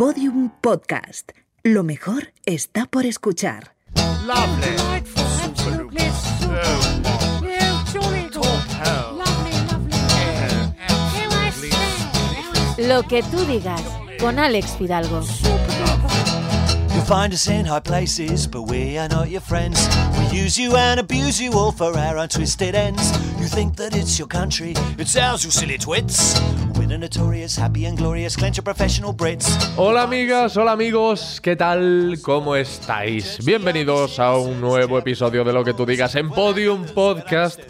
Podium Podcast. Lo mejor está por escuchar. Lovely. Lo que tú digas con Alex Fidalgo. You'll find us in high places, but we are not your friends. We use you and abuse you all for our own twisted ends. You think that it's your country, it's ours, you silly twits. We're the notorious, happy and glorious, clench of professional Brits. Hola amigas, hola amigos, ¿qué tal? ¿Cómo estáis? Bienvenidos a un nuevo episodio de Lo que tú digas en Podium Podcast.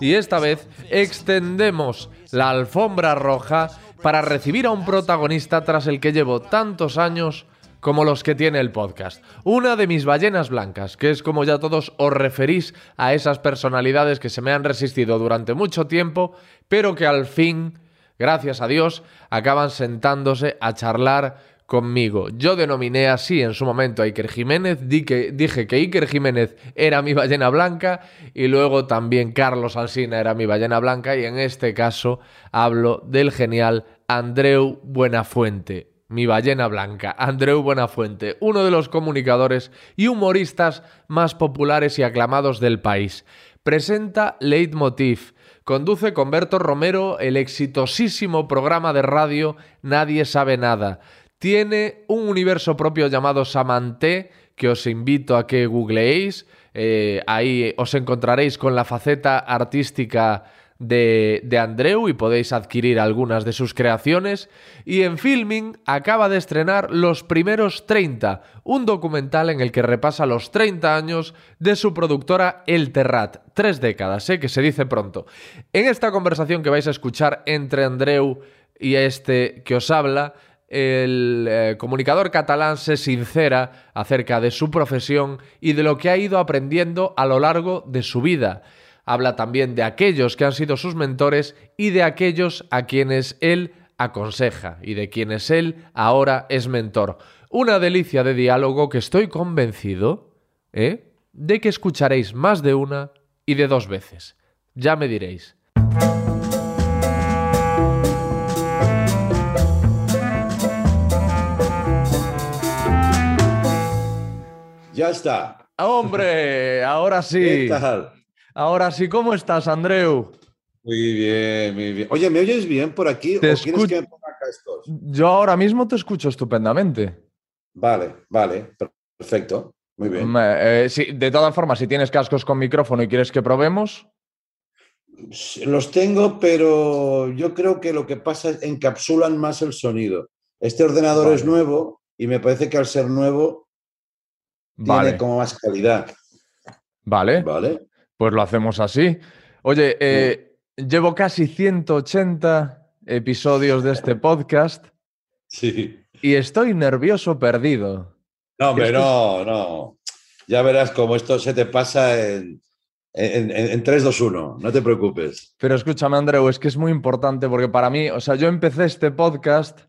Y esta vez extendemos la alfombra roja para recibir a un protagonista tras el que llevo tantos años como los que tiene el podcast. Una de mis ballenas blancas, que es como ya todos os referís a esas personalidades que se me han resistido durante mucho tiempo, pero que al fin, gracias a Dios, acaban sentándose a charlar conmigo. Yo denominé así en su momento a Iker Jiménez, dije que Iker Jiménez era mi ballena blanca y luego también Carlos Alsina era mi ballena blanca y en este caso hablo del genial Andreu Buenafuente, mi ballena blanca, Andreu Buenafuente, uno de los comunicadores y humoristas más populares y aclamados del país. Presenta Leitmotiv, conduce con Berto Romero el exitosísimo programa de radio Nadie sabe nada. Tiene un universo propio llamado Samanté, que os invito a que googleéis. Eh, ahí os encontraréis con la faceta artística de, de, Andreu y podéis adquirir algunas de sus creaciones. Y en Filming acaba de estrenar Los Primeros 30, un documental en el que repasa los 30 años de su productora El Terrat. Tres décadas, ¿eh? que se dice pronto. En esta conversación que vais a escuchar entre Andreu y este que os habla, el eh, comunicador catalán se sincera acerca de su profesión y de lo que ha ido aprendiendo a lo largo de su vida. Habla también de aquellos que han sido sus mentores y de aquellos a quienes él aconseja y de quienes él ahora es mentor. Una delicia de diálogo que estoy convencido ¿eh? de que escucharéis más de una y de dos veces. Ya me diréis. Ya está. ¡Hombre! Ahora sí. ¿Qué tal? Ahora sí, ¿cómo estás, Andreu? Muy bien, muy bien. Oye, ¿me oyes bien por aquí? Te ¿O quieres escuch- que me ponga cascos? Yo ahora mismo te escucho estupendamente. Vale, vale, perfecto. Muy bien. Eh, sí, de todas formas, si tienes cascos con micrófono y quieres que probemos, Los tengo, pero yo creo que lo que pasa es encapsulan más el sonido. Este ordenador Vale. es nuevo y me parece que al ser nuevo tiene como más calidad. vale, ¿Vale? Pues lo hacemos así. Oye, eh, llevo casi 180 episodios de este podcast Sí. y estoy nervioso perdido. No, hombre, no, no. Ya verás cómo esto se te pasa en, en, en, en 3, 2, 1. No te preocupes. Pero escúchame, Andreu, es que es muy importante porque para mí, o sea, yo empecé este podcast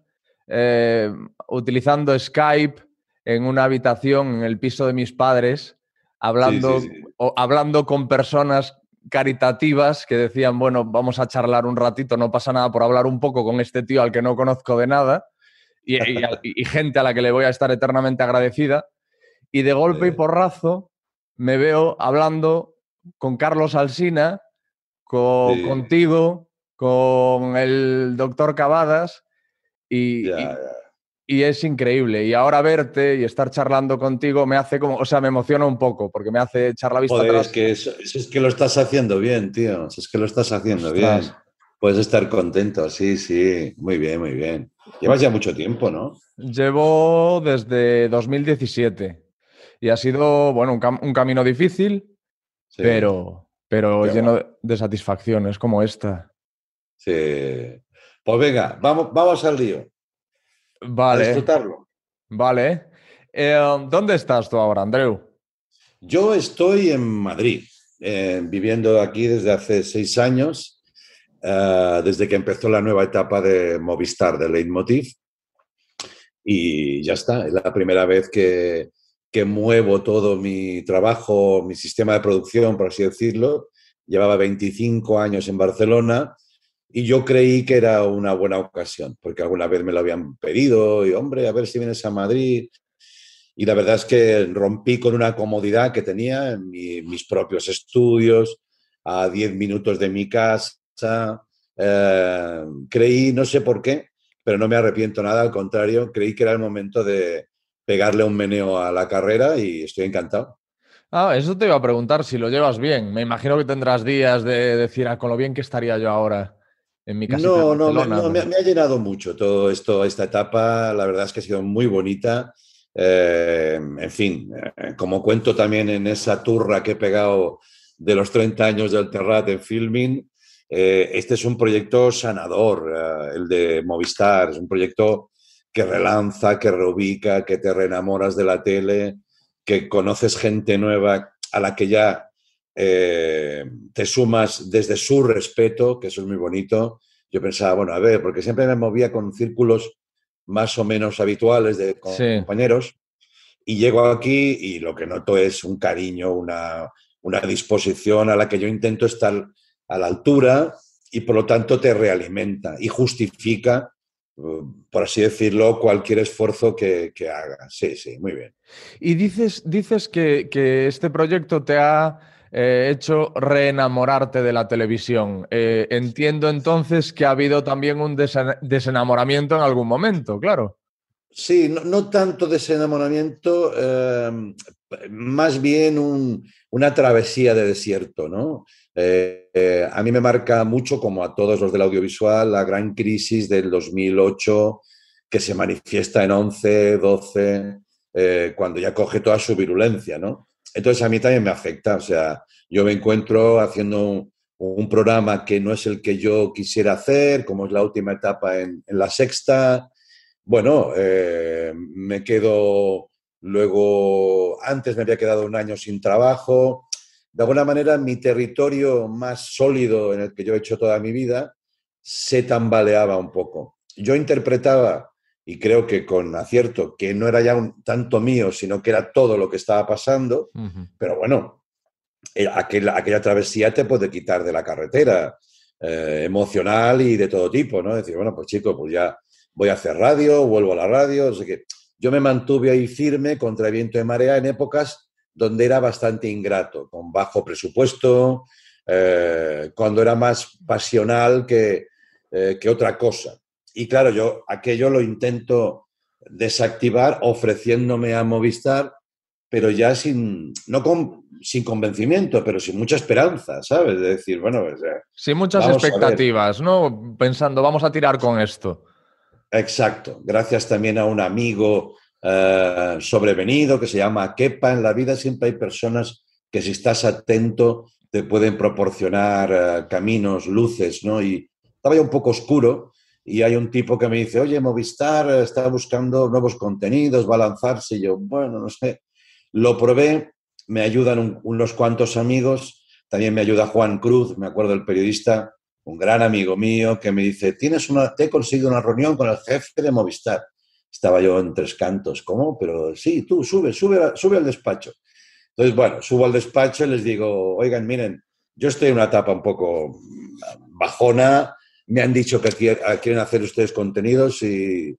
eh, utilizando Skype en una habitación en el piso de mis padres, hablando, Sí, sí, sí. O- hablando con personas caritativas que decían, bueno, vamos a charlar un ratito, no pasa nada por hablar un poco con este tío al que no conozco de nada y, y- y gente a la que le voy a estar eternamente agradecida. Y de golpe y porrazo me veo hablando con Carlos Alsina, con, Sí. contigo, con el doctor Cavadas y. y es increíble. Y ahora verte y estar charlando contigo me hace como, o sea, me emociona un poco porque me hace echar la vista Joder, atrás. es que, es que lo estás haciendo bien, tío. Es que lo estás haciendo Ostras. bien. Puedes estar contento, sí, sí. Muy bien, muy bien. Llevas ya mucho tiempo, ¿no? Llevo desde 2017 y ha sido, bueno, un, cam- un camino difícil, Sí, pero, pero Qué lleno de, de satisfacciones como esta. sí. Pues venga, vamos, vamos al lío. A Vale, disfrutarlo. vale. Eh, ¿Dónde estás tú ahora, Andreu? Yo estoy en Madrid, eh, viviendo aquí desde hace seis años, eh, desde que empezó la nueva etapa de Movistar, de Leitmotiv. Y ya está, es la primera vez que, que muevo todo mi trabajo, mi sistema de producción, por así decirlo. Llevaba 25 años en Barcelona y yo creí que era una buena ocasión, porque alguna vez me lo habían pedido y, hombre, a ver si vienes a Madrid. Y la verdad es que rompí con una comodidad que tenía en mis propios estudios, a 10 minutos de mi casa. Eh, creí, no sé por qué, pero no me arrepiento nada, al contrario, creí que era el momento de pegarle un meneo a la carrera y estoy encantado. Ah, eso te iba a preguntar si lo llevas bien. Me imagino que tendrás días de decir, ah, con lo bien que estaría yo ahora en mi casa. No, no, no, me, ha llenado mucho todo esto, esta etapa. La verdad es que ha sido muy bonita. Eh, en fin, eh, como cuento también en esa turra que he pegado de los 30 años del Terrat en filming, eh, este es un proyecto sanador, el de Movistar. Es un proyecto que relanza, que reubica, que te reenamoras de la tele, que conoces gente nueva a la que ya eh, te sumas desde su respeto, que eso es muy bonito. Yo pensaba, bueno, a ver, porque siempre me movía con círculos más o menos habituales de compañeros y llego aquí y lo que noto es un cariño, una, una disposición a la que yo intento estar a la altura y por lo tanto te realimenta y justifica por así decirlo, cualquier esfuerzo que, haga. Sí, sí, muy bien. Y dices, dices que, este proyecto te ha eh, hecho reenamorarte de la televisión. Eh, entiendo entonces que ha habido también un desenamoramiento en algún momento, claro. Sí, no, tanto desenamoramiento, eh, más bien una travesía de desierto, ¿no? Eh, eh, a mí me marca mucho, como a todos los del audiovisual, la gran crisis del 2008 que se manifiesta en 11, 12, eh, cuando ya coge toda su virulencia, ¿no? Entonces a mí también me afecta, o sea, yo me encuentro haciendo un, programa que no es el que yo quisiera hacer, como es la última etapa en, la sexta. Bueno, me quedo luego, antes me había quedado un año sin trabajo, de alguna manera mi territorio más sólido en el que yo he hecho toda mi vida se tambaleaba un poco. Yo interpretaba, y creo que con acierto, que no era ya un, tanto mío, sino que era todo lo que estaba pasando, pero bueno, eh, aquella travesía te puede quitar de la carretera, eh, emocional y de todo tipo, ¿no? Decir, bueno, pues chico, pues ya voy a hacer radio, vuelvo a la radio, o que yo me mantuve ahí firme contra viento de marea en épocas donde era bastante ingrato, con bajo presupuesto, eh, cuando era más pasional que, eh, que, otra cosa. Y claro, yo aquello lo intento desactivar ofreciéndome a Movistar, pero ya sin, no con, sin convencimiento, pero sin mucha esperanza, ¿sabes? De decir, bueno, pues, sin muchas expectativas, ¿no? Pensando, vamos a tirar con esto. Exacto. Gracias también a un amigo eh, sobrevenido que se llama Kepa. En la vida siempre hay personas que si estás atento te pueden proporcionar eh, caminos, luces, ¿no? Y estaba ya un poco oscuro y hay un tipo que me dice, oye, Movistar está buscando nuevos contenidos, va a lanzarse. Y yo, bueno, no sé. Lo probé, me ayudan unos cuantos amigos, también me ayuda Juan Cruz, me acuerdo el periodista, un gran amigo mío, que me dice, tienes una, te he conseguido una reunión con el jefe de Movistar. Estaba yo en tres cantos, ¿cómo? Pero sí, tú sube, sube, sube al despacho. Entonces, bueno, subo al despacho y les digo, oigan, miren, yo estoy en una etapa un poco bajona, me han dicho que quieren hacer ustedes contenidos y,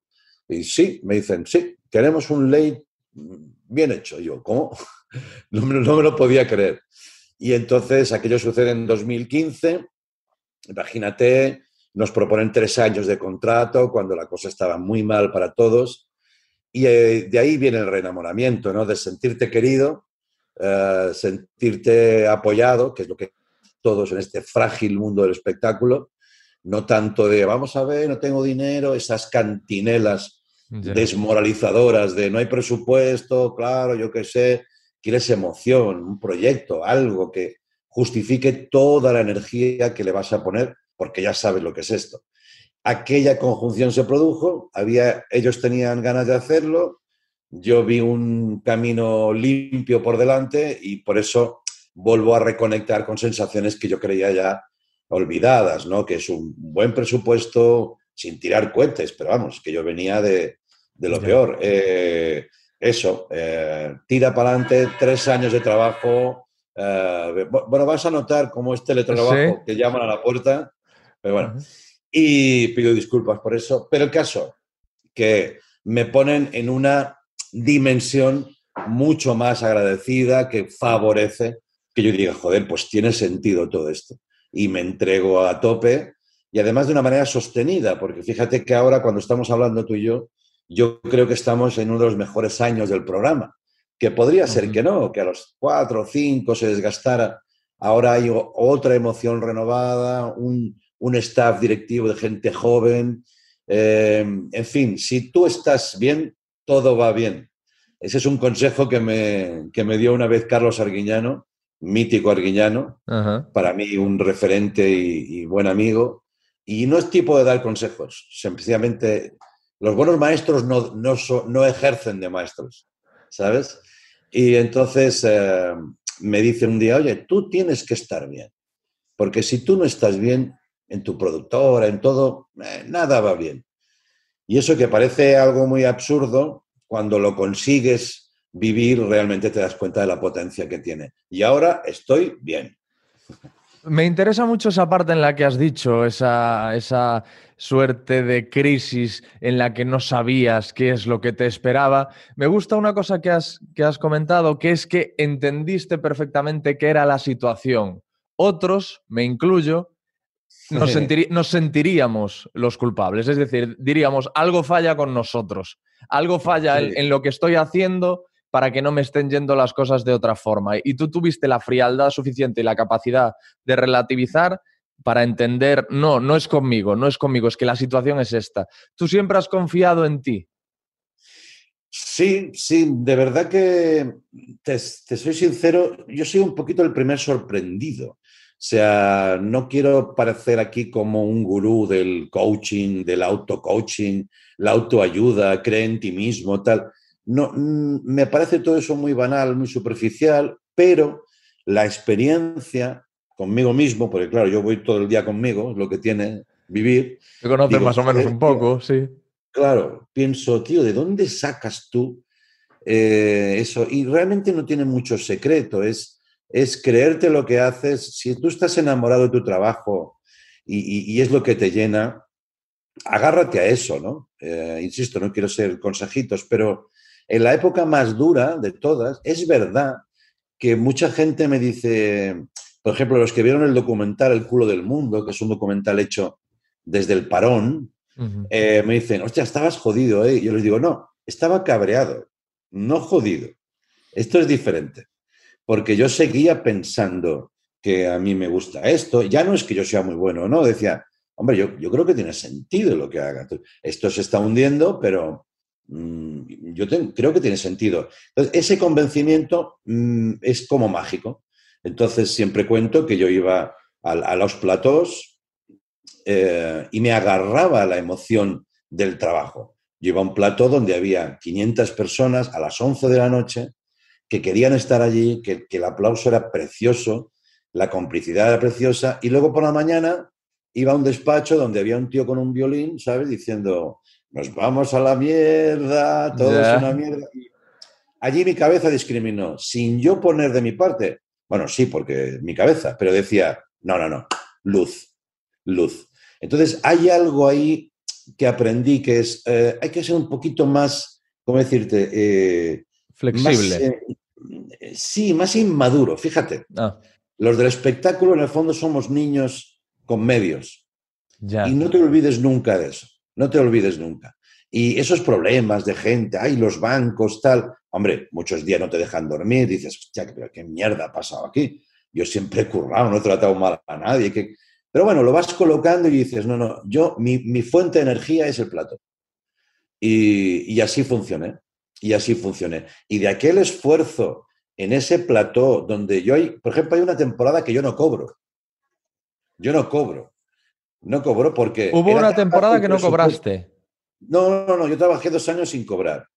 sí, me dicen, sí, queremos un late bien hecho. yo, ¿cómo? No me, no me, lo podía creer. Y entonces aquello sucede en 2015. Imagínate, nos proponen tres años de contrato cuando la cosa estaba muy mal para todos. Y eh, de ahí viene el reenamoramiento, ¿no? De sentirte querido, eh, sentirte apoyado, que es lo que todos en este frágil mundo del espectáculo, no tanto de vamos a ver, no tengo dinero, esas cantinelas desmoralizadoras de no hay presupuesto, claro, yo qué sé, quieres emoción, un proyecto, algo que justifique toda la energía que le vas a poner porque ya sabes lo que es esto. Aquella conjunción se produjo, había, ellos tenían ganas de hacerlo, yo vi un camino limpio por delante y por eso vuelvo a reconectar con sensaciones que yo creía ya olvidadas, ¿no? Que es un buen presupuesto sin tirar cohetes, pero vamos, que yo venía de, lo peor. Eh, eso, eh, tira para adelante, tres años de trabajo. Eh, bueno, vas a notar cómo este teletrabajo que llaman a la puerta Pero bueno, y pido disculpas por eso. Pero el caso, que me ponen en una dimensión mucho más agradecida, que favorece que yo diga, joder, pues tiene sentido todo esto. Y me entrego a tope y además de una manera sostenida, porque fíjate que ahora cuando estamos hablando tú y yo, yo creo que estamos en uno de los mejores años del programa, que podría ser que no, que a los cuatro o cinco se desgastara. Ahora hay otra emoción renovada, un, un staff directivo de gente joven. eh, en fin, si tú estás bien, todo va bien. Ese es un consejo que me, que me dio una vez Carlos Arguiñano, mítico Arguiñano, Ajá. para mí un referente y, y buen amigo. Y no es tipo de dar consejos, sencillamente los buenos maestros no, no, so- no ejercen de maestros, ¿sabes? Y entonces eh, me dice un día, oye, tú tienes que estar bien, porque si tú no estás bien en tu productora, en todo, eh, nada va bien. Y eso que parece algo muy absurdo, cuando lo consigues vivir, realmente te das cuenta de la potencia que tiene. Y ahora estoy bien. Me interesa mucho esa parte en la que has dicho, esa, esa suerte de crisis en la que no sabías qué es lo que te esperaba. Me gusta una cosa que has, que has comentado, que es que entendiste perfectamente qué era la situación. Otros, me incluyo, nos, sentiríamos los culpables. Es decir, diríamos, algo falla con nosotros, algo falla en lo que estoy haciendo para que no me estén yendo las cosas de otra forma. Y tú tuviste la frialdad suficiente y la capacidad de relativizar para entender, no, no es conmigo, no es conmigo, es que la situación es esta. Tú siempre has confiado en ti. Sí, sí, de verdad que te, soy sincero, yo soy un poquito el primer sorprendido. O sea, no quiero parecer aquí como un gurú del coaching, del auto-coaching, la autoayuda, cree en ti mismo, tal. No, mm, me parece todo eso muy banal, muy superficial, pero la experiencia conmigo mismo, porque claro, yo voy todo el día conmigo, es lo que tiene vivir, Te conoces Digo, más o menos joder, un poco, sí. Claro, pienso, tío, ¿de dónde sacas tú eh, eso? Y realmente no tiene mucho secreto, es, es creerte lo que haces. Si tú estás enamorado de tu trabajo y, y- y es lo que te llena, agárrate a eso, ¿no? Eh, insisto, no quiero ser consejitos, pero en la época más dura de todas, es verdad que mucha gente me dice, por ejemplo, los que vieron el documental El culo del mundo, que es un documental hecho desde el parón, eh, me dicen, hostia, estabas jodido, ¿eh? Yo les digo, no, estaba cabreado, no jodido. Esto es diferente, porque yo seguía pensando que a mí me gusta esto. Ya no es que yo sea muy bueno, ¿no? Decía, hombre, yo, yo creo que tiene sentido lo que haga. Esto se está hundiendo, pero mm, yo creo que tiene sentido. Entonces, ese convencimiento mm, es como mágico. Entonces, siempre cuento que yo iba a, a los platós eh, y me agarraba la emoción del trabajo. Yo iba a un plató donde había 500 personas a las 11 de la noche que querían estar allí, que, que el aplauso era precioso, la complicidad era preciosa, y luego por la mañana iba a un despacho donde había un tío con un violín, ¿sabes? Diciendo, nos vamos a la mierda, todo es una mierda. Allí mi cabeza discriminó, sin yo poner de mi parte, bueno, sí, porque mi cabeza, pero decía, no, no, no, luz, luz. Entonces hay algo ahí que aprendí que es, eh, hay que ser un poquito más, ¿cómo decirte? Eh, Flexible. más, eh, sí, más inmaduro. Fíjate, Ah, los del espectáculo en el fondo somos niños con medios. ya. Y no te olvides nunca de eso. No te olvides nunca. Y esos problemas de gente, ay, los bancos, tal. Hombre, muchos días no te dejan dormir. Dices, hostia, pero qué mierda ha pasado aquí. Yo siempre he currado, no he tratado mal a nadie. Pero bueno, lo vas colocando y dices, no, no, yo, mi, fuente de energía es el plato. Y, y así funcioné. Y así funcioné. Y de aquel esfuerzo en ese plató donde yo hay, por ejemplo, hay una temporada que yo no cobro. Yo no cobro. No cobro porque... Hubo una temporada que no cobraste. No, no, no, yo trabajé dos años sin cobrar,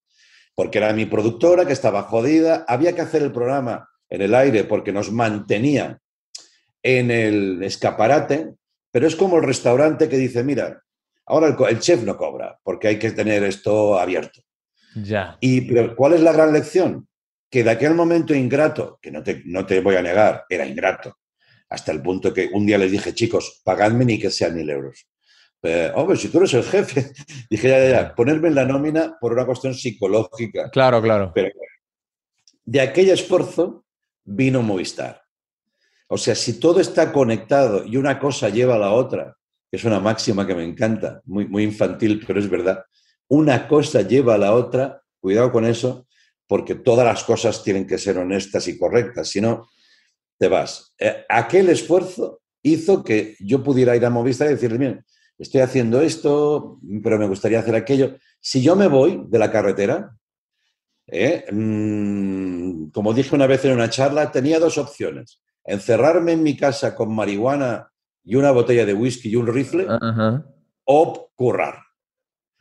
porque era mi productora que estaba jodida, había que hacer el programa en el aire porque nos mantenía en el escaparate, pero es como el restaurante que dice, mira, ahora el, chef no cobra porque hay que tener esto abierto. Ya. Y pero, ¿cuál es la gran lección? Que de aquel momento ingrato, que no te, no te voy a negar, era ingrato, hasta el punto que un día les dije, chicos, pagadme ni que sean mil euros. Eh, hombre, si tú eres el jefe, dije, ya, ya, ya, ponerme en la nómina por una cuestión psicológica. Claro, claro. Pero de aquel esfuerzo vino Movistar. O sea, si todo está conectado y una cosa lleva a la otra, que es una máxima que me encanta, muy, muy infantil, pero es verdad, una cosa lleva a la otra, cuidado con eso, porque todas las cosas tienen que ser honestas y correctas, si no, te vas. Eh, aquel esfuerzo hizo que yo pudiera ir a Movistar y decirle, miren, estoy haciendo esto, pero me gustaría hacer aquello. Si yo me voy de la carretera, eh, mm, como dije una vez en una charla, tenía dos opciones. Encerrarme en mi casa con marihuana y una botella de whisky y un rifle, Ajá. o currar.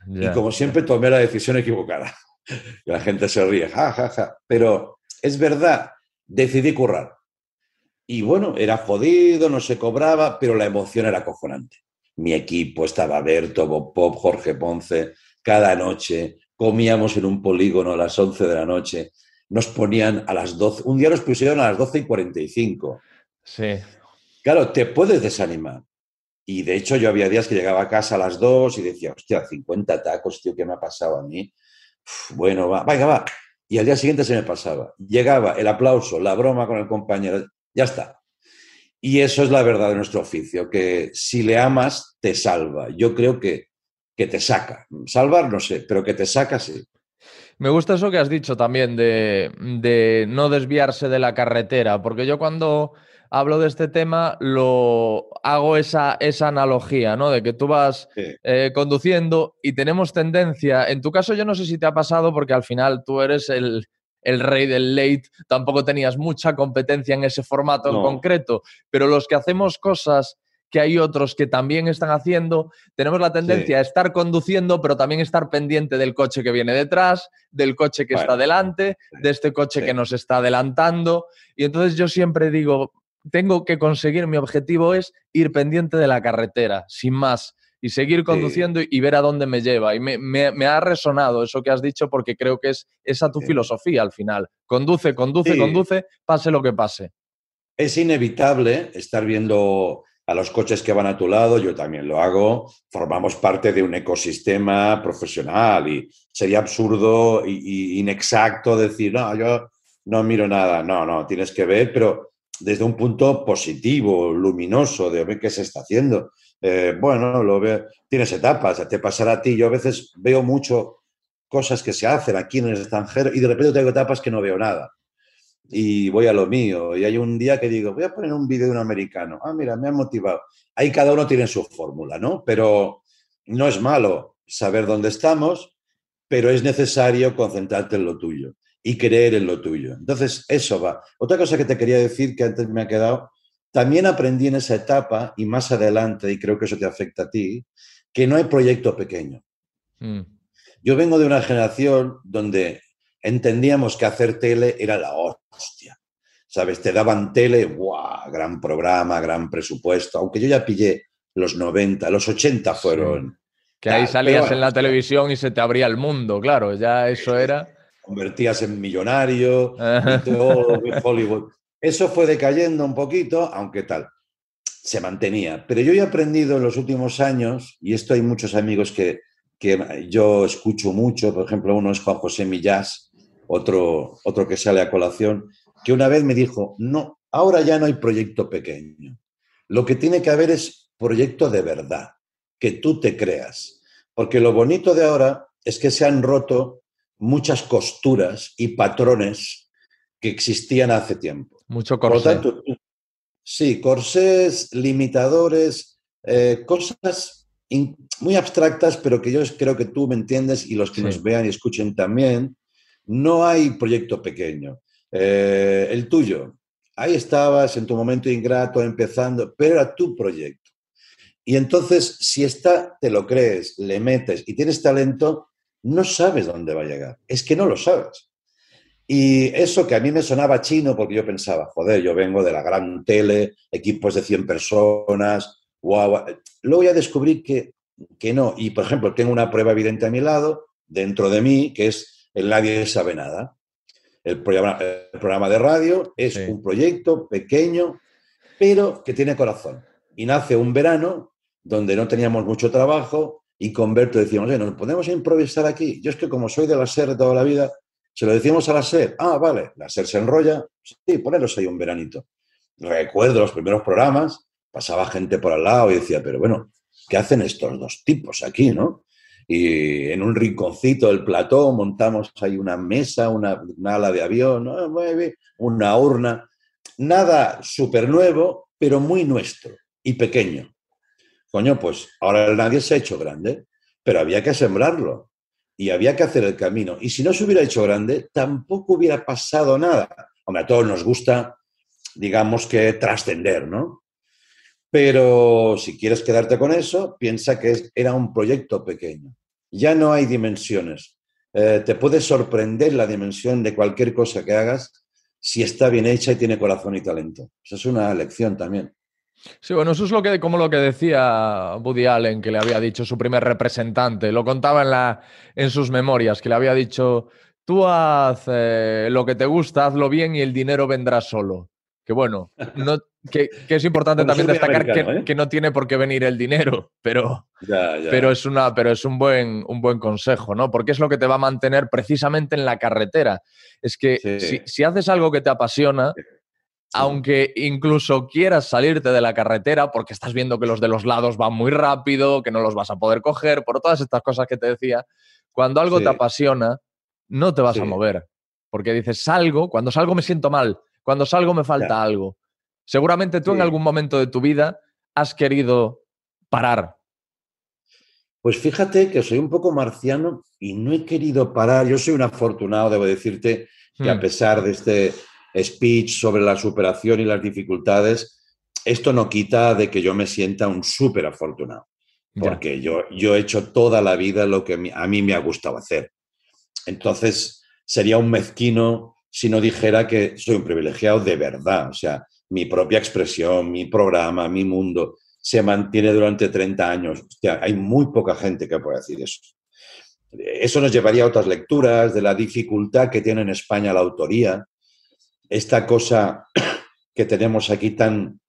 Y como siempre tomé la decisión equivocada. La gente se ríe, ja, ja, ja. Pero es verdad, decidí currar. Y bueno, era jodido, no se cobraba, pero la emoción era acojonante. Mi equipo estaba Berto, Bob Pop, Jorge Ponce, cada noche comíamos en un polígono a las 11 de la noche, nos ponían a las 12, un día nos pusieron a las 12 y 45. Sí. Claro, te puedes desanimar. Y de hecho yo había días que llegaba a casa a las 2 y decía, hostia, 50 tacos, tío, ¿qué me ha pasado a mí? Uf, bueno, va, venga, va. Y al día siguiente se me pasaba. Llegaba el aplauso, la broma con el compañero, ya está. Y eso es la verdad de nuestro oficio, que si le amas, te salva. Yo creo que, que te saca. Salvar, no sé, pero que te saca, sí. Me gusta eso que has dicho también de, de no desviarse de la carretera, porque yo cuando hablo de este tema lo hago esa, esa analogía, ¿no? De que tú vas Sí. eh, conduciendo y tenemos tendencia, en tu caso yo no sé si te ha pasado porque al final tú eres el, el rey del late, tampoco tenías mucha competencia en ese formato en concreto, pero los que hacemos cosas que hay otros que también están haciendo, tenemos la tendencia a estar conduciendo, pero también estar pendiente del coche que viene detrás, del coche que está delante, de este coche sí. que nos está adelantando. Y entonces yo siempre digo, tengo que conseguir, mi objetivo es ir pendiente de la carretera, sin más, y seguir conduciendo y, y ver a dónde me lleva. Y me, me- me ha resonado eso que has dicho porque creo que es esa tu Sí. filosofía al final. Conduce, conduce, Sí. conduce, pase lo que pase. Es inevitable estar viendo a los coches que van a tu lado, yo también lo hago, formamos parte de un ecosistema profesional y sería absurdo y, y inexacto decir, no, yo no miro nada, no, no, tienes que ver, pero desde un punto positivo, luminoso, de ver qué se está haciendo. Eh, bueno, lo veo, tienes etapas, te pasará a ti, yo a veces veo mucho cosas que se hacen aquí en el extranjero y de repente tengo etapas que no veo nada y voy a lo mío. Y hay un día que digo, voy a poner un vídeo de un americano. Ah, mira, me ha motivado. Ahí cada uno tiene su fórmula, ¿no? Pero no es malo saber dónde estamos, pero es necesario concentrarte en lo tuyo y creer en lo tuyo. Entonces, eso va. Otra cosa que te quería decir que antes me ha quedado, también aprendí en esa etapa y más adelante, y creo que eso te afecta a ti, que no hay proyecto pequeño. Mm. Yo vengo de una generación donde entendíamos que hacer tele era la hostia. ¿Sabes? Te daban tele, ¡guau! Gran programa, gran presupuesto. Aunque yo ya pillé los 90, los 80 fueron. Que ahí salías pero en la televisión y se te abría el mundo, claro, ya eso era... Convertías en millonario y todo Hollywood. Eso fue decayendo un poquito, aunque tal. Se mantenía. Pero yo he aprendido en los últimos años, y esto hay muchos amigos que, que yo escucho mucho, por ejemplo, uno es Juan José Millás, otro, otro que sale a colación, que una vez me dijo, no, ahora ya no hay proyecto pequeño. Lo que tiene que haber es proyecto de verdad, que tú te creas. Porque lo bonito de ahora es que se han roto muchas costuras y patrones que existían hace tiempo. Mucho Por lo corsé. tanto, sí, corsés, limitadores, eh, cosas in- muy abstractas, pero que yo creo que tú me entiendes y los que Sí. nos vean y escuchen también. No hay proyecto pequeño. Eh, el tuyo, ahí estabas en tu momento ingrato, empezando, pero era tu proyecto. Y entonces, si está, te lo crees, le metes y tienes talento, no sabes dónde va a llegar. Es que no lo sabes. Y eso que a mí me sonaba chino porque yo pensaba, joder, yo vengo de la gran tele, equipos de 100 personas, guau. Luego ya descubrí que, que no. Y, por ejemplo, tengo una prueba evidente a mi lado, dentro de mí, que es el Nadie sabe nada. El programa, el programa de radio es Sí. un proyecto pequeño, pero que tiene corazón. Y nace un verano donde no teníamos mucho trabajo y con Berto decíamos, ¿nos podemos improvisar aquí? Yo es que como soy de la SER toda la vida, se lo decimos a la SER, ah, vale, la SER se enrolla, sí, poneros ahí un veranito. Recuerdo los primeros programas, pasaba gente por al lado y decía, pero bueno, ¿qué hacen estos dos tipos aquí, no? Y en un rinconcito del plató montamos ahí una mesa, una, ala de avión, una urna. Nada súper nuevo, pero muy nuestro y pequeño. Coño, pues ahora nadie se ha hecho grande, pero había que sembrarlo y había que hacer el camino. Y si no se hubiera hecho grande, tampoco hubiera pasado nada. Hombre, a todos nos gusta, digamos que trascender, ¿no? Pero si quieres quedarte con eso, piensa que era un proyecto pequeño. Ya no hay dimensiones. Eh, te puede sorprender la dimensión de cualquier cosa que hagas si está bien hecha y tiene corazón y talento. Esa es una lección también. Sí, bueno, eso es lo que, como lo que decía Woody Allen, que le había dicho su primer representante. Lo contaba en, la, en sus memorias, que le había dicho, tú haz eh, lo que te gusta, hazlo bien y el dinero vendrá solo que bueno, no, que, es importante también destacar ¿eh? que, no tiene por qué venir el dinero, pero, pero, es, una, pero es un, buen, un buen consejo, ¿no? Porque es lo que te va a mantener precisamente en la carretera. Es que si, haces algo que te apasiona, aunque incluso quieras salirte de la carretera porque estás viendo que los de los lados van muy rápido, que no los vas a poder coger, por todas estas cosas que te decía, cuando algo te apasiona, no te vas a mover. Porque dices, salgo, cuando salgo me siento mal cuando salgo me falta algo. Seguramente tú en algún momento de tu vida has querido parar. Pues fíjate que soy un poco marciano y no he querido parar. Yo soy un afortunado, debo decirte, que a hmm. pesar de este speech sobre la superación y las dificultades, esto no quita de que yo me sienta un súper afortunado. Porque yo, yo he hecho toda la vida lo que a mí me ha gustado hacer. Entonces, sería un mezquino si no dijera que soy un privilegiado de verdad. O sea, mi propia expresión, mi programa, mi mundo se mantiene durante 30 años. hay muy poca gente que pueda decir eso. Eso nos llevaría a otras lecturas de la dificultad que tiene en España la autoría, esta cosa que tenemos aquí tan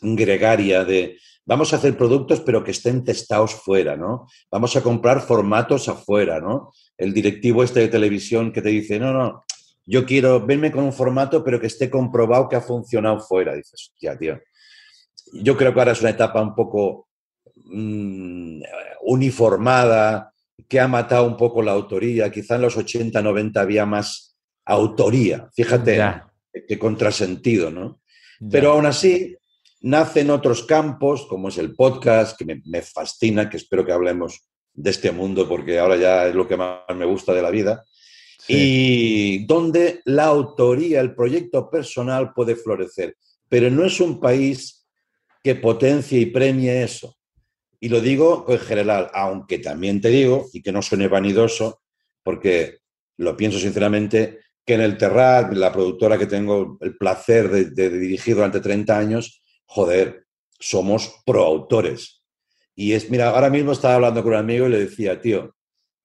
gregaria de vamos a hacer productos pero que estén testados fuera, ¿no? Vamos a comprar formatos afuera, ¿no? El directivo este de televisión que te dice, no, no, yo quiero verme con un formato, pero que esté comprobado que ha funcionado fuera. Dices, ya, tío. Yo creo que ahora es una etapa un poco mm, uniformada, que ha matado un poco la autoría. Quizá en los 80, 90 había más autoría, fíjate, qué contrasentido, ¿no? Pero aún así, nacen otros campos, como es el podcast, que me, me fascina, que espero que hablemos de este mundo, porque ahora ya es lo que más me gusta de la vida y donde la autoría, el proyecto personal puede florecer. Pero no es un país que potencie y premie eso. Y lo digo en general, aunque también te digo, y que no suene vanidoso, porque lo pienso sinceramente, que en el Terrat, la productora que tengo el placer de, dirigir durante 30 años, joder, somos proautores. Y es, mira, ahora mismo estaba hablando con un amigo y le decía, tío,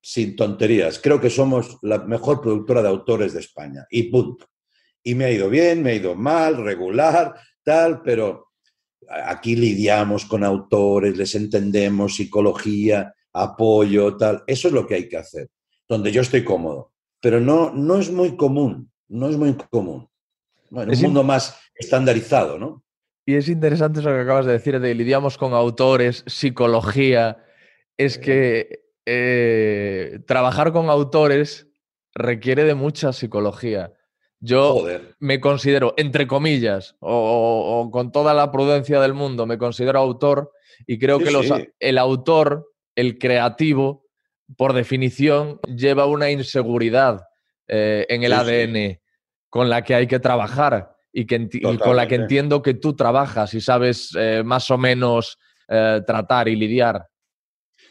sin tonterías. Creo que somos la mejor productora de autores de España. Y punto. Y me ha ido bien, me ha ido mal, regular, tal, pero aquí lidiamos con autores, les entendemos, psicología, apoyo, tal. Eso es lo que hay que hacer, donde yo estoy cómodo. Pero no, no es muy común, no es muy común. en un mundo más estandarizado, ¿no? Y es interesante eso que acabas de decir, de lidiamos con autores, psicología. Es que eh, trabajar con autores requiere de mucha psicología. Yo me considero, entre comillas, o, con toda la prudencia del mundo, me considero autor y creo que el autor, el creativo, por definición, lleva una inseguridad eh, en el ADN con la que hay que trabajar y, que con la que entiendo que tú trabajas y sabes eh, más o menos tratar y lidiar.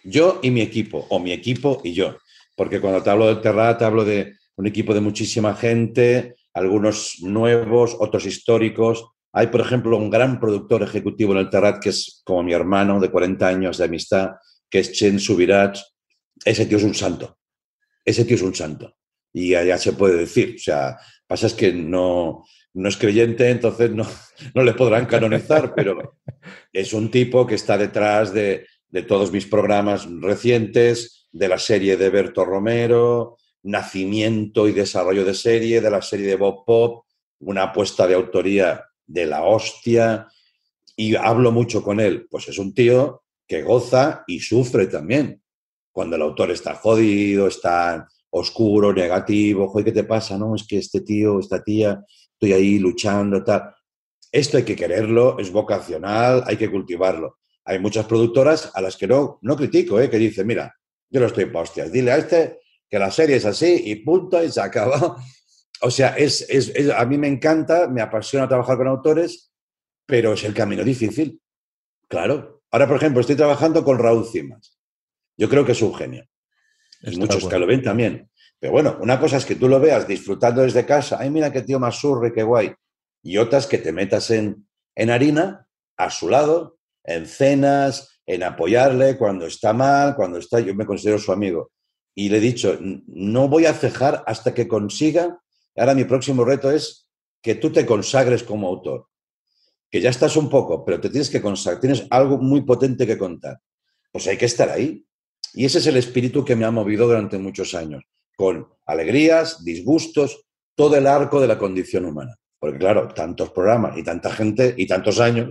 Yo y mi equipo, o mi equipo y yo. Porque cuando te hablo del Terrat, te hablo de un equipo de muchísima gente, algunos nuevos, otros históricos. Hay, por ejemplo, un gran productor ejecutivo en el Terrat que es como mi hermano de 40 años de amistad, que es Chen Subirach. Ese tío es un santo. Ese tío es un santo. Y allá se puede decir. O sea, pasa es que no, no es creyente, entonces no, no le podrán canonizar, pero es un tipo que está detrás de, de todos mis programas recientes, de la serie de Berto Romero, nacimiento y desarrollo de serie, de la serie de Bob Pop, una apuesta de autoría de la hostia, y hablo mucho con él. Pues es un tío que goza y sufre también. Cuando el autor está jodido, está oscuro, negativo, ¿qué te pasa? No, es que este tío, esta tía, estoy ahí luchando, tal. Esto hay que quererlo, es vocacional, hay que cultivarlo. Hay muchas productoras a las que no, no critico, ¿eh? que dicen, mira, yo no estoy para dile a este que la serie es así y punto y se acaba. O sea, es, es, a mí me encanta, me apasiona trabajar con autores, pero es el camino difícil. Claro. Ahora, por ejemplo, estoy trabajando con Raúl Cimas. Yo creo que es un genio. Y muchos que lo ven también. Pero bueno, una cosa es que tú lo veas disfrutando desde casa. Ay, mira qué tío más surre, qué guay. Y otras que te metas en, en harina, a su lado, en cenas, en apoyarle cuando está mal, cuando está. Yo me considero su amigo. Y le he dicho, no voy a cejar hasta que consiga. Ahora mi próximo reto es que tú te consagres como autor. Que ya estás un poco, pero te tienes que consagrar. Tienes algo muy potente que contar. Pues hay que estar ahí. Y ese es el espíritu que me ha movido durante muchos años, con alegrías, disgustos, todo el arco de la condición humana. Porque claro, tantos programas y tanta gente y tantos años.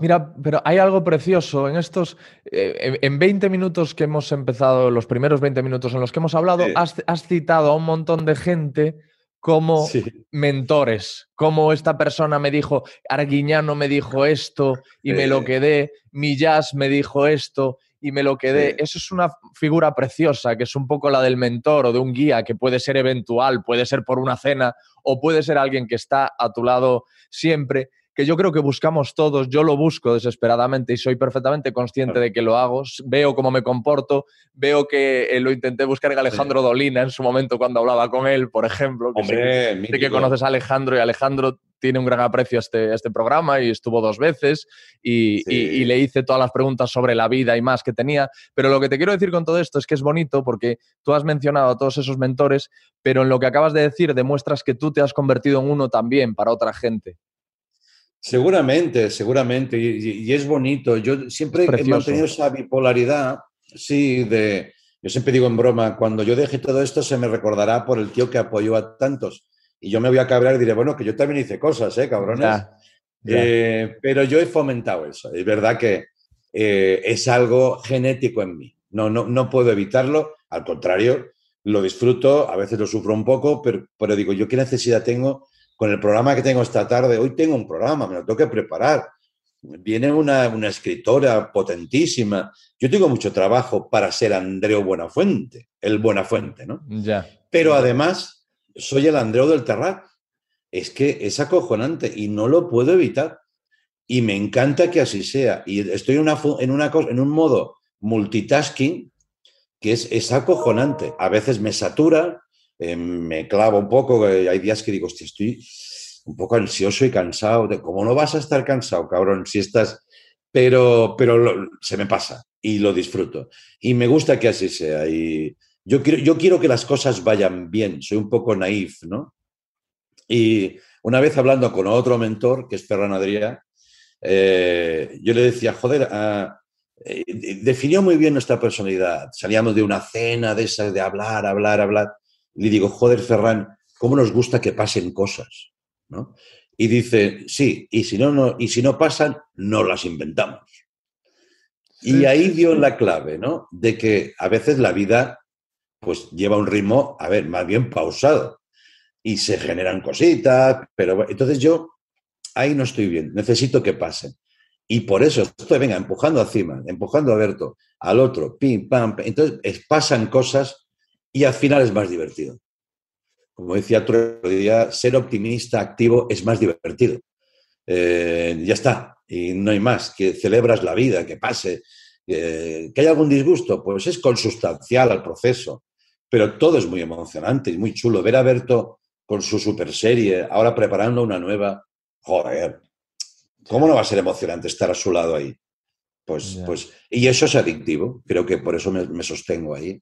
Mira, pero hay algo precioso en estos, eh, en 20 minutos que hemos empezado, los primeros 20 minutos en los que hemos hablado, has, citado a un montón de gente como mentores, como esta persona me dijo, Arguiñano me dijo esto y me lo quedé, Millas me dijo esto y me lo quedé. Eso es una figura preciosa, que es un poco la del mentor o de un guía, que puede ser eventual, puede ser por una cena o puede ser alguien que está a tu lado siempre que yo creo que buscamos todos, yo lo busco desesperadamente y soy perfectamente consciente de que lo hago, veo cómo me comporto, veo que eh, lo intenté buscar en Alejandro Dolina en su momento cuando hablaba con él, por ejemplo, que, sé, que conoces a Alejandro y Alejandro tiene un gran aprecio a este, este programa y estuvo dos veces y, y, le hice todas las preguntas sobre la vida y más que tenía. Pero lo que te quiero decir con todo esto es que es bonito porque tú has mencionado a todos esos mentores, pero en lo que acabas de decir demuestras que tú te has convertido en uno también para otra gente. Seguramente, seguramente, y, es bonito. Yo siempre he mantenido esa bipolaridad, sí, de... Yo siempre digo en broma, cuando yo deje todo esto se me recordará por el tío que apoyó a tantos. Y yo me voy a cabrear y diré, bueno, que yo también hice cosas, ¿eh, cabrones? Eh, pero yo he fomentado eso. Es verdad que eh, es algo genético en mí. No, no, no puedo evitarlo. Al contrario, lo disfruto, a veces lo sufro un poco, pero, pero digo, ¿yo qué necesidad tengo con el programa que tengo esta tarde, hoy tengo un programa, me lo tengo que preparar. Viene una, escritora potentísima. Yo tengo mucho trabajo para ser Andreu Buenafuente, el Buenafuente, ¿no? Ya. Pero además, soy el Andreu del Terrat. Es que es acojonante y no lo puedo evitar. Y me encanta que así sea. Y estoy en, un modo multitasking que es, es acojonante. A veces me satura, eh, me clavo un poco, hay días que digo, hostia, estoy un poco ansioso y cansado. ¿Cómo no vas a estar cansado, cabrón? Si estás... Pero, pero se me pasa y lo disfruto. Y me gusta que así sea. Y yo quiero, yo quiero que las cosas vayan bien. Soy un poco naif, ¿no? Y una vez hablando con otro mentor, que es Ferran Adrià, eh, yo le decía, joder, ah, eh, definió muy bien nuestra personalidad. Salíamos de una cena de esas, de hablar, hablar, hablar le digo, joder, Ferran, ¿cómo nos gusta que pasen cosas? ¿no? Y dice, sí, y si no, no, y si no pasan, no las inventamos. Y ahí dio la clave, ¿no? De que a veces la vida pues lleva un ritmo, a ver, más bien pausado. Y se generan cositas, pero entonces yo ahí no estoy bien, necesito que pasen. Y por eso estoy, venga, empujando encima, empujando a Berto, al otro, pim, pam, pam. Entonces pasan cosas y al final es más divertido. Como decía otro día, ser optimista activo es más divertido. Eh, ya está, y no hay más, que celebras la vida, que pase. que hay algún disgusto, pues es consustancial al proceso, pero todo es muy emocionante y muy chulo. Ver a Berto con su super serie, ahora preparando una nueva, joder, ¿cómo no va a ser emocionante estar a su lado ahí? Pues, pues, y eso es adictivo, creo que por eso me sostengo ahí.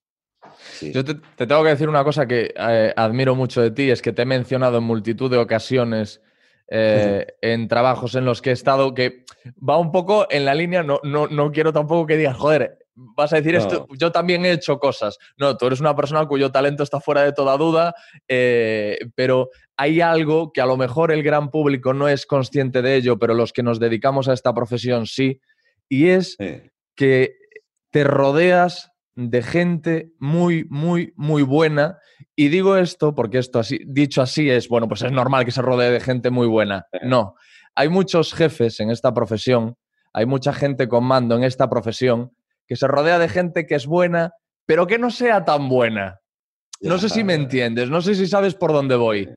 Sí. Yo te, te tengo que decir una cosa que eh, admiro mucho de ti, es que te he mencionado en multitud de ocasiones eh, en trabajos en los que he estado, que va un poco en la línea, no, no, no quiero tampoco que digas, joder, vas a decir No. esto, yo también he hecho cosas. No, tú eres una persona cuyo talento está fuera de toda duda, eh, pero hay algo que a lo mejor el gran público no es consciente de ello, pero los que nos dedicamos a esta profesión sí, y es Sí. que te rodeas de gente muy, muy, muy buena. Y digo esto porque esto así, dicho así es, bueno, pues es normal que se rodee de gente muy buena. No, hay muchos jefes en esta profesión, hay mucha gente con mando en esta profesión que se rodea de gente que es buena, pero que no sea tan buena. No sé si me entiendes, no sé si sabes por dónde voy.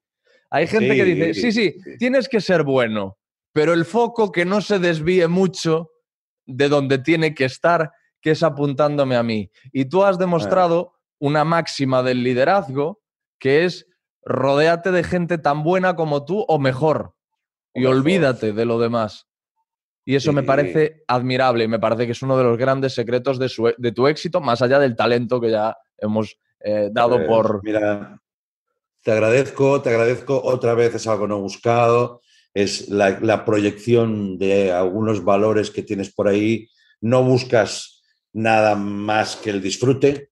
Hay gente que dice, sí, sí, sí. tienes que ser bueno, pero el foco que no se desvíe mucho de donde tiene que estar, que es apuntándome a mí. Y tú has demostrado una máxima del liderazgo, que es rodéate de gente tan buena como tú o mejor. O y mejor. olvídate de lo demás. Y eso me parece admirable y me parece que es uno de los grandes secretos de, su- de tu éxito, más allá del talento que ya hemos eh, dado Pues, por... Mira, te agradezco, te agradezco otra vez, es algo no buscado, es la, la proyección de algunos valores que tienes por ahí. No buscas nada más que el disfrute.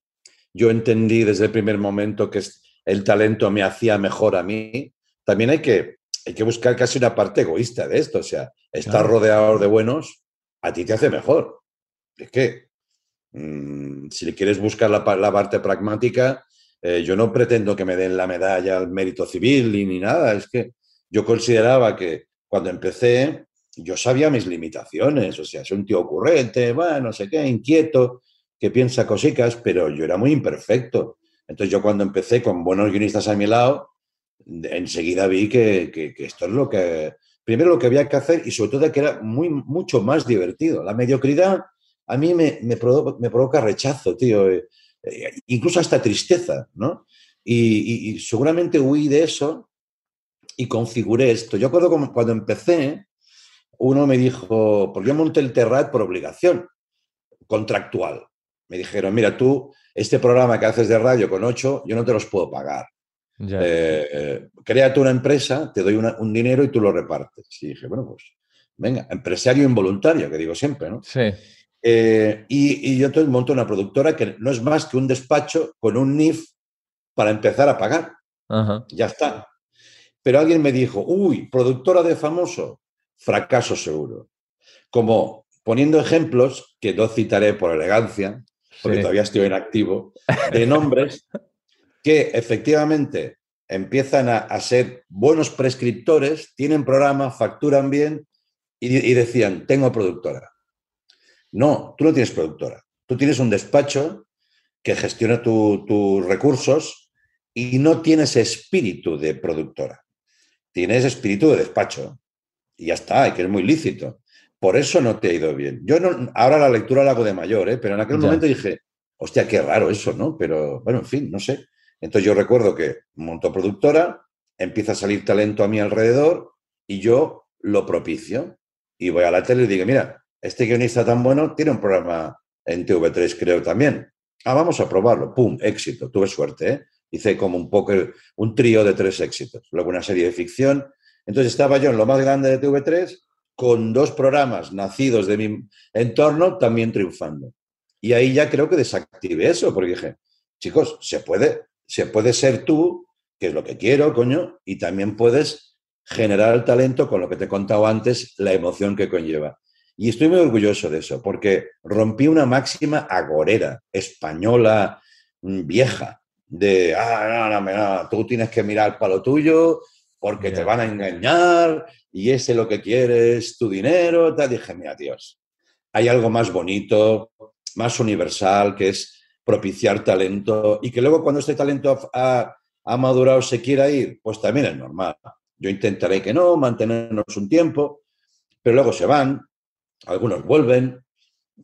Yo entendí desde el primer momento que el talento me hacía mejor a mí. También hay que, hay que buscar casi una parte egoísta de esto. O sea, estar Claro. rodeado de buenos a ti te hace mejor. Es que mm, si le quieres buscar la, pa- la parte pragmática, eh, yo no pretendo que me den la medalla al mérito civil ni, ni nada. Es que yo consideraba que cuando empecé, yo sabía mis limitaciones. O sea, soy un tío ocurrente, bueno, no sé qué, inquieto, que piensa cositas, pero yo era muy imperfecto. Entonces yo cuando empecé con buenos guionistas a mi lado, enseguida vi que, esto es lo que, primero lo que había que hacer y sobre todo que era muy, mucho más divertido. La mediocridad a mí me, provoca, rechazo, tío, eh, eh, incluso hasta tristeza, ¿no? Y, seguramente huí de eso y configuré esto. Yo acuerdo cuando empecé, uno me dijo, porque yo monté el Terrat por obligación contractual. Me dijeron, mira, tú, este programa que haces de radio con ocho, yo no te los puedo pagar. Ya. Eh, eh, créate una empresa, te doy una- un dinero y tú lo repartes. Y dije, bueno, pues venga, empresario involuntario, que digo siempre, ¿no? Sí, Eh, y, y yo entonces monto una productora que no es más que un despacho con un NIF para empezar a pagar. ajá. Ya está. Pero alguien me dijo, uy, productora de famoso, fracaso seguro. Como poniendo ejemplos, que no citaré por elegancia, porque sí. todavía estoy en activo, de nombres que efectivamente empiezan a, a ser buenos prescriptores, tienen programa, facturan bien y, y decían, tengo productora. No, tú no tienes productora. Tú tienes un despacho que gestiona tu- tus recursos y no tienes espíritu de productora. Tienes espíritu de despacho. Y ya está, y que es muy lícito. Por eso no te ha ido bien. Yo no, ahora la lectura la hago de mayor, ¿eh? pero en aquel Ya. momento dije, hostia, qué raro eso, ¿no? Pero bueno, en fin, no sé. Entonces yo recuerdo que monto productora, empieza a salir talento a mi alrededor y yo lo propicio. Y voy a la tele y digo, mira, este guionista tan bueno tiene un programa en TV3, creo también. Ah, vamos a probarlo. ¡Pum! Éxito. Tuve suerte, ¿eh? Hice como un poco un trío de tres éxitos. Luego una serie de ficción. Entonces estaba yo en lo más grande de TV3 con dos programas nacidos de mi entorno también triunfando. Y ahí ya creo que desactivé eso, porque dije, chicos, se puede, se puede ser tú, que es lo que quiero, coño, y también puedes generar el talento con lo que te he contado antes, la emoción que conlleva. Y estoy muy orgulloso de eso, porque rompí una máxima agorera, española, mm, vieja, de, ah, no, no, no, tú tienes que mirar para lo tuyo porque te van a engañar y ese lo que quieres, tu dinero, tal. Dije, mira, Dios, hay algo más bonito, más universal, que es propiciar talento y que luego cuando este talento ha, madurado se quiera ir, pues también es normal. Yo intentaré que no, mantenernos un tiempo, pero luego se van, algunos vuelven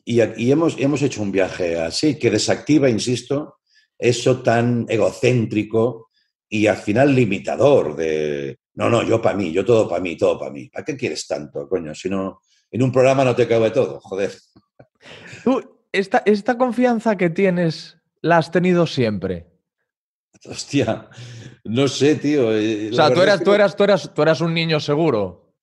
y, y hemos, hemos hecho un viaje así que desactiva, insisto, eso tan egocéntrico y al final limitador de, no, no, yo para mí, yo todo para mí, todo para mí. ¿Para qué quieres tanto, coño? Si no, en un programa no te cabe todo, joder. Tú, esta, esta confianza que tienes, la has tenido siempre? Hostia, no sé, tío. eh, O sea, tú eras, que tú, eras, tú, eras, tú eras un niño seguro.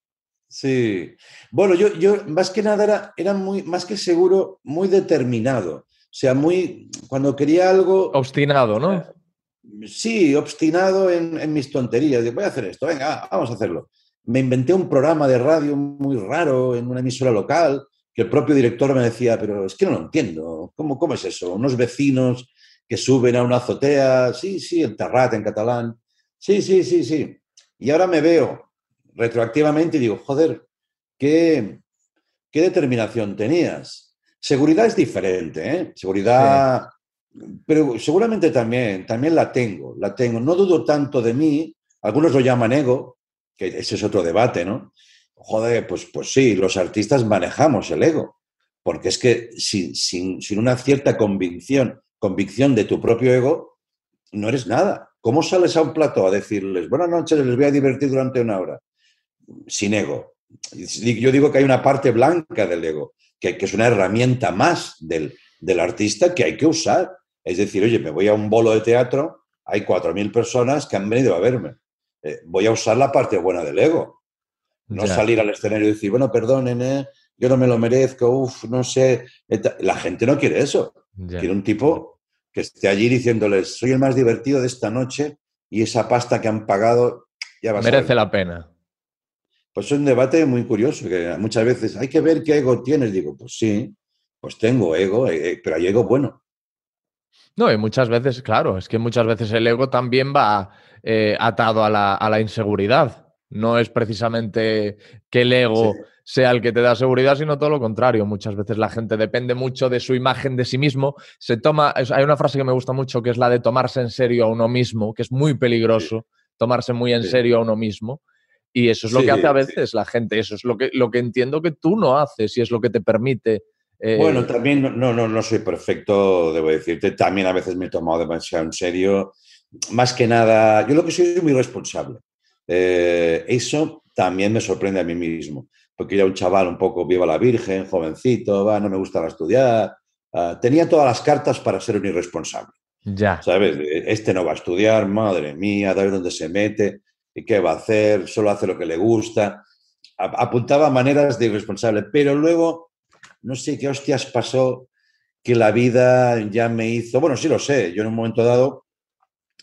Sí. Bueno, yo, yo más que nada era, era muy, más que seguro, muy determinado. O sea, muy, cuando quería algo, Obstinado, ¿no? sí, obstinado en, en mis tonterías. Digo, voy a hacer esto, venga, va, vamos a hacerlo. Me inventé un programa de radio muy raro en una emisora local, que el propio director me decía, pero es que no lo entiendo. ¿Cómo, cómo es eso? Unos vecinos que suben a una azotea, sí, sí, el terrat en catalán. Sí, sí, sí, sí. Y ahora me veo retroactivamente y digo, joder, qué, qué determinación tenías. Seguridad es diferente, ¿eh? Seguridad, pero seguramente también, también la tengo, la tengo. No dudo tanto de mí, algunos lo llaman ego, que ese es otro debate, ¿no? Joder, pues, pues sí, los artistas manejamos el ego, porque es que sin, sin, sin una cierta convicción, convicción de tu propio ego, no eres nada. ¿Cómo sales a un plato a decirles, buenas noches, les voy a divertir durante una hora? Sin ego. Yo digo que hay una parte blanca del ego, que, es una herramienta más del, del artista que hay que usar. Es decir, oye, me voy a un bolo de teatro, hay 4.000 personas que han venido a verme. Eh, voy a usar la parte buena del ego. No Ya. salir al escenario y decir, bueno, perdonen, eh, yo no me lo merezco, uff, no sé. La gente no quiere eso. Ya. Quiere un tipo que esté allí diciéndoles, soy el más divertido de esta noche y esa pasta que han pagado ya va a Merece la pena. Pues es un debate muy curioso, que muchas veces hay que ver qué ego tienes. Digo, pues sí, pues tengo ego, eh, eh, pero hay ego bueno. No, y muchas veces, claro, es que muchas veces el ego también va eh, atado a la, a la inseguridad. No es precisamente que el ego Sí. sea el que te da seguridad, sino todo lo contrario. Muchas veces la gente depende mucho de su imagen de sí mismo. Se toma, hay una frase que me gusta mucho que es la de tomarse en serio a uno mismo, que es muy peligroso, tomarse muy en Sí. serio a uno mismo. Y eso es lo que hace a veces la gente. Eso es lo que, lo que entiendo que tú no haces y es lo que te permite. eh, Bueno, también no, no, no, no soy perfecto, debo decirte. También a veces me he tomado demasiado en serio. Más que nada, yo lo que soy es muy responsable. Eh, eso también me sorprende a mí mismo, porque era un chaval un poco viva la virgen, jovencito, va, no me gustaba estudiar. ah, tenía todas las cartas para ser un irresponsable. ya. ¿Sabes? Este no va a estudiar, madre mía, a ver dónde se mete, y qué va a hacer, solo hace lo que le gusta. A- Apuntaba maneras de irresponsable, pero luego, no sé qué hostias pasó, que la vida ya me hizo, bueno, sí lo sé, yo en un momento dado,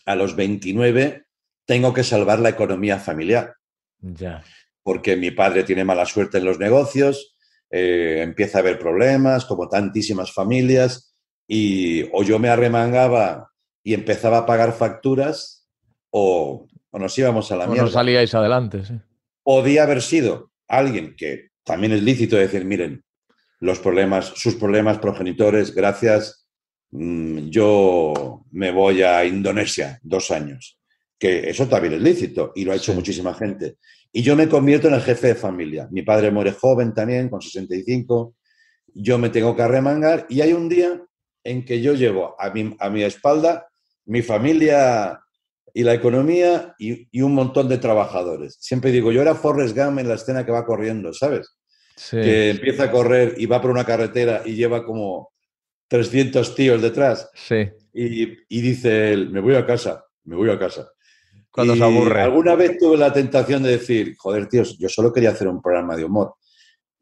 a los 29, tengo que salvar la economía familiar Ya. porque mi padre tiene mala suerte en los negocios, eh, empieza a haber problemas, como tantísimas familias, y o yo me arremangaba y empezaba a pagar facturas, o, o nos íbamos a la O no mierda. salíais adelante, sí. Podía haber sido alguien que también es lícito decir, miren, los problemas, sus problemas progenitores, gracias, mm, yo me voy a Indonesia dos años. Que eso también es lícito y lo ha hecho Sí. muchísima gente. Y yo me convierto en el jefe de familia. Mi padre muere joven también, con 65. Yo me tengo que arremangar y hay un día en que yo llevo a mi, a mi espalda mi familia y la economía y, y un montón de trabajadores. Siempre digo, yo era Forrest Gump en la escena que va corriendo, ¿sabes? Sí. Que empieza a correr y va por una carretera y lleva como 300 tíos detrás sí. y, y dice él, me voy a casa, me voy a casa. Cuando Y se aburre. Alguna vez tuve la tentación de decir, joder, tíos, yo solo quería hacer un programa de humor.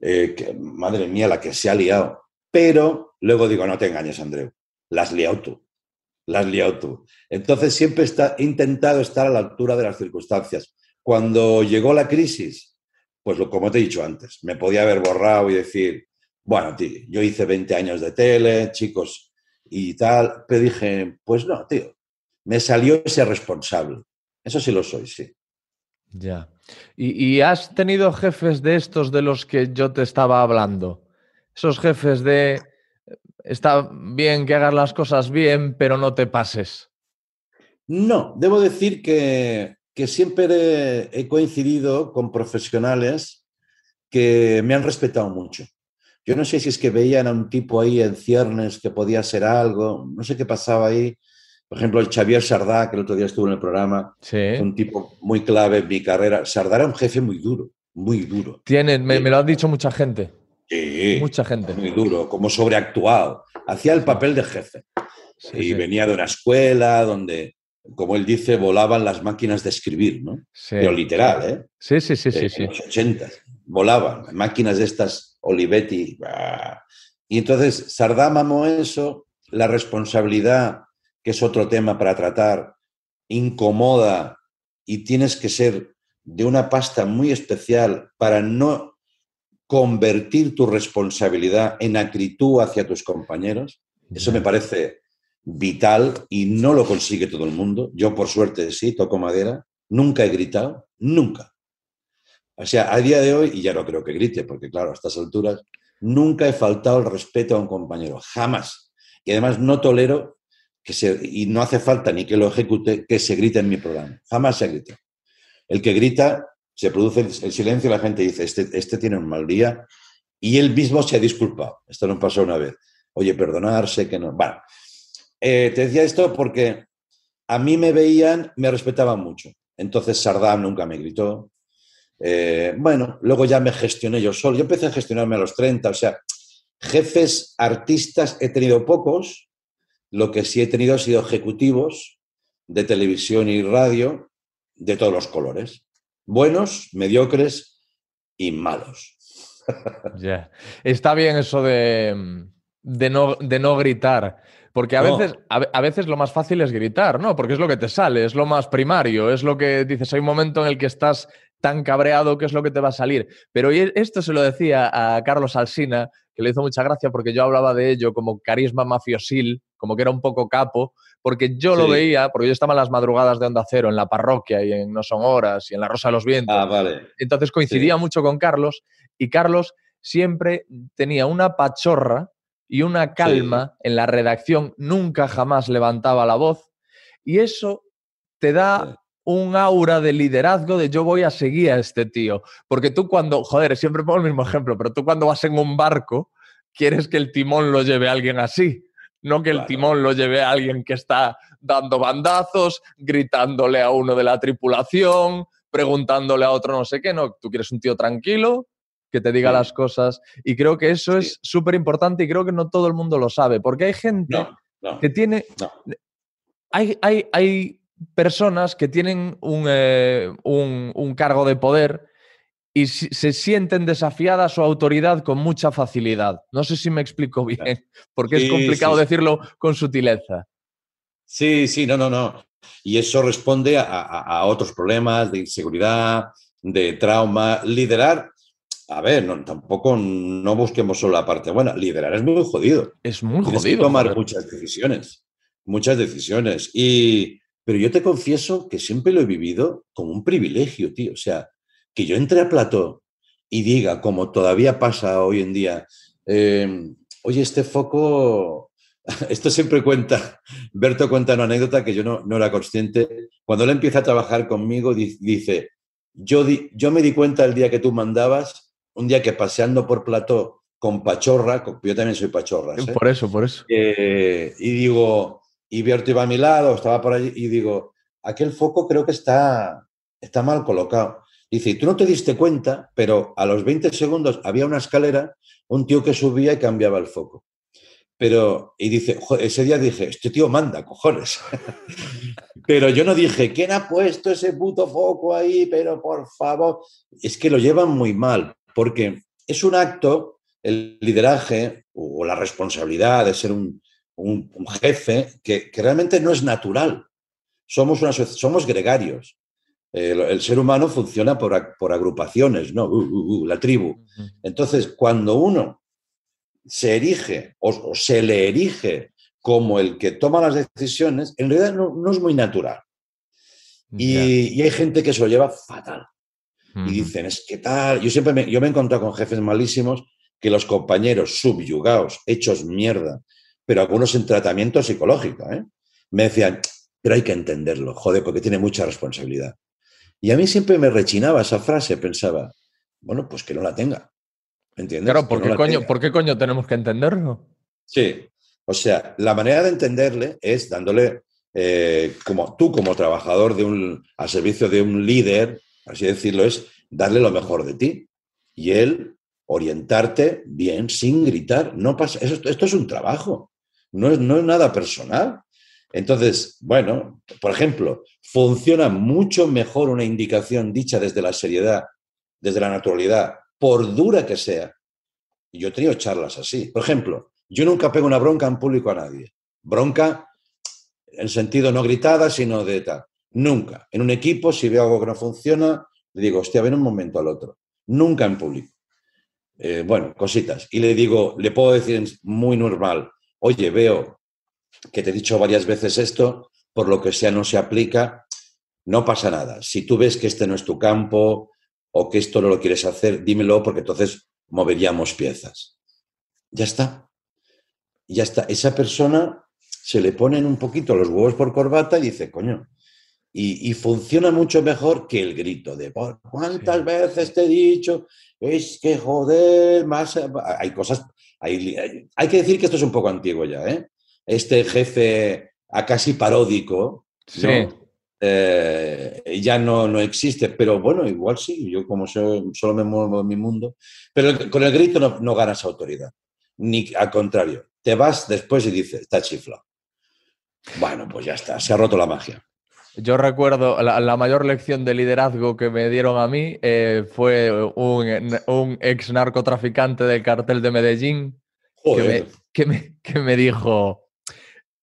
Eh, que, madre mía, la que se ha liado. Pero luego digo, no te engañes, Andreu, la has liado tú. La has liado tú. Entonces siempre está, he intentado estar a la altura de las circunstancias. Cuando llegó la crisis, pues lo, como te he dicho antes, me podía haber borrado y decir, bueno, tío, yo hice 20 años de tele, chicos, y tal, pero dije, pues no, tío, me salió ese responsable. Eso sí lo soy, sí. Ya. ¿Y, y has tenido jefes de estos de los que yo te estaba hablando? Esos jefes de está bien que hagas las cosas bien, pero no te pases. No, debo decir que, que siempre he, he coincidido con profesionales que me han respetado mucho. Yo no sé si es que veían a un tipo ahí en ciernes que podía ser algo, no sé qué pasaba ahí. Por ejemplo, el Xavier Sardá, que el otro día estuvo en el programa, Sí. un tipo muy clave en mi carrera. Sardá era un jefe muy duro, muy duro. Tiene, me, me lo ha dicho mucha gente. Sí, Mucha gente. muy duro, como sobreactuado. Hacía el papel de jefe. Sí, y sí. venía de una escuela donde, como él dice, volaban las máquinas de escribir, ¿no? Sí. Pero literal, ¿eh? Sí, sí, sí, sí, Eh, sí. En los 80 volaban, máquinas de estas Olivetti. Y entonces Sardá mamó eso, la responsabilidad, que es otro tema para tratar, incomoda y tienes que ser de una pasta muy especial para no convertir tu responsabilidad en acritud hacia tus compañeros. Eso me parece vital y no lo consigue todo el mundo. Yo, por suerte, sí, toco madera. Nunca he gritado, nunca. O sea, a día de hoy, y ya no creo que grite, porque claro, a estas alturas, nunca he faltado el respeto a un compañero, jamás. Y además no tolero y no hace falta ni que lo ejecute, que se grite en mi programa. Jamás se grita. El que grita, se produce el, silencio la gente dice, este, este tiene un mal día, y él mismo se ha disculpado. Esto no pasó una vez. Oye, perdonarse, que no. Bueno, eh, te decía esto porque a mí me veían, me respetaban mucho. Entonces Sardam nunca me gritó. Eh, bueno, luego ya me gestioné yo solo. Yo empecé a gestionarme a los 30, o sea, jefes artistas he tenido pocos. Lo que sí he tenido ha sido ejecutivos de televisión y radio de todos los colores. Buenos, mediocres y malos. Ya. Está bien eso de, de, no, de no gritar. Porque a No. veces, a, a veces lo más fácil es gritar, ¿no? Porque es lo que te sale, es lo más primario, es lo que dices. Hay un momento en el que estás tan cabreado que es lo que te va a salir. Pero y esto se lo decía a Carlos Alsina, que le hizo mucha gracia porque yo hablaba de ello como carisma mafiosil, como que era un poco capo, porque yo lo veía, porque yo estaba en las madrugadas de Onda Cero, en la parroquia y en No Son Horas y en La Rosa de los Vientos. Ah, vale. Entonces coincidía mucho con Carlos y Carlos siempre tenía una pachorra y una calma en la redacción, nunca jamás levantaba la voz y eso te da un aura de liderazgo de yo voy a seguir a este tío. Porque tú cuando, joder, siempre pongo el mismo ejemplo, pero tú cuando vas en un barco quieres que el timón lo lleve alguien así, no que el Claro. timón lo lleve a alguien que está dando bandazos, gritándole a uno de la tripulación, preguntándole a otro no sé qué, no, tú quieres un tío tranquilo que te diga Sí. las cosas y creo que eso Sí. es súper importante y creo que no todo el mundo lo sabe, porque hay gente No, no. que tiene, no. hay, hay, hay personas que tienen un, eh, un- un cargo de poder y si- se sienten desafiadas su autoridad con mucha facilidad. No sé si me explico bien, porque es complicado sí. decirlo con sutileza. Sí, sí, no, no, no. Y eso responde a, a- a otros problemas de inseguridad, de trauma. Liderar, a ver, no, tampoco no busquemos solo la parte buena. Liderar es muy jodido. Es muy Tienes jodido. que tomar joder. muchas decisiones, muchas decisiones. Y, pero yo te confieso que siempre lo he vivido como un privilegio, tío. O sea, que yo entre a plató y diga, como todavía pasa hoy en día, eh, oye, este foco, esto siempre cuenta, Berto cuenta una anécdota que yo no, no era consciente. Cuando él empieza a trabajar conmigo, di- dice, yo, di- yo me di cuenta el día que tú mandabas, un día que paseando por plató con pachorra, con- yo también soy pachorra, ¿eh? Por eso, por eso. Eh, y digo, y Berto iba a mi lado, estaba por allí, y digo, aquel foco creo que está, está mal colocado. Dice, tú no te diste cuenta, pero a los 20 segundos había una escalera, un tío que subía y cambiaba el foco. Pero, y dice, "Jo, ese día dije, este tío manda, cojones. pero yo no dije, ¿quién ha puesto ese puto foco ahí? Pero por favor, es que lo llevan muy mal, porque es un acto, el lideraje o la responsabilidad de ser un, un- jefe, que, que realmente no es natural. Somos, una, somos gregarios. El, el ser humano funciona por, ag- por agrupaciones, ¿no? Uh, uh, uh, la tribu. Entonces, cuando uno se erige o, o se le erige como el que toma las decisiones, en realidad no, no es muy natural. Y, hay gente que se lo lleva fatal. Y dicen, es que tal. Yo siempre me, yo me he encontrado con jefes malísimos que los compañeros subyugados, hechos mierda, pero algunos en tratamiento psicológico, ¿eh? me decían, pero hay que entenderlo, joder, porque tiene mucha responsabilidad. Y a mí siempre me rechinaba esa frase, pensaba, bueno, pues que no la tenga. ¿Entiendes? Claro, ¿por qué, coño, tenga. ¿por qué coño tenemos que entenderlo? Sí, o sea, la manera de entenderle es dándole, eh, como tú como trabajador de un, al servicio de un líder, así decirlo, es darle lo mejor de ti. Y él orientarte bien, sin gritar. No pasa, eso- esto es un trabajo. no es, no es nada personal. Entonces, bueno, por ejemplo, funciona mucho mejor una indicación dicha desde la seriedad, desde la naturalidad, por dura que sea. Yo he tenido charlas así. Por ejemplo, yo nunca pego una bronca en público a nadie. Bronca en sentido no gritada, sino de tal. Nunca. En un equipo, si veo algo que no funciona, le digo, hostia, ven un momento al otro. Nunca en público. Eh, bueno, cositas. Y le digo, le puedo decir muy normal, oye, veo que te he dicho varias veces esto, por lo que sea no se aplica, no pasa nada. Si tú ves que este no es tu campo o que esto no lo quieres hacer, dímelo porque entonces moveríamos piezas. Ya está. Ya está. Esa persona se le ponen un poquito los huevos por corbata y dice, coño, y, funciona mucho mejor que el grito de cuántas veces te he dicho, es que joder, más hay cosas, hay, hay que decir que esto es un poco antiguo ya, ¿eh? Este jefe a casi paródico, eh, ya no, no existe, pero bueno, igual sí, yo como solo me muevo en mi mundo, pero con el grito no, no ganas autoridad, ni al contrario, te vas después y dices, está chiflado. Bueno, pues ya está, se ha roto la magia. Yo recuerdo la, mayor lección de liderazgo que me dieron a mí eh, fue un, ex narcotraficante del cartel de Medellín que me, dijo,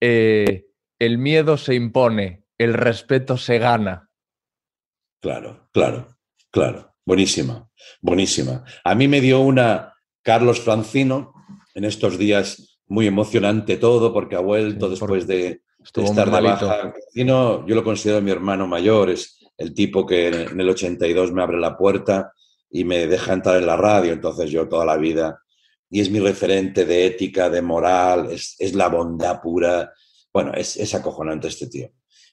eh, el miedo se impone, el respeto se gana. Claro, claro, claro. Buenísima, buenísima. A mí me dio una Carlos Francino en estos días muy emocionante todo porque ha vuelto después de estar de baja. yo lo considero mi hermano mayor, es el tipo que en el 82 me abre la puerta y me deja entrar en la radio, entonces yo toda la vida, y es mi referente de ética, de moral, es, es la bondad pura. Bueno, es, es acojonante este tío.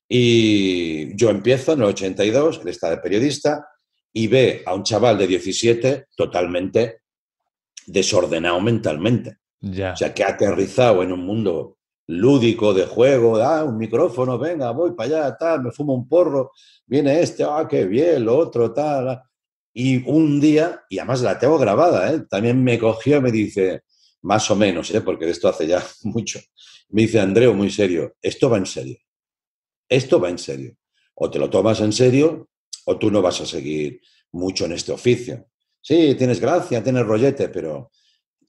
Y yo empiezo en el 82, él está de periodista, y ve a un chaval de 17 totalmente desordenado mentalmente. Ya. O sea, que ha aterrizado en un mundo lúdico de juego, ah, un micrófono, venga, voy para allá, tal, me fumo un porro, viene este, ah, qué bien, lo otro, tal. Ah". Y un día, y además la tengo grabada, ¿eh? también me cogió y me dice, más o menos, ¿eh? porque de esto hace ya mucho, me dice, Andreu, muy serio, esto va en serio, esto va en serio. O te lo tomas en serio o tú no vas a seguir mucho en este oficio. Sí, tienes gracia, tienes rollete, pero...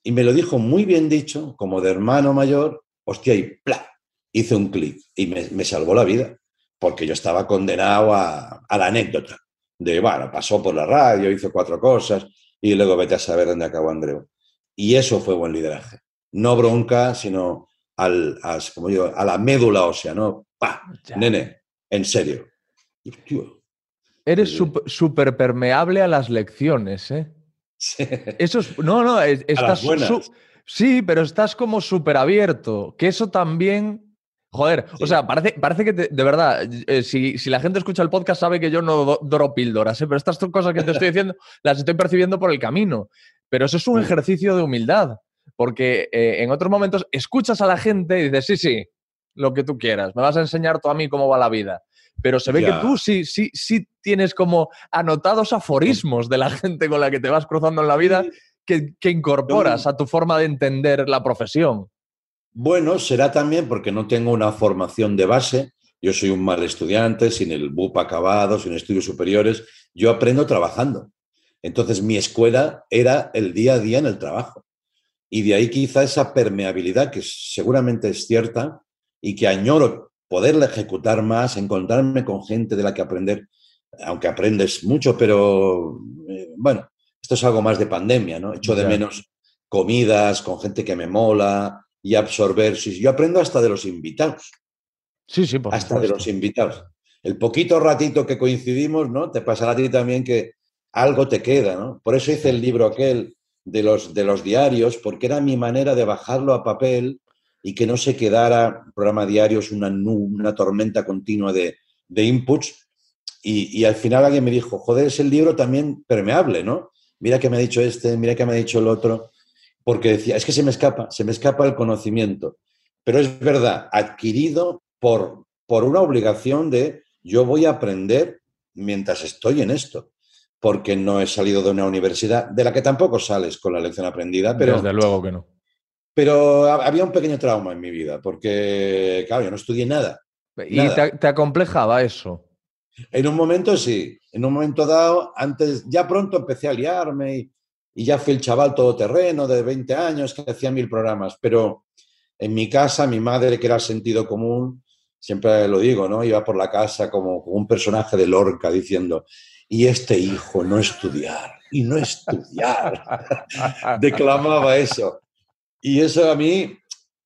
Y me lo dijo muy bien dicho, como de hermano mayor, hostia, y ¡plá! hice un clic y me, salvó la vida, porque yo estaba condenado a, la anécdota de, bueno, pasó por la radio, hizo cuatro cosas y luego vete a saber dónde acabó Andreu. Y eso fue buen lideraje. No bronca, sino al, como a la médula ósea, ¿no? ¡Pah! Nene, en serio. Eres súper permeable a las lecciones, ¿eh? Sí. Eso es. No, no, estás. Sí, pero estás como súper abierto, que eso también... Joder, o sea, parece, parece que de verdad, eh, si, la gente escucha el podcast sabe que yo no doro píldoras, ¿eh? pero estas cosas que te estoy diciendo las estoy percibiendo por el camino. Pero eso es un ejercicio de humildad, porque eh, en otros momentos escuchas a la gente y dices, sí, sí, lo que tú quieras, me vas a enseñar tú a mí cómo va la vida. Pero se ve que tú sí, sí, sí tienes como anotados aforismos de la gente con la que te vas cruzando en la vida que, incorporas a tu forma de entender la profesión? Bueno, será también porque no tengo una formación de base. Yo soy un mal estudiante, sin el BUP acabado, sin estudios superiores. Yo aprendo trabajando. Entonces mi escuela era el día a día en el trabajo. Y de ahí quizá esa permeabilidad que seguramente es cierta y que añoro poderla ejecutar más, encontrarme con gente de la que aprender, aunque aprendes mucho, pero eh, bueno, esto es algo más de pandemia, ¿no? Echo de menos comidas con gente que me mola y absorber. yo aprendo hasta de los invitados. Sí, sí, por Hasta de los invitados. El poquito ratito que coincidimos, ¿no? Te pasará a ti también que algo te queda, ¿no? Por eso hice el libro aquel de los, de los diarios, porque era mi manera de bajarlo a papel y que no se quedara programa diarios una, una tormenta continua de, inputs. Y, y, al final alguien me dijo, joder, es el libro también permeable, ¿no? mira que me ha dicho este, mira que me ha dicho el otro, porque decía, es que se me escapa, se me escapa el conocimiento. Pero es verdad, adquirido por, por una obligación de yo voy a aprender mientras estoy en esto, porque no he salido de una universidad, de la que tampoco sales con la lección aprendida, pero... Desde luego que no. Pero ha- había un pequeño trauma en mi vida, porque, claro, yo no estudié nada. ¿Y Nada. te, te acomplejaba eso? En un momento sí, en un momento dado, antes, ya pronto empecé a liarme y, y ya fui el chaval todoterreno de 20 años que hacía mil programas, pero en mi casa, mi madre, que era sentido común, siempre lo digo, ¿no? Iba por la casa como, un personaje de Lorca diciendo, y este hijo no estudiar, y no estudiar. Declamaba eso. Y eso a mí,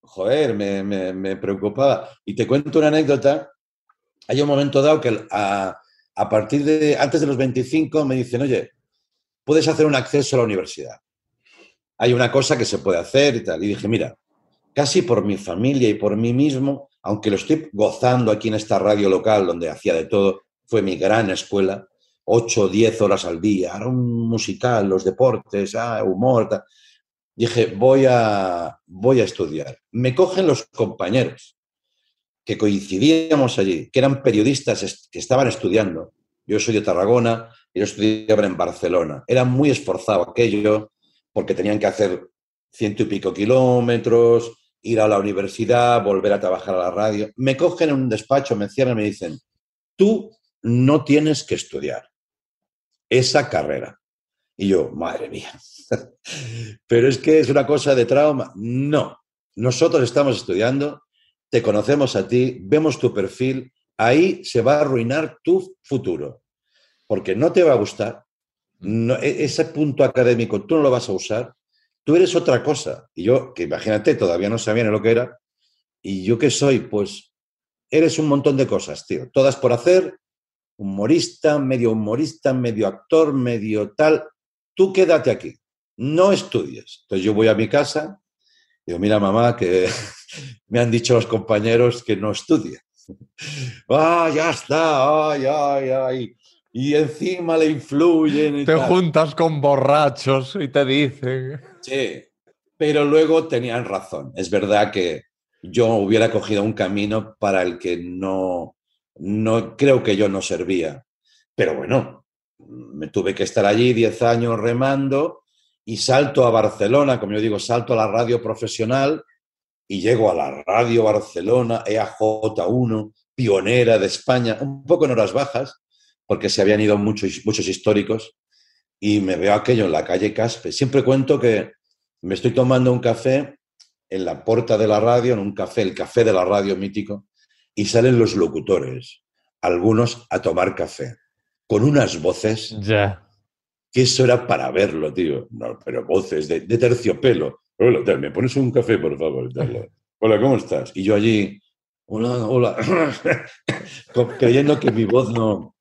joder, me, me- me preocupaba. Y te cuento una anécdota. Hay un momento dado que a, a partir de, antes de los 25 me dicen, oye, puedes hacer un acceso a la universidad. Hay una cosa que se puede hacer y tal. Y dije, mira, casi por mi familia y por mí mismo, aunque lo estoy gozando aquí en esta radio local donde hacía de todo, fue mi gran escuela, 8 o 10 horas al día, era un musical, los deportes, ah, humor, tal. Dije, voy a, voy a estudiar. Me cogen los compañeros que coincidíamos allí, que eran periodistas que estaban estudiando. Yo soy de Tarragona, ellos estudiaban en Barcelona. Era muy esforzado aquello, porque tenían que hacer ciento y pico kilómetros, ir a la universidad, volver a trabajar a la radio. Me cogen en un despacho, me cierran y me dicen, tú no tienes que estudiar esa carrera. Y yo, madre mía, pero es que es una cosa de trauma. No, nosotros estamos estudiando, te conocemos a ti, vemos tu perfil, ahí se va a arruinar tu futuro, porque no te va a gustar, no- e- ese punto académico tú no lo vas a usar, tú eres otra cosa. Y yo, que imagínate, todavía no sabía ni lo que era, y yo qué soy, pues eres un montón de cosas, tío, todas por hacer, humorista, medio humorista, medio actor, medio tal, tú quédate aquí, no estudies. Entonces yo voy a mi casa, digo, mira mamá, que me han dicho los compañeros que no estudie. Ah, ya está, ay, ay, ay. Y encima le influyen. y Te tal. juntas con borrachos y te dicen... Sí, pero luego tenían razón. Es verdad que yo hubiera cogido un camino para el que no, no creo que yo no servía. Pero bueno, me tuve que estar allí 10 años remando y salto a Barcelona, como yo digo, salto a la radio profesional y llego a la radio Barcelona, E EAJ1, pionera de España, un poco en horas bajas, porque se habían ido muchos, muchos históricos, y me veo aquello en la calle Caspe. Siempre cuento que me estoy tomando un café en la puerta de la radio, en un café, el café de la radio mítico, y salen los locutores, algunos a tomar café, con unas voces Ya. que eso era para verlo, tío. No, pero voces de, de terciopelo. Hola, tal, ¿me pones un café, por favor? Tal. Hola, ¿cómo estás? Y yo allí, hola, hola, creyendo que mi voz no...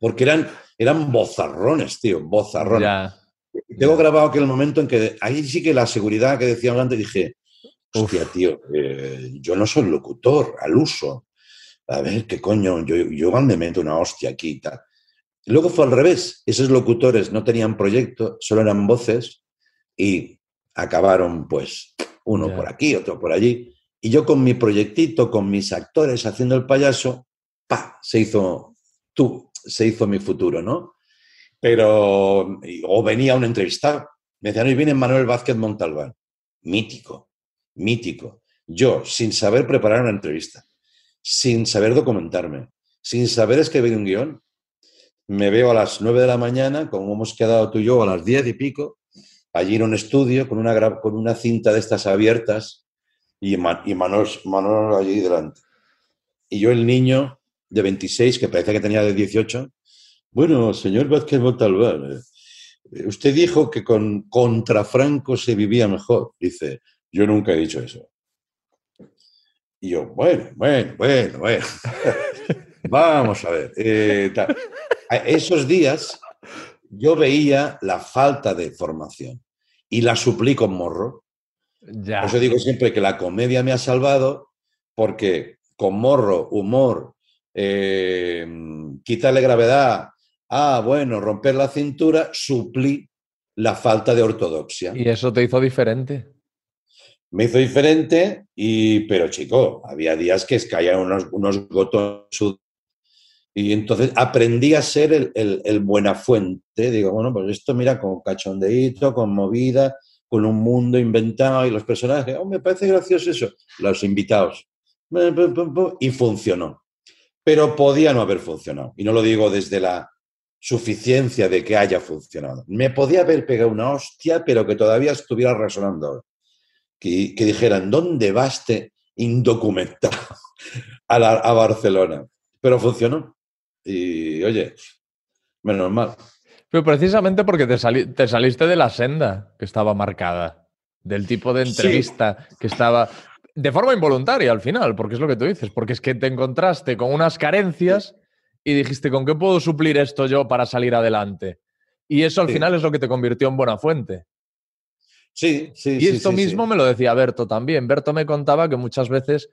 Porque eran, eran bozarrones, tío, bozarrones. Ya. Tengo grabado aquel momento en que ahí sí que la seguridad que decíamos antes dije, hostia, tío, eh, yo no soy locutor al uso. A ver, qué coño, yo, yo me meto una hostia aquí y tal. Luego fue al revés. Esos locutores no tenían proyecto, solo eran voces y acabaron, pues, uno por aquí, otro por allí. Y yo con mi proyectito, con mis actores haciendo el payaso, pa, se hizo tú, se hizo mi futuro, ¿no? Pero, o venía un entrevistado, me decían, hoy viene Manuel Vázquez Montalbán, mítico, mítico. Yo, sin saber preparar una entrevista, sin saber documentarme, sin saber escribir un guion, me veo a las 9 de la mañana, como hemos quedado tú y yo, a las 10 y pico, allí en un estudio con una, cinta de estas abiertas y, Ma- y Manuel, Manuel allí delante. Y yo, el niño de 26, que parece que tenía de 18, bueno, señor Vázquez Montalbán, eh, usted dijo que con contra Franco se vivía mejor. Dice, yo nunca he dicho eso. Y yo, bueno, bueno, bueno, bueno. Vamos a ver. eh, esos días yo veía la falta de formación y la suplí con morro. Ya. Por eso digo siempre que la comedia me ha salvado porque con morro, humor, eh, quitarle gravedad, ah, bueno, romper la cintura, suplí la falta de ortodoxia. Y eso te hizo diferente. Me hizo diferente, y, pero chico, había días que caían unos, unos gotos y entonces aprendí a ser el, el, buena fuente. Digo, bueno, pues esto mira con cachondeíto, con movida, con un mundo inventado y los personajes, oh, me parece gracioso eso, los invitados. Y funcionó. Pero podía no haber funcionado. Y no lo digo desde la suficiencia de que haya funcionado. Me podía haber pegado una hostia, pero que todavía estuviera resonando. Que, que dijeran, ¿dónde va este indocumentado a, a Barcelona? Pero funcionó. Y oye, menos mal. Pero precisamente porque te, sali- te saliste de la senda que estaba marcada, del tipo de Sí. entrevista que estaba de forma involuntaria al final, porque es lo que tú dices, porque es que te encontraste con unas carencias y dijiste, ¿con qué puedo suplir esto yo para salir adelante? Y eso al Sí. final es lo que te convirtió en buena fuente. Sí, sí. Y sí, esto sí, mismo me lo decía Berto también. Berto me contaba que muchas veces,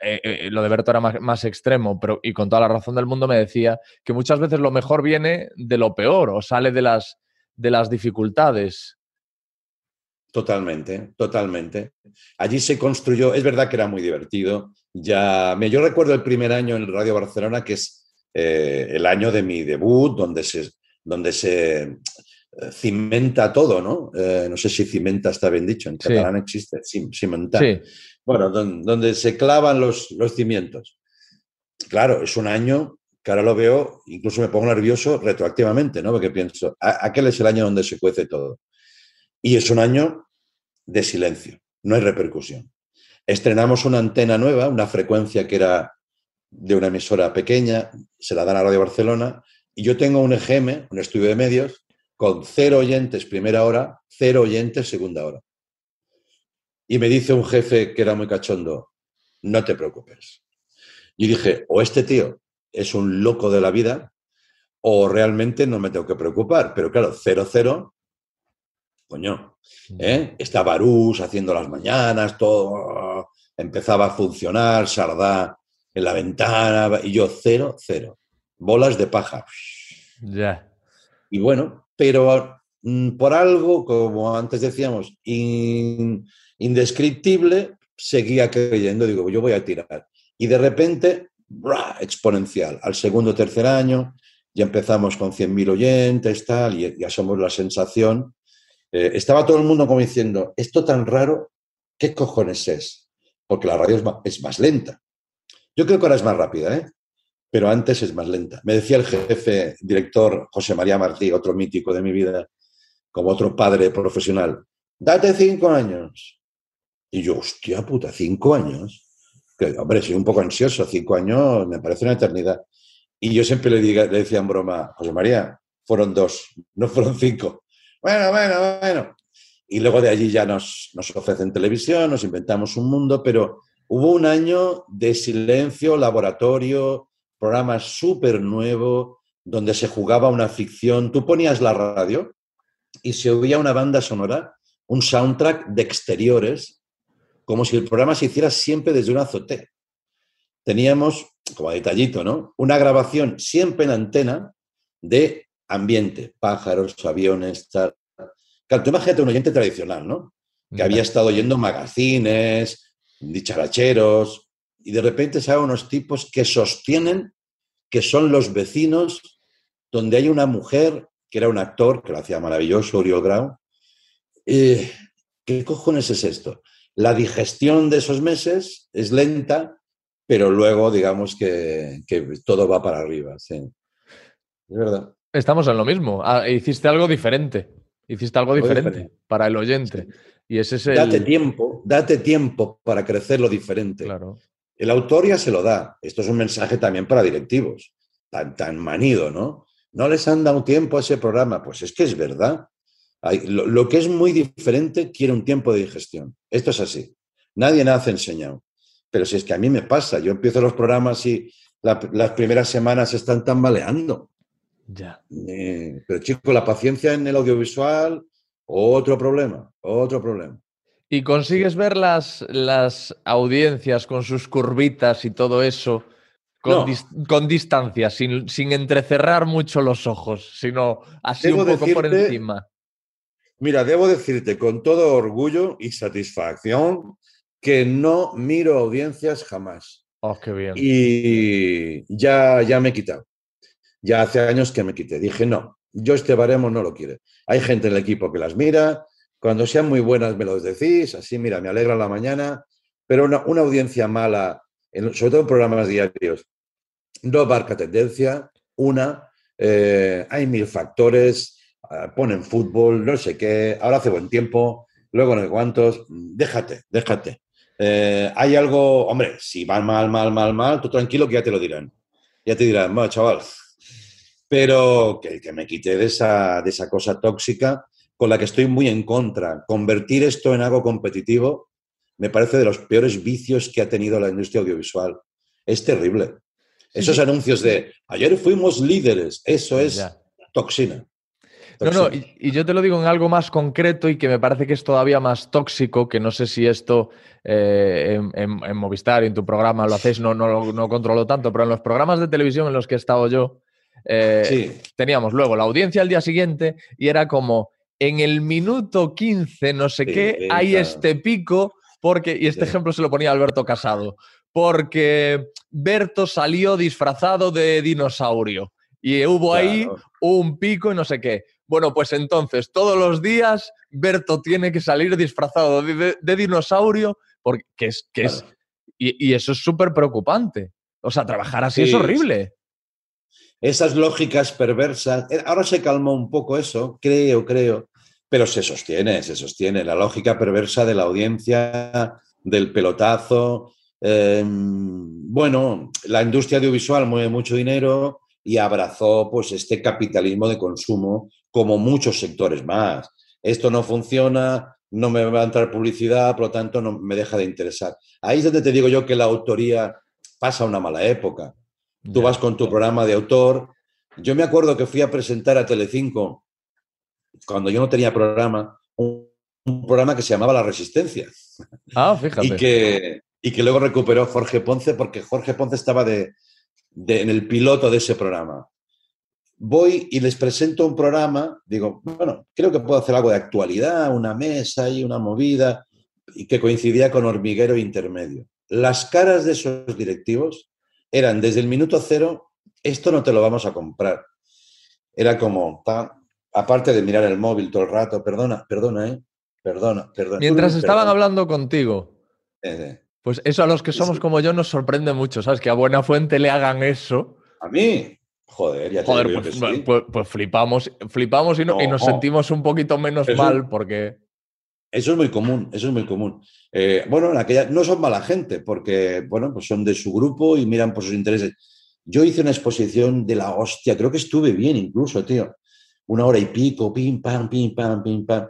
eh, eh, lo de Berto era más, más extremo, pero y con toda la razón del mundo me decía que muchas veces lo mejor viene de lo peor o sale de las, de las dificultades. Totalmente, totalmente. Allí se construyó, es verdad que era muy divertido. Ya, me- yo recuerdo el primer año en Radio Barcelona, que es eh, el año de mi debut, donde se, donde se eh, cimenta todo, ¿no? Eh, no sé si cimenta está bien dicho, en Sí. catalán existe, cim- cimentar. Sí, Bueno, don- donde se clavan los, los cimientos. Claro, es un año que ahora lo veo, incluso me pongo nervioso retroactivamente, ¿no? Porque pienso, "A- aquel es el año donde se cuece todo. Y es un año de silencio, no hay repercusión. Estrenamos una antena nueva, una frecuencia que era de una emisora pequeña, se la dan a Radio Barcelona, y yo tengo un EGM, un estudio de medios, con cero oyentes primera hora, cero oyentes segunda hora. Y me dice un jefe que era muy cachondo, no te preocupes. Y dije, o este tío es un loco de la vida, o realmente no me tengo que preocupar. Pero claro, cero, cero, coño. ¿eh? Está Barús haciendo las mañanas, todo empezaba a funcionar, Sardá en la ventana, y yo cero, cero. Bolas de paja. ya. Y bueno, pero mm, por algo, como antes decíamos, in- indescriptible, seguía creyendo, digo, yo voy a tirar. Y de repente, ¡bra! exponencial. Al segundo tercer año, ya empezamos con 100.000 oyentes, tal, y ya somos la sensación. Eh, estaba todo el mundo como diciendo, esto tan raro, ¿qué cojones es? Porque la radio es ma- es más lenta. Yo creo que ahora es más rápida, ¿eh? pero antes es más lenta. Me decía el jefe, director José María Martí, otro mítico de mi vida, como otro padre profesional, date cinco años. Y yo, hostia puta, cinco años. Que, hombre, soy un poco ansioso, cinco años me parece una eternidad. Y yo siempre le, diga- le decía en broma, José María, fueron dos, no fueron cinco. Bueno, bueno, bueno. Y luego de allí ya nos, nos ofrecen televisión, nos inventamos un mundo, pero hubo un año de silencio, laboratorio, programa súper nuevo, donde se jugaba una ficción. Tú ponías la radio y se oía una banda sonora, un soundtrack de exteriores, como si el programa se hiciera siempre desde una azotea. Teníamos, como detallito, ¿no? Una grabación siempre en antena de ambiente, pájaros, aviones, tal. Claro, tú imagínate un oyente tradicional, ¿no? Que había estado oyendo magazines, dicharacheros, y de repente salen unos tipos que sostienen que son los vecinos donde hay una mujer que era un actor, que lo hacía maravilloso, Oriol Grau. Eh, ¿Qué cojones es esto? La digestión de esos meses es lenta, pero luego digamos que, que todo va para arriba. Sí. Es verdad. Estamos en lo mismo. Ah, hiciste algo diferente. Hiciste algo diferente. para el oyente. Y ese es el. Date tiempo, date tiempo para crecer lo diferente. Claro. El autor ya se lo da. Esto es un mensaje también para directivos. Tan, tan manido, ¿no? No les han dado tiempo a ese programa. Pues es que es verdad. Hay- lo, lo que es muy diferente quiere un tiempo de digestión. Esto es así. Nadie nace enseñado. Pero si es que a mí me pasa, yo empiezo los programas y la- las primeras semanas están tambaleando. Ya. Eh, pero chico, la paciencia en el audiovisual, otro problema, otro problema. Y consigues ver las, las audiencias con sus curvitas y todo eso con, No. dis- con distancia, sin, sin entrecerrar mucho los ojos, sino así Debo un poco por encima. Mira, debo decirte con todo orgullo y satisfacción que no miro audiencias jamás. Oh, qué bien. Y ya, ya me he quitado. Ya hace años que me quité. Dije, no, yo este baremo no lo quiero. Hay gente en el equipo que las mira, Cuando sean muy buenas me los decís, así mira, me alegra la mañana, pero una, una audiencia mala, en- sobre todo en programas diarios, no marca tendencia. Una, eh, hay mil factores, ponen fútbol, no sé qué, ahora hace buen tiempo, luego no sé cuántos, mm, déjate, déjate. Eh, hay algo, hombre, si van mal, mal, mal, mal, tú tranquilo que ya te lo dirán. Ya te dirán, bueno, chaval, pero que, que me quite de esa, de esa cosa tóxica con la que estoy muy en contra. Convertir esto en algo competitivo me parece de los peores vicios que ha tenido la industria audiovisual. Es terrible. Esos sí. anuncios de ayer fuimos líderes, eso es Ya. toxina. No, no, y, y yo te lo digo en algo más concreto y que me parece que es todavía más tóxico, que no sé si esto eh, en, en- en Movistar y en tu programa lo hacéis, no, no, lo- no controlo tanto, pero en los programas de televisión en los que he estado yo, eh, Sí, teníamos luego la audiencia al día siguiente y era como en el minuto 15, no sé Sí, qué, hay claro. este pico, porque, y este Sí. ejemplo se lo ponía Alberto Casado, porque Berto salió disfrazado de dinosaurio y hubo ahí un pico y no sé qué. Bueno, pues entonces todos los días Berto tiene que salir disfrazado de, de- de dinosaurio porque que es, que es y, y eso es súper preocupante. O sea, trabajar así es horrible. Esas lógicas perversas. eh, Ahora se calmó un poco eso, creo, creo, pero se sostiene, se sostiene. La lógica perversa de la audiencia, del pelotazo. eh, bueno, la industria audiovisual mueve mucho dinero y abrazó pues este capitalismo de consumo como muchos sectores más. Esto no funciona, no me va a entrar publicidad, por lo tanto no me deja de interesar. Ahí es donde te digo yo que la autoría pasa una mala época. Tú vas con tu programa de autor. Yo me acuerdo que fui a presentar a Telecinco, cuando yo no tenía programa, un, un programa que se llamaba La Resistencia Ah, fíjate. y que, y que luego recuperó Jorge Ponce porque Jorge Ponce estaba de, de- en el piloto de ese programa. Voy y les presento un programa, digo, bueno, creo que puedo hacer algo de actualidad, una mesa y una movida, y que coincidía con hormiguero intermedio. Las caras de esos directivos eran desde el minuto cero, esto no te lo vamos a comprar. Era como, ta, aparte de mirar el móvil todo el rato, perdona, perdona, ¿eh? Perdona, perdona. Mientras estaban perdona. hablando contigo, Eh, pues eso a los que somos sí. como yo nos sorprende mucho, ¿sabes? Que a Buena Fuente le hagan eso. a mí, joder, ya te Joder, digo yo pues, que sí. pues- pues flipamos, flipamos y, no- y nos No. sentimos un poquito menos Eso- mal porque... Eso es muy común, eso es muy común. Eh, bueno, en aquella, no son mala gente, porque, bueno, pues son de su grupo y miran por sus intereses. Yo hice una exposición de la hostia, creo que estuve bien incluso, tío. Una hora y pico, pim, pam, pim, pam, pim, pam.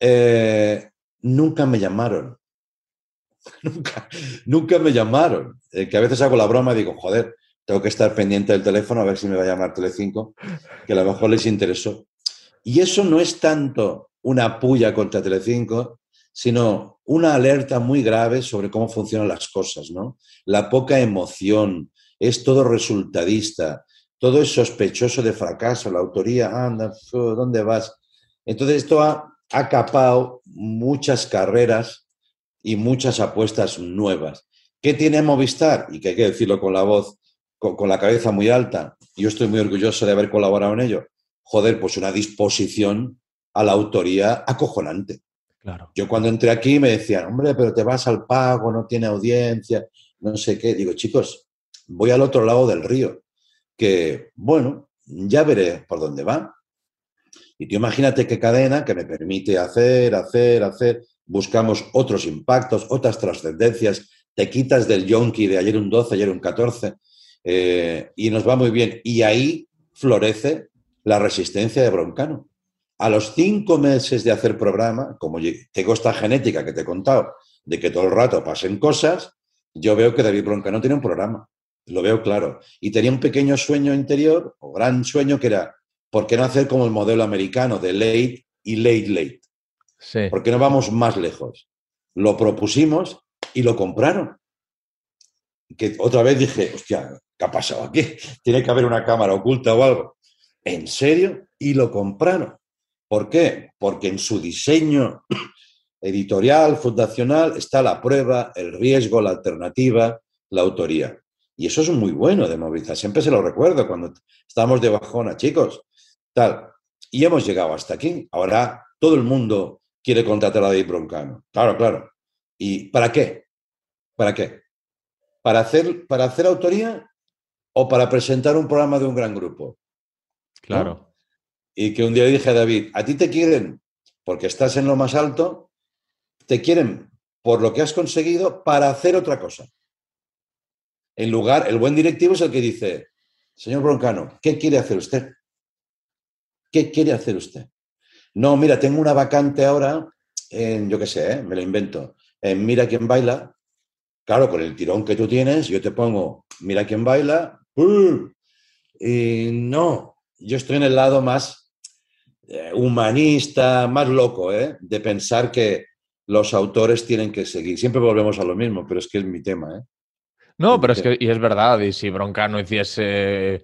Eh, nunca me llamaron. nunca, nunca me llamaron. Eh, que a veces hago la broma y digo, joder, tengo que estar pendiente del teléfono a ver si me va a llamar Telecinco, que a lo mejor les interesó. Y eso no es tanto una puya contra Telecinco, sino una alerta muy grave sobre cómo funcionan las cosas, ¿no? La poca emoción, es todo resultadista, todo es sospechoso de fracaso, la autoría, anda, ¿dónde vas? Entonces esto ha, ha capado muchas carreras y muchas apuestas nuevas. ¿Qué tiene Movistar? Y que hay que decirlo con la voz, con, con la cabeza muy alta. Yo estoy muy orgulloso de haber colaborado en ello. Joder, pues una disposición a la autoría acojonante. Claro. Yo cuando entré aquí me decían, hombre, pero te vas al pago, no tiene audiencia, no sé qué. Digo, chicos, voy al otro lado del río, que, bueno, ya veré por dónde va. Y tú imagínate qué cadena que me permite hacer, hacer, hacer. Buscamos otros impactos, otras trascendencias. Te quitas del yonki de ayer un 12, ayer un 14, eh, y nos va muy bien. Y ahí florece la resistencia de Broncano. A los cinco meses de hacer programa, como tengo esta genética que te he contado, de que todo el rato pasen cosas, yo veo que David Broncano tiene un programa. Lo veo claro. Y tenía un pequeño sueño interior, o gran sueño, que era, ¿por qué no hacer como el modelo americano de late y late late? Sí. ¿Por qué no vamos más lejos? Lo propusimos y lo compraron. Que otra vez dije, hostia, ¿qué ha pasado aquí? Tiene que haber una cámara oculta o algo. ¿En serio? Y lo compraron. ¿Por qué? Porque en su diseño editorial, fundacional, está la prueba, el riesgo, la alternativa, la autoría. Y eso es muy bueno de Movilizar. Siempre se lo recuerdo cuando estamos de bajona, chicos. Tal. Y hemos llegado hasta aquí. Ahora todo el mundo quiere contratar a David Broncano. Claro, claro. ¿Y para qué? ¿Para qué? ¿Para hacer, para hacer autoría o para presentar un programa de un gran grupo? Claro. Y que un día dije a David, a ti te quieren porque estás en lo más alto, te quieren por lo que has conseguido para hacer otra cosa. En lugar, el buen directivo es el que dice, señor Broncano, ¿qué quiere hacer usted? ¿Qué quiere hacer usted? No, mira, tengo una vacante ahora en, yo qué sé, ¿eh? me lo invento, en Mira quién baila. Claro, con el tirón que tú tienes, yo te pongo Mira quién baila. Y no, yo estoy en el lado más eh, humanista, más loco, ¿eh? de pensar que los autores tienen que seguir. Siempre volvemos a lo mismo, pero es que es mi tema. ¿eh? No, pero es que, y es verdad, y si Broncano hiciese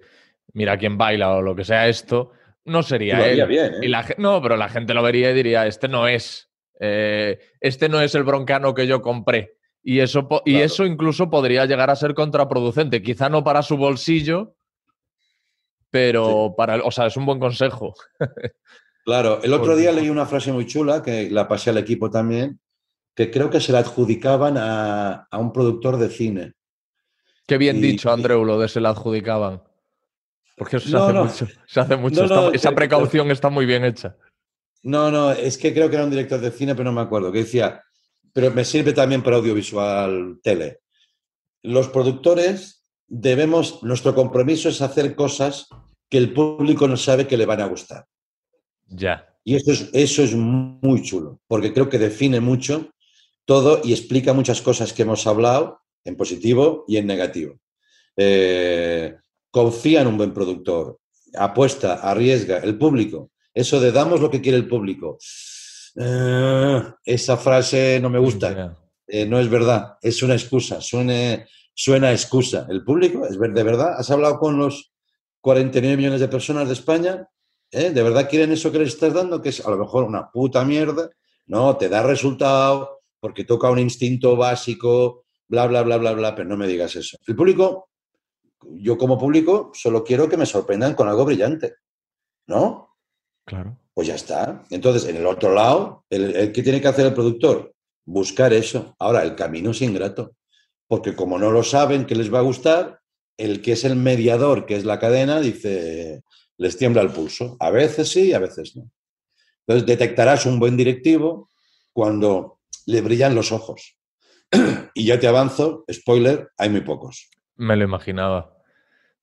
Mira quién baila o lo que sea esto, no sería él. bien, ¿eh? Y la, ge- no, pero la gente lo vería y diría, este no es. eh, este no es el broncano que yo compré. Y eso, y eso incluso podría llegar a ser contraproducente. Quizá no para su bolsillo, pero para. O sea, es un buen consejo. Claro, el otro día leí una frase muy chula que la pasé al equipo también, que creo que se la adjudicaban a, a un productor de cine. Qué bien Y- dicho, Andreu, lo de se la adjudicaban. Porque eso se hace no. mucho. Se hace mucho. No, está- no, esa precaución está muy bien hecha. No, no, es que creo que era un director de cine, pero no me acuerdo, que decía, pero me sirve también para audiovisual tele. Los productores debemos, nuestro compromiso es hacer cosas que el público no sabe que le van a gustar. Ya. Y eso es, eso es muy chulo, porque creo que define mucho todo y explica muchas cosas que hemos hablado en positivo y en negativo. Eh, confía en un buen productor, apuesta, arriesga, el público. Eso de damos lo que quiere el público. Eh, esa frase no me gusta. Eh, no es verdad, es una excusa, suene, suena a excusa. El público, es de verdad, has hablado con los 49 millones de personas de España, ¿Eh? ¿de verdad quieren eso que les estás dando? Que es a lo mejor una puta mierda, no, te da resultado porque toca un instinto básico, bla, bla, bla, bla, bla, pero no me digas eso. El público, yo como público, solo quiero que me sorprendan con algo brillante, ¿no? Claro. Pues ya está. Entonces, en el otro lado, el, el ¿qué tiene que hacer el productor? Buscar eso. Ahora, el camino es ingrato, porque como no lo saben que les va a gustar, el que es el mediador, que es la cadena, dice, les tiembla el pulso. A veces sí, a veces no. Entonces, detectarás un buen directivo cuando le brillan los ojos. y ya te avanzo, spoiler, hay muy pocos. Me lo imaginaba.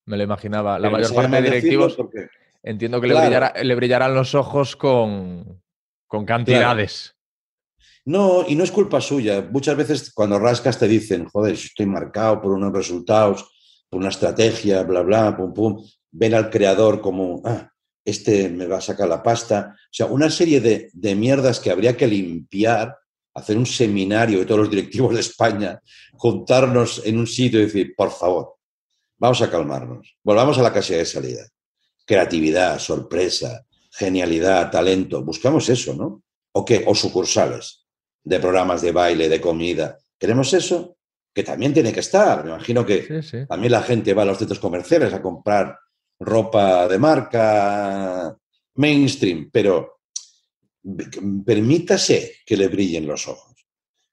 Me lo imaginaba. La Pero mayor parte de directivos porque- entiendo que Claro. le, brillará- le brillarán los ojos con, con cantidades. No, y no es culpa suya. Muchas veces cuando rascas te dicen, joder, estoy marcado por unos resultados, por una estrategia, bla, bla, pum, pum. Ven al creador como, ah, este me va a sacar la pasta. O sea, una serie de, de mierdas que habría que limpiar, hacer un seminario de todos los directivos de España, juntarnos en un sitio y decir, por favor, vamos a calmarnos, volvamos a la casilla de salida. Creatividad, sorpresa, genialidad, talento, buscamos eso, ¿no? ¿O qué? O sucursales de programas de baile, de comida. ¿Queremos eso? Que también tiene que estar. Me imagino que Sí, sí. también la gente va a los centros comerciales a comprar ropa de marca mainstream, pero permítase que le brillen los ojos.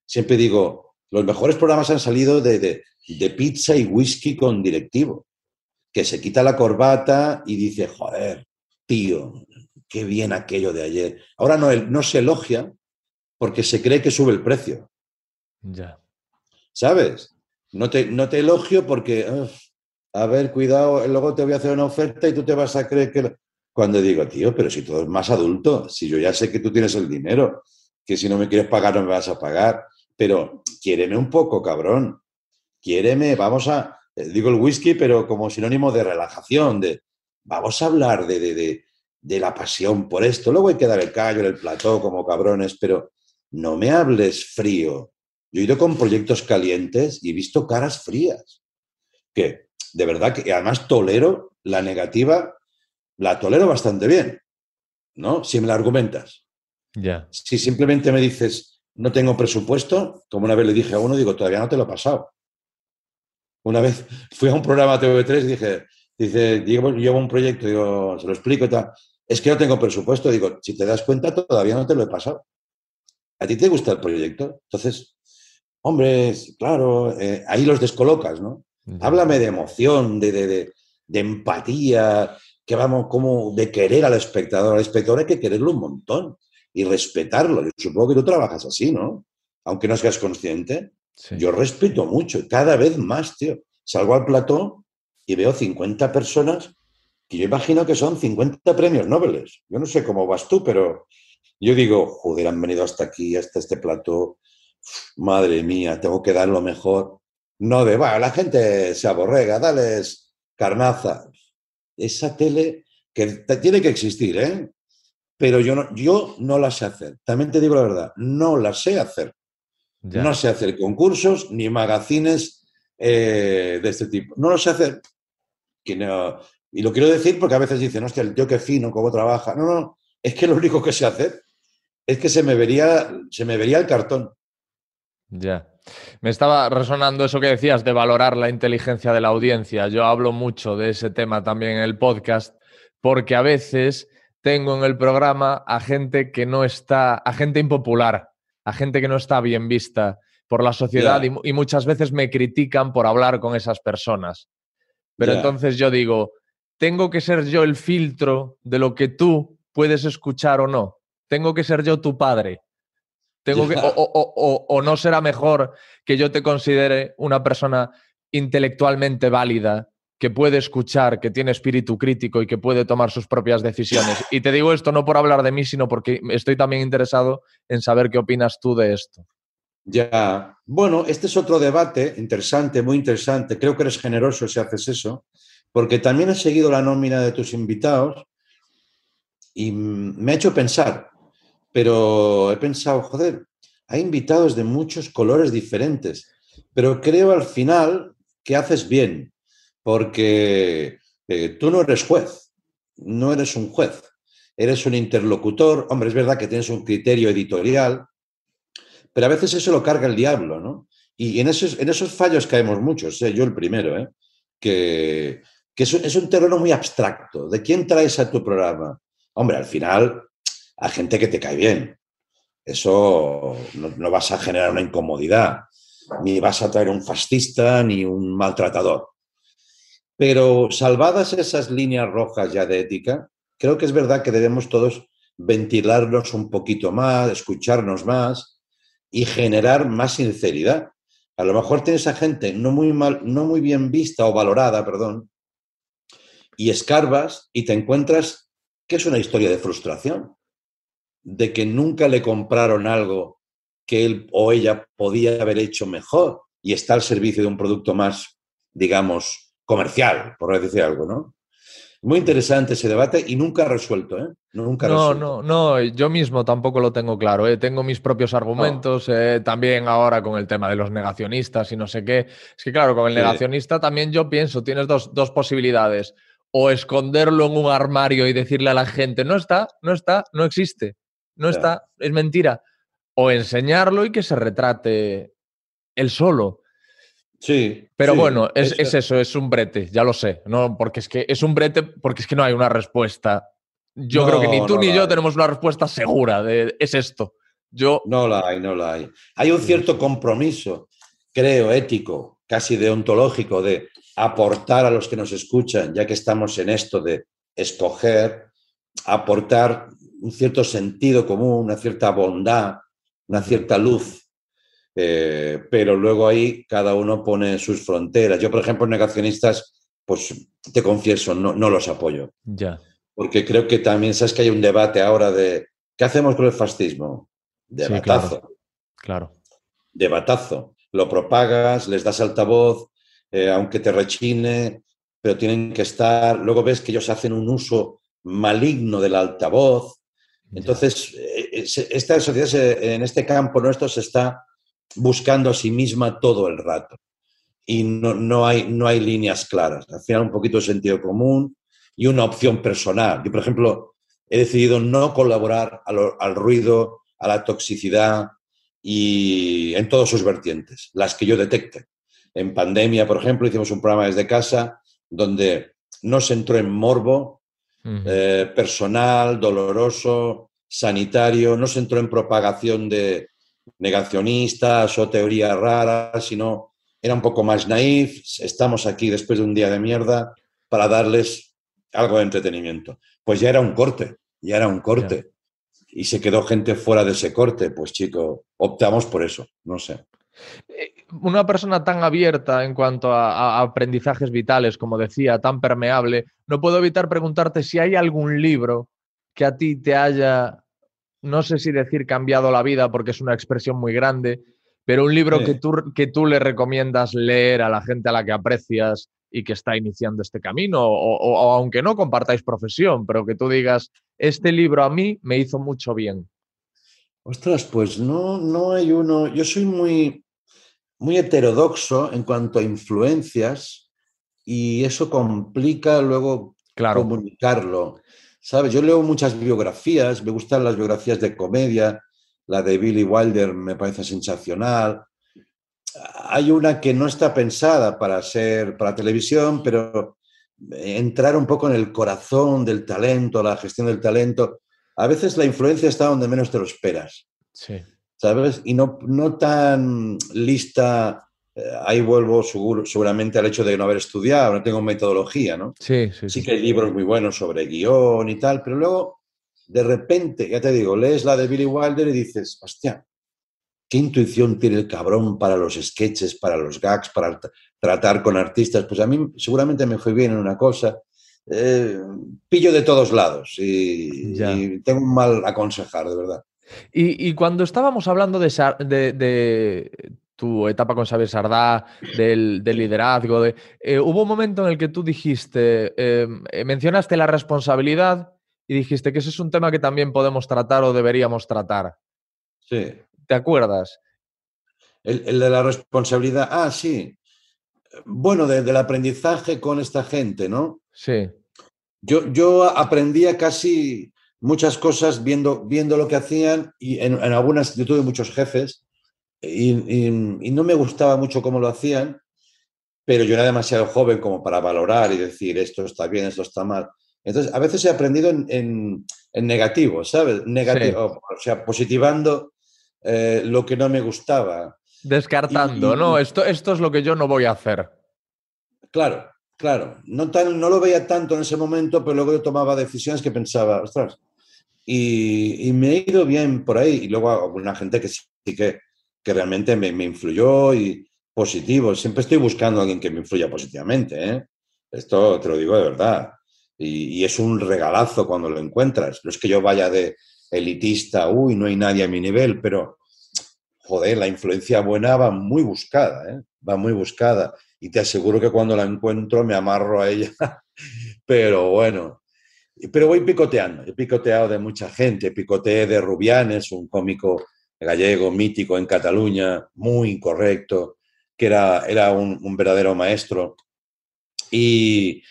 Siempre digo, los mejores programas han salido de, de- de pizza y whisky con directivo, que se quita la corbata y dice, joder, tío, qué bien aquello de ayer. Ahora no, no se elogia porque se cree que sube el precio. Ya. ¿sabes? No te, no te elogio porque, uf, a ver, cuidado, luego te voy a hacer una oferta y tú te vas a creer que... Cuando digo, tío, pero si tú eres más adulto, si yo ya sé que tú tienes el dinero, que si no me quieres pagar no me vas a pagar, pero quiéreme un poco, cabrón. Quiéreme, vamos a, digo el whisky, pero como sinónimo de relajación, de, vamos a hablar de, de, de, de la pasión por esto. Luego hay que dar el callo en el plató como cabrones, pero no me hables frío. Yo he ido con proyectos calientes y he visto caras frías. Que de verdad que además tolero la negativa, la tolero bastante bien, ¿no? Si me la argumentas. Ya. Si simplemente me dices, no tengo presupuesto, como una vez le dije a uno, digo, todavía no te lo he pasado. Una vez fui a un programa TV3 y dije, dice, llevo, llevo un proyecto, digo, se lo explico y tal. es que no tengo presupuesto. Digo, si te das cuenta, todavía no te lo he pasado. ¿A ti te gusta el proyecto? Entonces, hombre, claro, eh, ahí los descolocas, ¿no? Háblame de emoción, de, de, de, empatía, que vamos, como de querer al espectador. Al espectador hay que quererlo un montón y respetarlo. Yo supongo que tú trabajas así, ¿no? Aunque no seas consciente. Yo respeto mucho, cada vez más, tío. Salgo al plató y veo 50 personas que yo imagino que son 50 premios Nobel. Yo no sé cómo vas tú, pero yo digo, joder, han venido hasta aquí, hasta este plató. Madre mía, tengo que dar lo mejor. No de, va, la gente se aborrega, dales carnaza. Esa tele que tiene que existir, ¿eh? Pero yo no, yo no la sé hacer. También te digo la verdad, no la sé hacer. No sé hacer concursos ni magazines eh, de este tipo. No lo sé hacer. y lo quiero decir porque a veces dicen, hostia, el tío qué fino, cómo trabaja. No, no, es que lo único que sé hacer es que se me vería, se me vería el cartón. Ya. Me estaba resonando eso que decías de valorar la inteligencia de la audiencia. Yo hablo mucho de ese tema también en el podcast porque a veces tengo en el programa a gente que no está, a gente impopular, a gente que no está bien vista por la sociedad y, muchas veces me critican por hablar con esas personas. Pero entonces yo digo, tengo que ser yo el filtro de lo que tú puedes escuchar o no. Tengo que ser yo tu padre. Tengo que, o, o, no será mejor que yo te considere una persona intelectualmente válida, que puede escuchar, que tiene espíritu crítico y que puede tomar sus propias decisiones. Y te digo esto no por hablar de mí, sino porque estoy también interesado en saber qué opinas tú de esto. Ya, bueno, este es otro debate interesante, muy interesante. Creo que eres generoso si haces eso, porque también he seguido la nómina de tus invitados y me ha hecho pensar, pero he pensado, joder, hay invitados de muchos colores diferentes, pero creo al final que haces bien, porque eh, tú no eres juez, no eres un juez, eres un interlocutor. Hombre, es verdad que tienes un criterio editorial, pero a veces eso lo carga el diablo, ¿no? Y en esos, en esos fallos caemos muchos, yo el primero, ¿eh? que, que es, un terreno muy abstracto. ¿De quién traes a tu programa? Hombre, al final, a gente que te cae bien. Eso no, vas a generar una incomodidad, ni vas a traer un fascista ni un maltratador. Pero salvadas esas líneas rojas ya de ética, creo que es verdad que debemos todos ventilarnos un poquito más, escucharnos más y generar más sinceridad. A lo mejor tienes a gente no muy, mal, no muy bien vista o valorada, perdón, y escarbas y te encuentras que es una historia de frustración, de que nunca le compraron algo que él o ella podía haber hecho mejor y está al servicio de un producto más, digamos, comercial, por decir algo, ¿no? Muy interesante ese debate y nunca resuelto, ¿eh? Nunca no, no, no, yo mismo tampoco lo tengo claro. ¿eh? Tengo mis propios argumentos, eh, también ahora con el tema de los negacionistas y no sé qué. Es que claro, con el negacionista también yo pienso, tienes dos, dos posibilidades. O esconderlo en un armario y decirle a la gente, no está, no está, no existe, no está, es mentira. O enseñarlo y que se retrate él solo. Sí. Pero bueno, es, eso, es un brete, ya lo sé. No, porque es que es un brete, porque es que no hay una respuesta. Yo creo que ni tú ni yo tenemos una respuesta segura de es esto. Yo. No la hay, no la hay. Hay un cierto compromiso, creo, ético, casi deontológico, de aportar a los que nos escuchan, ya que estamos en esto de escoger, aportar un cierto sentido común, una cierta bondad, una cierta luz eh, pero luego ahí cada uno pone sus fronteras. Yo, por ejemplo, negacionistas, pues te confieso, no, no los apoyo. Ya. Porque creo que también sabes que hay un debate ahora de ¿qué hacemos con el fascismo? De batazo. Claro, De batazo. Lo propagas, les das altavoz, eh, aunque te rechine, pero tienen que estar. Luego ves que ellos hacen un uso maligno del altavoz. Entonces, eh, esta sociedad en este campo nuestro se está buscando a sí misma todo el rato. Y no, no, hay, no hay líneas claras. Al final, un poquito de sentido común y una opción personal. Yo, por ejemplo, he decidido no colaborar al, ruido, a la toxicidad y en todas sus vertientes, las que yo detecte. En pandemia, por ejemplo, hicimos un programa desde casa donde no se entró en morbo, eh, personal, doloroso, sanitario, no se entró en propagación de negacionistas o teorías raras, sino era un poco más naif. Estamos aquí después de un día de mierda para darles algo de entretenimiento. Pues ya era un corte, ya era un corte. Y se quedó gente fuera de ese corte. Pues chico, optamos por eso, no sé. Eh, Una persona tan abierta en cuanto a, a aprendizajes vitales, como decía, tan permeable, no puedo evitar preguntarte si hay algún libro que a ti te haya, no sé si decir cambiado la vida, porque es una expresión muy grande, pero un libro Sí. que, tú, que tú le recomiendas leer a la gente a la que aprecias y que está iniciando este camino, o, o- o aunque no compartáis profesión, pero que tú digas, este libro a mí me hizo mucho bien. Ostras, pues no, no hay uno. Yo soy muy, muy heterodoxo en cuanto a influencias y eso complica luego Claro, comunicarlo. ¿Sabes? Yo leo muchas biografías, me gustan las biografías de comedia, la de Billy Wilder me parece sensacional. Hay una que no está pensada para ser para televisión, pero entrar un poco en el corazón del talento, la gestión del talento. A veces la influencia está donde menos te lo esperas. sí. ¿sabes? Y no, no tan lista, ahí vuelvo seguro- seguramente al hecho de no haber estudiado, no tengo metodología, ¿no? Sí, sí, Sí que hay libros muy buenos sobre guion y tal, pero luego, de repente, ya te digo, lees la de Billy Wilder y dices, hostia, qué intuición tiene el cabrón para los sketches, para los gags, para tra- tratar con artistas. Pues a mí seguramente me fue bien en una cosa. Eh, pillo de todos lados y, tengo un mal aconsejar, de verdad. Y, y cuando estábamos hablando de, Sar- de- de tu etapa con Xavier Sardá, del, del liderazgo, de, eh, hubo un momento en el que tú dijiste, eh, eh, mencionaste la responsabilidad y dijiste que ese es un tema que también podemos tratar o deberíamos tratar. Sí. ¿Te acuerdas? El, el de la responsabilidad. Ah, sí. Bueno, de- del aprendizaje con esta gente, ¿no? Sí, Yo, yo aprendía casi muchas cosas viendo, viendo lo que hacían y en, en algunas yo tuve muchos jefes y, y- y no me gustaba mucho cómo lo hacían, pero yo era demasiado joven como para valorar y decir esto está bien, esto está mal. Entonces, a veces he aprendido en, en- en negativo, ¿sabes? Negativo, o sea, positivando eh, lo que no me gustaba. descartando, Y- ¿no? Esto, esto es lo que yo no voy a hacer. Claro, claro. No, tan, no lo veía tanto en ese momento, pero luego yo tomaba decisiones que pensaba, ostras, y, y me he ido bien por ahí. Y luego alguna gente que sí que, que realmente me, me influyó y positivo. Siempre estoy buscando a alguien que me influya positivamente. ¿eh? Esto te lo digo de verdad. Y, y es un regalazo cuando lo encuentras. No es que yo vaya de elitista, uy, no hay nadie a mi nivel, pero joder, la influencia buena va muy buscada, ¿eh? va muy buscada y te aseguro que cuando la encuentro me amarro a ella. Pero bueno, pero voy picoteando. He picoteado de mucha gente. Picoteé de Rubianes, un cómico gallego mítico en Cataluña, muy incorrecto, que era, era un, verdadero maestro. Y,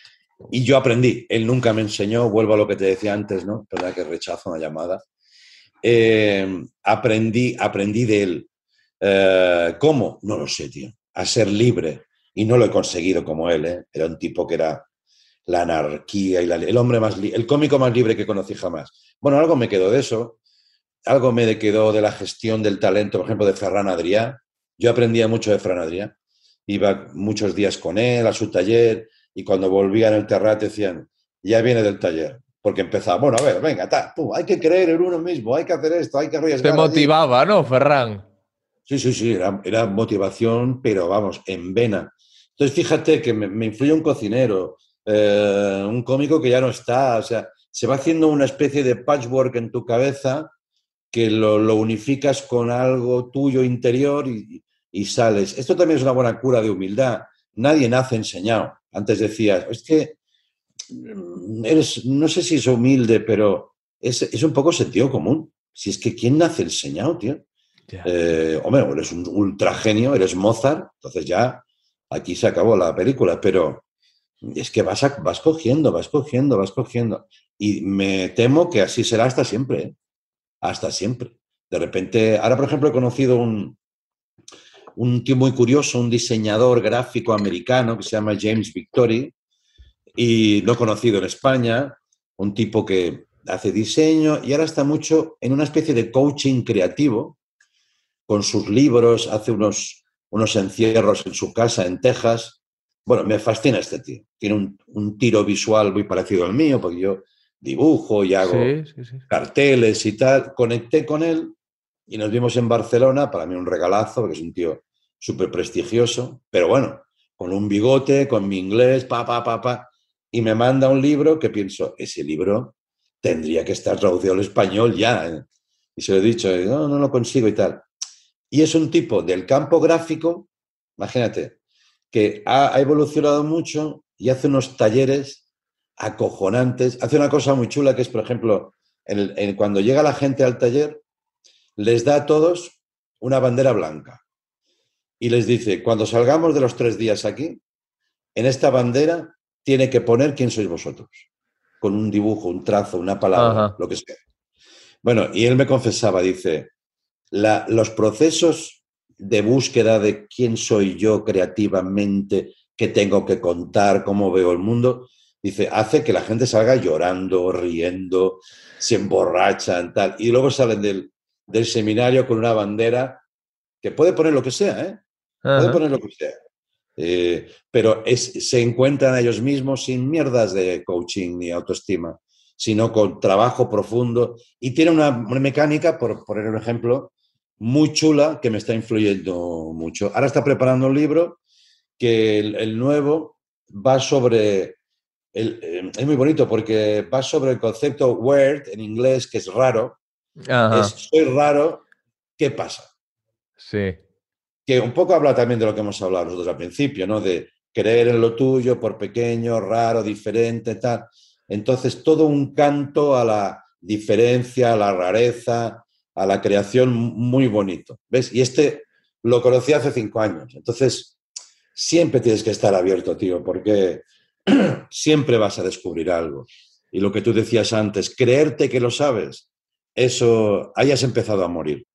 y yo aprendí. Él nunca me enseñó, vuelvo a lo que te decía antes, ¿no? Que rechazo una llamada. Eh, aprendí, aprendí de él. Eh, ¿Cómo? No lo sé, tío. A ser libre. Y no lo he conseguido como él, ¿eh? Era un tipo que era la anarquía y el hombre más, el cómico más libre que conocí jamás. Bueno, algo me quedó de eso. Algo me quedó de la gestión del talento, por ejemplo, de Ferran Adrià. Yo aprendía mucho de Ferran Adrià. Iba muchos días con él a su taller y cuando volvía en el terrat decían, ya viene del taller. Porque empezaba, bueno, a ver, venga, ta, pum, hay que creer en uno mismo, hay que hacer esto, hay que Te arriesgar. allí". motivaba, ¿no, Ferran? Sí, sí, sí, era, era motivación, pero vamos, en vena. Entonces, fíjate que me, me influye un cocinero, eh, un cómico que ya no está, o sea, se va haciendo una especie de patchwork en tu cabeza que lo, lo unificas con algo tuyo interior y, y sales. Esto también es una buena cura de humildad. Nadie nace enseñado. Antes decías, es que mm, eres, no sé si es humilde, pero es, es un poco sentido común. Si es que ¿quién nace enseñado, tío? Ya. Eh, hombre, eres un ultra genio, eres Mozart, entonces ya aquí se acabó la película, pero es que vas, a- vas cogiendo, vas cogiendo, vas cogiendo. Y me temo que así será hasta siempre, ¿eh? Hasta siempre. De repente, ahora por ejemplo he conocido un, un tío muy curioso, un diseñador gráfico americano que se llama James Victory, y lo he conocido en España, un tipo que hace diseño y ahora está mucho en una especie de coaching creativo con sus libros, hace unos, unos encierros en su casa en Texas. Bueno, me fascina este tío. Tiene un, un tiro visual muy parecido al mío, porque yo dibujo y hago Sí, sí, sí. carteles y tal. Conecté con él y nos vimos en Barcelona, para mí un regalazo, porque es un tío súper prestigioso, pero bueno, con un bigote, con mi inglés, pa, pa, pa, pa, y me manda un libro que pienso, ese libro tendría que estar traducido al español ya. ¿eh? Y se lo he dicho, no, no lo consigo y tal. Y es un tipo del campo gráfico, imagínate, que ha evolucionado mucho y hace unos talleres acojonantes. Hace una cosa muy chula que es, por ejemplo, en cuando llega la gente al taller, les da a todos una bandera blanca y les dice, cuando salgamos de los tres días aquí, en esta bandera tiene que poner quién sois vosotros, con un dibujo, un trazo, una palabra, Ajá. lo que sea. Bueno, y él me confesaba, dice, la- los procesos de búsqueda de quién soy yo creativamente, qué tengo que contar, cómo veo el mundo, dice, hace que la gente salga llorando, riendo, se emborrachan, tal, y luego salen del, del seminario con una bandera que puede poner lo que sea, ¿eh? Puede Ajá. poner lo que sea. Eh, pero es, se encuentran ellos mismos sin mierdas de coaching ni autoestima, sino con trabajo profundo. Y tiene una, una mecánica, por poner un ejemplo, muy chula que me está influyendo mucho. Ahora está preparando un libro que el, el nuevo va sobre... el- eh, es muy bonito porque va sobre el concepto weird en inglés, que es raro. Ajá. Es soy raro, ¿qué pasa? Sí. que un poco habla también de lo que hemos hablado nosotros al principio, ¿no? De creer en lo tuyo por pequeño, raro, diferente, tal. Entonces, todo un canto a la diferencia, a la rareza, a la creación muy bonito. ¿Ves? Y este lo conocí hace cinco años. Entonces, siempre tienes que estar abierto, tío, porque siempre vas a descubrir algo. Y lo que tú decías antes, creerte que lo sabes, eso, ahí has empezado a morir.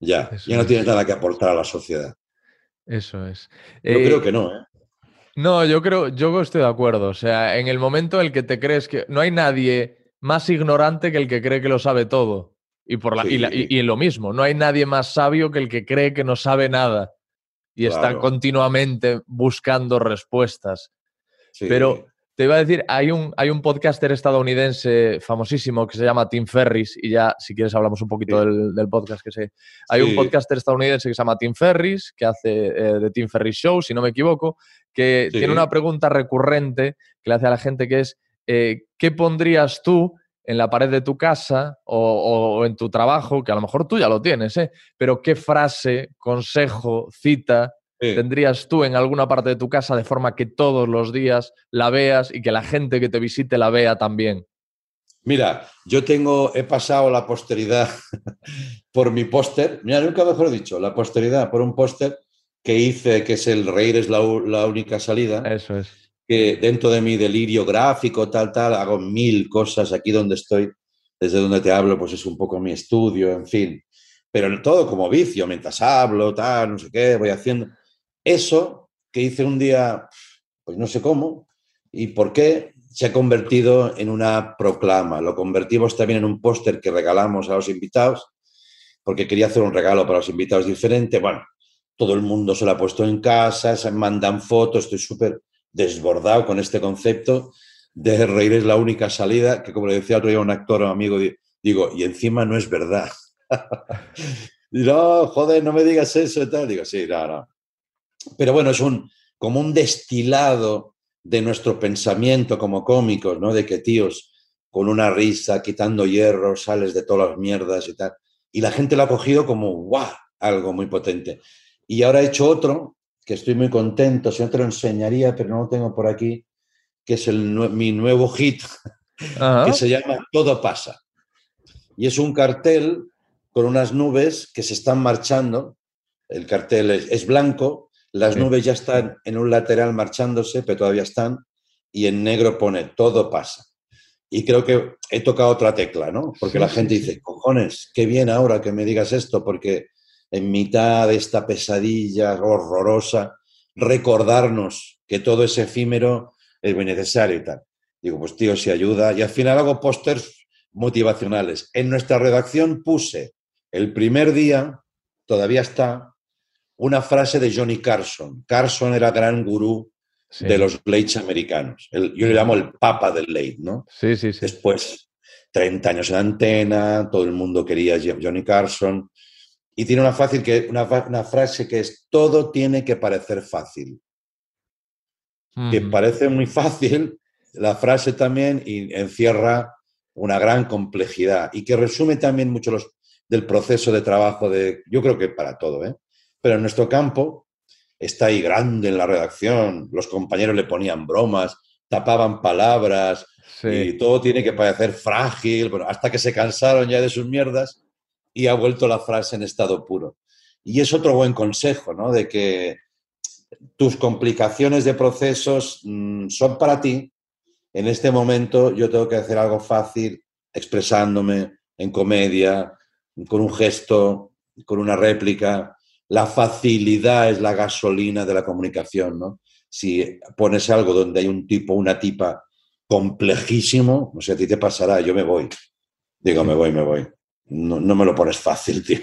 Ya, Eso ya no es. tienes nada que aportar a la sociedad. Eso es. Yo Eh, creo que no, ¿eh? No, yo creo, yo estoy de acuerdo. O sea, en el momento en el que te crees que no hay nadie más ignorante que el que cree que lo sabe todo. Y, por la, y, la- lo mismo, no hay nadie más sabio que el que cree que no sabe nada. Y está Claro. continuamente buscando respuestas. Sí. Pero te iba a decir, hay un, hay un podcaster estadounidense famosísimo que se llama Tim Ferris, y ya si quieres hablamos un poquito Sí. del, del podcast que sé. Hay un podcaster estadounidense que se llama Tim Ferris, que hace eh, The Tim Ferris Show, si no me equivoco, que Sí. tiene una pregunta recurrente que le hace a la gente que es, eh, ¿qué pondrías tú en la pared de tu casa o, o- o en tu trabajo, que a lo mejor tú ya lo tienes, ¿eh? pero qué frase, consejo, cita Sí. tendrías tú en alguna parte de tu casa de forma que todos los días la veas y que la gente que te visite la vea también? Mira, yo tengo, he pasado la posteridad por mi póster, mira, nunca mejor dicho, la posteridad por un póster que hice, que es el reír es la, la única salida, Eso es. que dentro de mi delirio gráfico, tal, tal, hago mil cosas aquí donde estoy, desde donde te hablo, pues es un poco mi estudio, en fin, pero todo como vicio, mientras hablo, tal, no sé qué, voy haciendo. Eso que hice un día, pues no sé cómo y por qué, se ha convertido en una proclama. Lo convertimos también en un póster que regalamos a los invitados, porque quería hacer un regalo para los invitados diferente. Bueno, todo el mundo se lo ha puesto en casa, se mandan fotos, estoy súper desbordado con este concepto de reír es la única salida, que como le decía otro día un actor o amigo, di- digo, y encima no es verdad. no, joder, no me digas eso y tal. Digo, sí, no, no. Pero bueno, es un, como un destilado de nuestro pensamiento como cómicos, ¿no? De que tíos, con una risa, quitando hierro, sales de todas las mierdas y tal. Y la gente lo ha cogido como, ¡guau! Algo muy potente. Y ahora he hecho otro, que estoy muy contento, si no te lo enseñaría, pero no lo tengo por aquí, que es el, mi nuevo hit, Ajá. que se llama Todo pasa. Y es un cartel con unas nubes que se están marchando. El cartel es, es blanco, las Sí. nubes ya están en un lateral marchándose, pero todavía están, y en negro pone Todo pasa. Y creo que he tocado otra tecla, ¿no? Porque Sí, la gente sí. dice, cojones, qué bien ahora que me digas esto, porque en mitad de esta pesadilla horrorosa, recordarnos que todo es efímero es muy necesario y tal. Digo, pues tío, si ayuda. Y al final hago pósters motivacionales. En nuestra redacción puse el primer día, todavía está, una frase de Johnny Carson. Carson era gran gurú Sí. de los lates americanos. El- yo le llamo el papa del late, ¿no? Sí, sí, sí. Después, 30 años en antena, todo el mundo quería a Johnny Carson. Y tiene una, fácil que, una, frase que es, todo tiene que parecer fácil. Que parece muy fácil, la frase también y encierra una gran complejidad y que resume también mucho los, del proceso de trabajo de, yo creo que para todo, ¿eh? Pero en nuestro campo está ahí grande en la redacción, los compañeros le ponían bromas, tapaban palabras, Sí. y todo tiene que parecer frágil, bueno, hasta que se cansaron ya de sus mierdas y ha vuelto la frase en estado puro. Y es otro buen consejo, ¿no? De que tus complicaciones de procesos mm, son para ti. En este momento yo tengo que hacer algo fácil, expresándome en comedia, con un gesto, con una réplica. La facilidad es la gasolina de la comunicación, ¿no? Si pones algo donde hay un tipo, una tipa complejísimo, no sé, a ti te pasará, yo me voy. Digo, me voy, me voy. No, no me lo pones fácil, tío.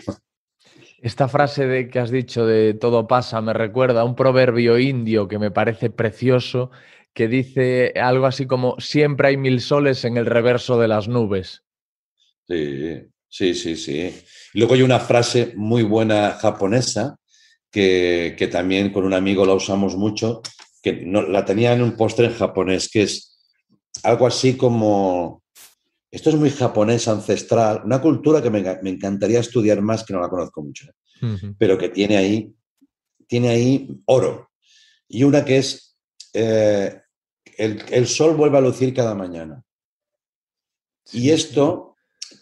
Esta frase de que has dicho de todo pasa me recuerda a un proverbio indio que me parece precioso que dice algo así como siempre hay mil soles en el reverso de las nubes. Sí, sí, sí, sí. Luego hay una frase muy buena japonesa que, que también con un amigo la usamos mucho, que no, la tenía en un póster en japonés, que es algo así como, esto es muy japonés, ancestral, una cultura que me, me encantaría estudiar más, que no la conozco mucho, ¿eh? Pero que tiene ahí, tiene ahí oro. Y una que es, eh, el, el sol vuelve a lucir cada mañana. Y esto,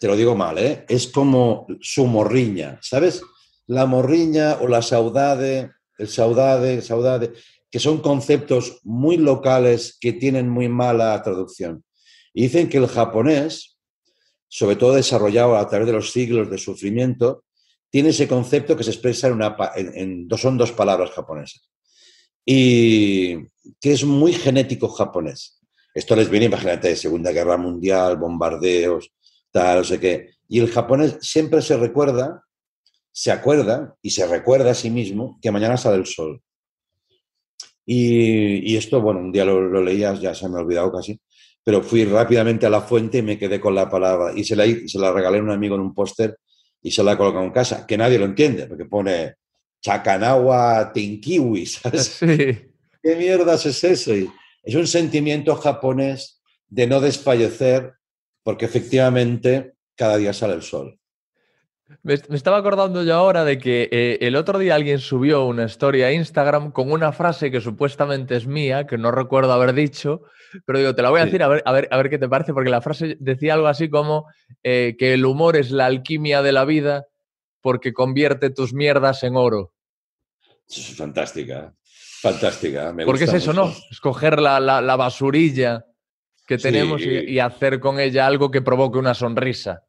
te lo digo mal, ¿eh? es como su morriña, ¿sabes? La morriña o la saudade, el saudade, el saudade, que son conceptos muy locales que tienen muy mala traducción. Y dicen que el japonés, sobre todo desarrollado a través de los siglos de sufrimiento, tiene ese concepto que se expresa en, una, en- en son dos palabras japonesas. Y que es muy genético japonés. Esto les viene, imagínate, Segunda Guerra Mundial, bombardeos, tal, no sé qué. Y el japonés siempre se recuerda, se acuerda y se recuerda a sí mismo que mañana sale el sol. Y, y esto, bueno, un día lo, lo leía, ya se me ha olvidado casi, pero fui rápidamente a la fuente y me quedé con la palabra. Y se la, se la regalé a un amigo en un póster y se la he colocado en casa, que nadie lo entiende, porque pone Chakanawa Tinkiwi, ¿sabes? Sí. ¿Qué mierdas es eso? Y es un sentimiento japonés de no desfallecer, porque efectivamente cada día sale el sol. Me, estaba acordando yo ahora de que eh, el otro día alguien subió una historia a Instagram con una frase que supuestamente es mía, que no recuerdo haber dicho, pero digo, te la voy a Sí. decir a ver, a ver, a ver qué te parece, porque la frase decía algo así como eh, que el humor es la alquimia de la vida porque convierte tus mierdas en oro. Fantástica, fantástica. Me Porque es eso, ¿no? Escoger la, la- la basurilla que Sí. tenemos y, y hacer con ella algo que provoque una sonrisa.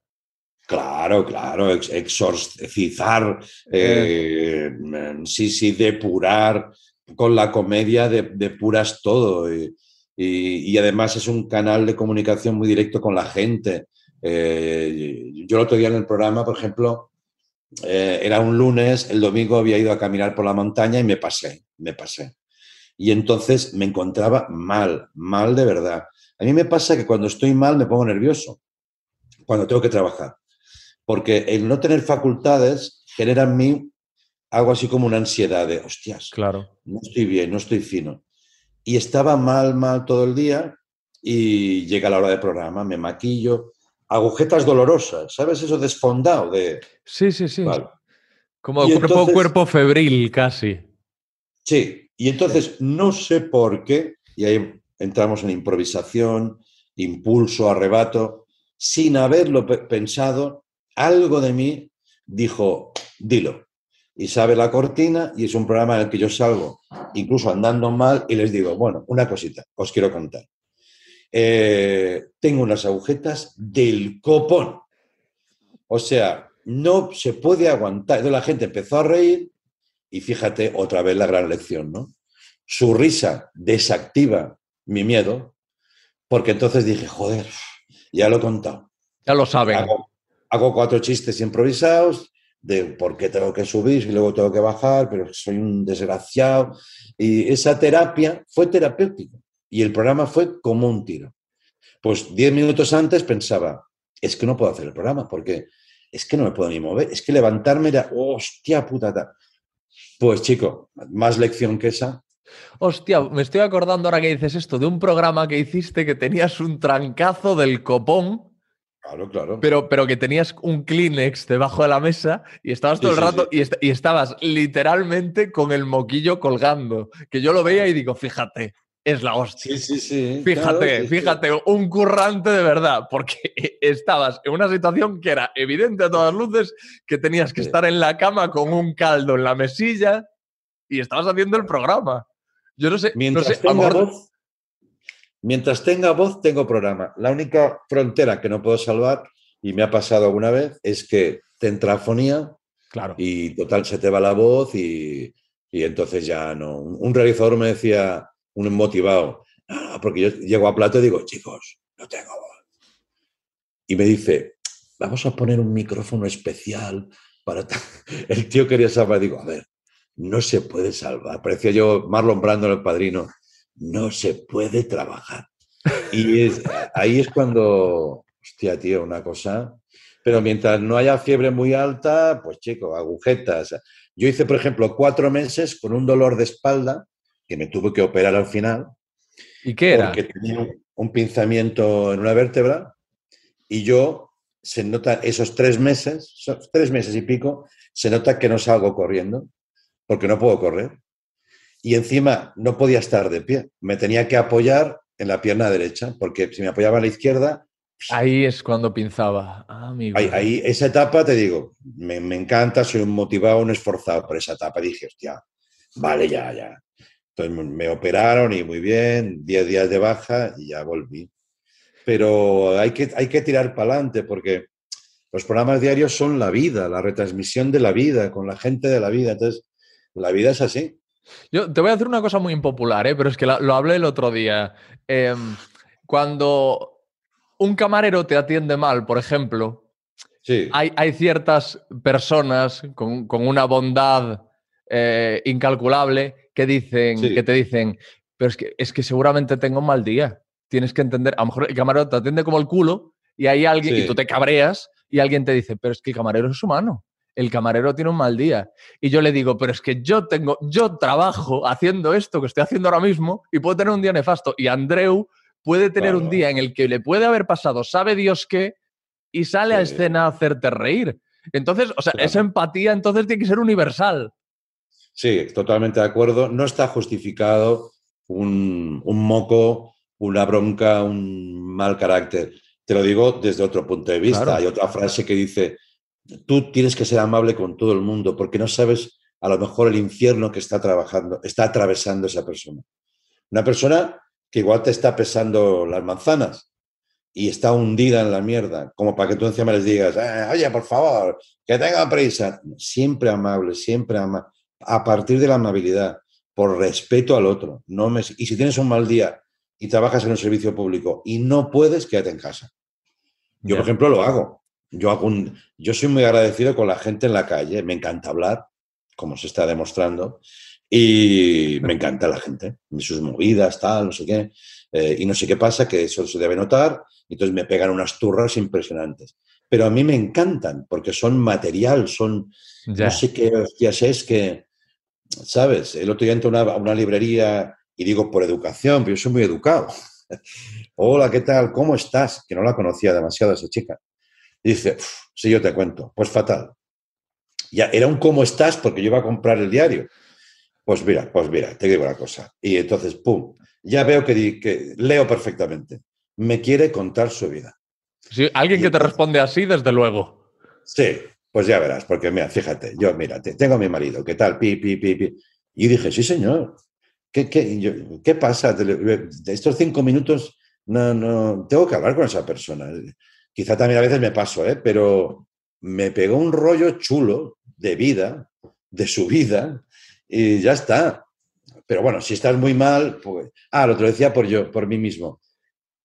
Claro, claro, ex- exorcizar, eh, sí, sí, depurar. Con la comedia de- depuras todo. Y, y- y además es un canal de comunicación muy directo con la gente. Eh, yo el otro día en el programa, por ejemplo, eh, era un lunes, el domingo había ido a caminar por la montaña y me pasé, me pasé. Y entonces me encontraba mal, mal de verdad. A mí me pasa que cuando estoy mal me pongo nervioso, cuando tengo que trabajar porque el no tener facultades genera en mí algo así como una ansiedad de, hostias, Claro. no estoy bien, no estoy fino. Y estaba mal, mal todo el día y llega la hora del programa, me maquillo, agujetas dolorosas, ¿sabes? Eso desfondado de... Sí, sí, sí. Vale. Como cuerpo, entonces- cuerpo febril casi. Sí, y entonces no sé por qué, y ahí entramos en improvisación, impulso, arrebato, sin haberlo pe- pensado, algo de mí dijo, dilo. Y sabe la cortina y es un programa en el que yo salgo, incluso andando mal, y les digo, bueno, una cosita, os quiero contar. Eh, tengo unas agujetas del copón. O sea, no se puede aguantar. Entonces la gente empezó a reír y fíjate otra vez la gran lección, ¿no? Su risa desactiva mi miedo, Porque entonces dije, joder, ya lo he contado. Ya lo saben. Hago, hago cuatro chistes improvisados de por qué tengo que subir y luego tengo que bajar, pero soy un desgraciado. Y esa terapia fue terapéutica y el programa fue como un tiro. Pues diez minutos antes pensaba, es que no puedo hacer el programa porque es que no me puedo ni mover, es que levantarme era, hostia puta. ta". Pues chico, más lección que esa. Hostia, me estoy acordando ahora que dices esto de un programa que hiciste que tenías un trancazo del copón, Claro, claro. pero, pero que tenías un Kleenex debajo de la mesa y estabas todo Sí, el sí, rato y, est- y estabas literalmente con el moquillo colgando. Que yo lo veía y digo, fíjate, es la hostia. Sí, sí, sí. Fíjate, claro, fíjate, un currante de verdad, porque estabas en una situación que era evidente a todas luces, que tenías que estar en la cama con un caldo en la mesilla y estabas haciendo el programa. Yo no sé, no Mientras sé, tenga voz, mientras tenga voz, tengo programa. La única frontera que no puedo salvar, y me ha pasado alguna vez, es que te entra afonía Claro. y total se te va la voz y, y entonces ya no. Un, un realizador me decía, un motivado, "Ah", porque yo llego a plato y digo, chicos, no tengo voz. Y me dice, vamos a poner un micrófono especial para... ta-". El tío quería salvar, digo, a ver, no se puede salvar. Parecía yo Marlon Brando en el padrino. No se puede trabajar. Y es- ahí es cuando, hostia, tío, una cosa. Pero mientras no haya fiebre muy alta, pues chico, agujetas. Yo hice, por ejemplo, cuatro meses con un dolor de espalda que me tuve que operar al final ¿Y qué era? porque tenía un, pinzamiento en una vértebra y yo se nota esos tres meses, tres meses y pico, se nota que no salgo corriendo porque no puedo correr. Y encima no podía estar de pie, me tenía que apoyar en la pierna derecha porque si me apoyaba a la izquierda, Ahí es cuando pinzaba. Ah, amigo. ahí, ahí- esa etapa te digo, me, me encanta, soy un motivado, un esforzado por esa etapa. Dije, hostia, vale, ya, ya. Entonces me operaron y muy bien, 10 días de baja y ya volví. Pero hay que, hay que tirar para adelante porque los programas diarios son la vida, la retransmisión de la vida, con la gente de la vida. Entonces, la vida es así. Yo te voy a hacer una cosa muy impopular, ¿eh? pero es que la- lo hablé el otro día. Em, cuando un camarero te atiende mal, por ejemplo, Sí, hay, hay ciertas personas con, con una bondad eh, incalculable que dicen, Sí. que te dicen, pero es que, es que seguramente tengo un mal día. Tienes que entender, a lo mejor el camarero te atiende como el culo y hay alguien, y tú te cabreas y alguien te dice, pero es que el camarero es humano. El camarero tiene un mal día. Y yo le digo, pero es que yo tengo, yo trabajo haciendo esto que estoy haciendo ahora mismo y puedo tener un día nefasto. Y Andreu puede tener un día en el que le puede haber pasado, sabe Dios qué, y sale a escena a hacerte reír. Entonces, o sea, Claro. esa empatía entonces tiene que ser universal. Sí, totalmente de acuerdo. No está justificado un, un moco, una bronca, un mal carácter. Te lo digo desde otro punto de vista. Claro. Hay otra frase que dice, tú tienes que ser amable con todo el mundo porque no sabes a lo mejor el infierno que está trabajando, está atravesando esa persona. Una persona que igual te está pesando las manzanas y está hundida en la mierda, como para que tú encima les digas, "Eh, oye, por favor, que tengan prisa. Siempre amable, siempre amable a partir de la amabilidad, por respeto al otro. No me, y si tienes un mal día y trabajas en un servicio público y no puedes, quédate en casa. Yo, por ejemplo, lo hago. Yo, hago un- yo soy muy agradecido con la gente en la calle. Me encanta hablar, como se está demostrando. Y me encanta la gente, sus movidas, tal, no sé qué. Eh, y no sé qué pasa, que eso se debe notar. y Entonces me pegan unas turras impresionantes. Pero a mí me encantan porque son material, son, Ya. no sé qué hostias es que, ¿sabes? El otro día entro a una, una librería y digo por educación, pero yo soy muy educado. Hola, ¿qué tal? ¿Cómo estás? Que no la conocía demasiado esa chica. Y dice, "Uf, sí, yo te cuento. Pues fatal. Ya era un ¿cómo estás? porque yo iba a comprar el diario. Pues mira, pues mira, te digo una cosa. Y entonces, pum, ya veo que, di- que leo perfectamente. Me quiere contar su vida. Sí, alguien Y que te responde así, desde luego. Sí, pues ya verás, porque mira, fíjate, yo, mira, te- tengo a mi marido, ¿qué tal? Pi, pi, pi, pi. Y dije, sí, señor. ¿Qué, qué, yo- ¿qué pasa? De de estos cinco minutos, no, no, tengo que hablar con esa persona. Quizá también a veces me paso, ¿eh? pero me pegó un rollo chulo de vida, de su vida, y ya está. Pero bueno, si estás muy mal, pues... Ah, lo te lo decía por yo, por mí mismo.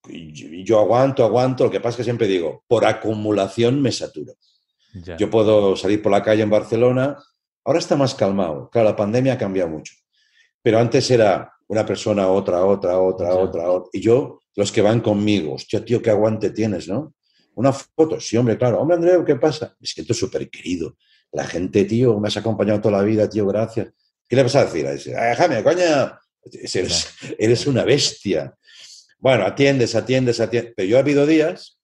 yo aguanto, aguanto. Lo que pasa es que siempre digo, por acumulación me saturo. Ya. Yo puedo salir por la calle en Barcelona. Ahora está más calmado. Claro, la pandemia ha cambiado mucho. Pero antes era una persona, otra, otra, otra, Ya. otra, otra. Y yo, los que van conmigo, hostia, tío, qué aguante tienes, ¿no? Una foto, sí, hombre, claro. Hombre, Andreu, ¿qué pasa? Me siento súper querido. La gente, tío, me has acompañado toda la vida, tío, gracias. ¿Qué le vas a decir? "Ah, Déjame, coña. Eres, eres una bestia. Bueno, atiendes, atiendes, atiendes. Pero yo ha habido días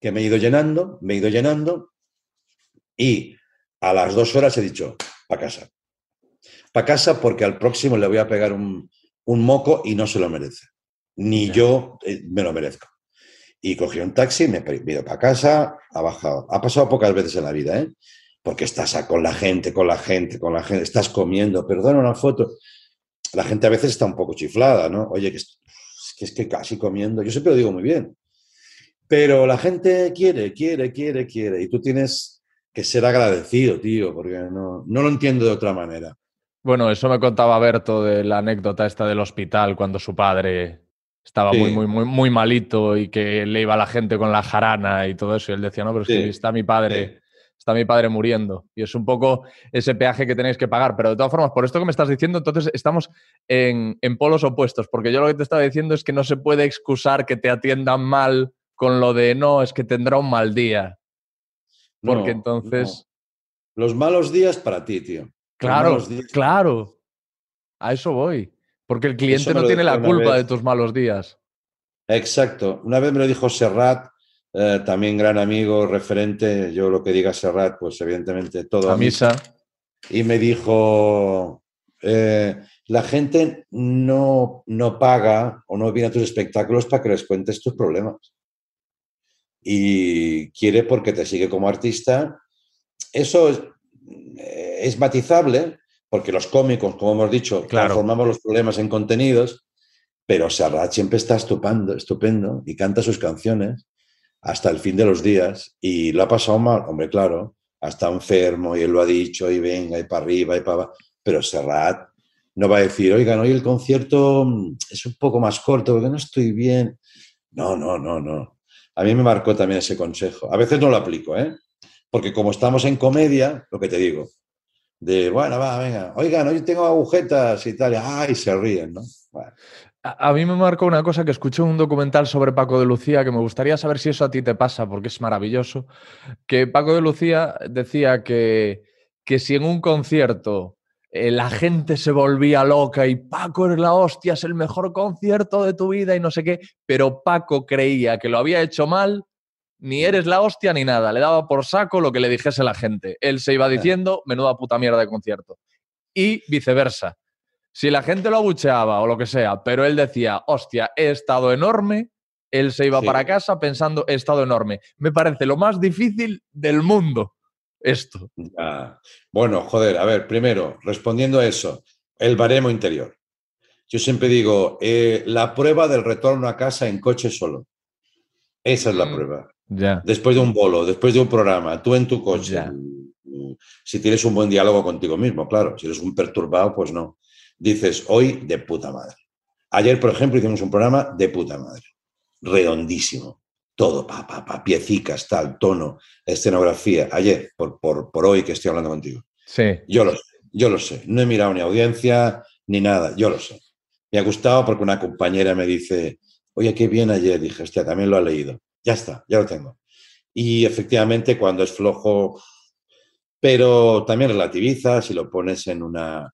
que me he ido llenando, me he ido llenando y a las dos horas he dicho, para casa. Para casa porque al próximo le voy a pegar un, un moco y no se lo merece. Ni yo eh, me lo merezco. Y cogí un taxi, me he ido para casa, ha bajado. Ha pasado pocas veces en la vida, ¿eh? Porque estás con la gente, con la gente, con la gente, estás comiendo, perdona una foto. La gente a veces está un poco chiflada, ¿no? Oye, que es que casi comiendo, yo siempre lo digo muy bien. Pero la gente quiere, quiere, quiere, quiere. Y tú tienes que ser agradecido, tío, porque no, no lo entiendo de otra manera. Bueno, eso me contaba Berto de la anécdota esta del hospital cuando su padre estaba Sí. muy, muy, muy, muy malito y que le iba la gente con la jarana y todo eso. Y él decía, no, pero es que está mi padre, está mi padre muriendo. Y es un poco ese peaje que tenéis que pagar. Pero de todas formas, por esto que me estás diciendo, entonces estamos en, en polos opuestos. Porque yo lo que te estaba diciendo es que no se puede excusar que te atiendan mal con lo de no, es que tendrá un mal día. Porque No, entonces. no. Los malos días para ti, tío. Los Claro, días- claro. A eso voy. Porque el cliente no tiene la culpa de tus malos días. Exacto. Una vez me lo dijo Serrat, eh, también gran amigo, referente. Yo lo que diga Serrat, pues evidentemente todo A misa. y me dijo, eh, la gente no, no paga o no viene a tus espectáculos para que les cuentes tus problemas. Y quiere porque te sigue como artista. Eso es, eh, es matizable, porque los cómicos, como hemos dicho, Claro. transformamos los problemas en contenidos, pero Serrat siempre está estupendo, estupendo y canta sus canciones hasta el fin de los días y lo ha pasado mal, hombre, claro, hasta enfermo y él lo ha dicho y venga y para arriba y para abajo, pero Serrat no va a decir, oigan, hoy el concierto mm, es un poco más corto porque no estoy bien. No, no, no, no. A mí me marcó también ese consejo. A veces no lo aplico, ¿eh? Porque como estamos en comedia, lo que te digo, de, bueno, va, venga, oigan, hoy tengo agujetas y tal, ay, se ríen, ¿no? A, mí me marcó una cosa que escuché un documental sobre Paco de Lucía que me gustaría saber si eso a ti te pasa, porque es maravilloso. Que Paco de Lucía decía que, que si en un concierto eh, la gente se volvía loca y Paco eres la hostia, es el mejor concierto de tu vida y no sé qué, pero Paco creía que lo había hecho mal, ni eres la hostia ni nada, le daba por saco lo que le dijese la gente. Él se iba diciendo, menuda puta mierda de concierto. Y viceversa. Si la gente lo abucheaba o lo que sea, pero él decía, hostia, he estado enorme, él se iba Sí. para casa pensando, he estado enorme. Me parece lo más difícil del mundo esto. Bueno, joder, a ver, primero, respondiendo a eso, el baremo interior. Yo siempre digo, eh, la prueba del retorno a casa en coche solo. Esa es la Mm. prueba. Ya. Después de un bolo, después de un programa, tú en tu coche. Ya. Si tienes un buen diálogo contigo mismo, claro. Si eres un perturbado, pues no. Dices, hoy de puta madre. Ayer, por ejemplo, hicimos un programa de puta madre. Redondísimo. Todo, pa, pa, pa, piecicas, tal, tono, escenografía. Ayer, por, por, por hoy que estoy hablando contigo. Sí. Yo lo sé, yo lo sé. No he mirado ni audiencia ni nada, yo lo sé. Me ha gustado porque una compañera me dice, oye, qué bien ayer. Dije, hostia, también lo ha leído. Ya está, ya lo tengo. Y efectivamente, cuando es flojo, pero también relativizas y lo pones en una,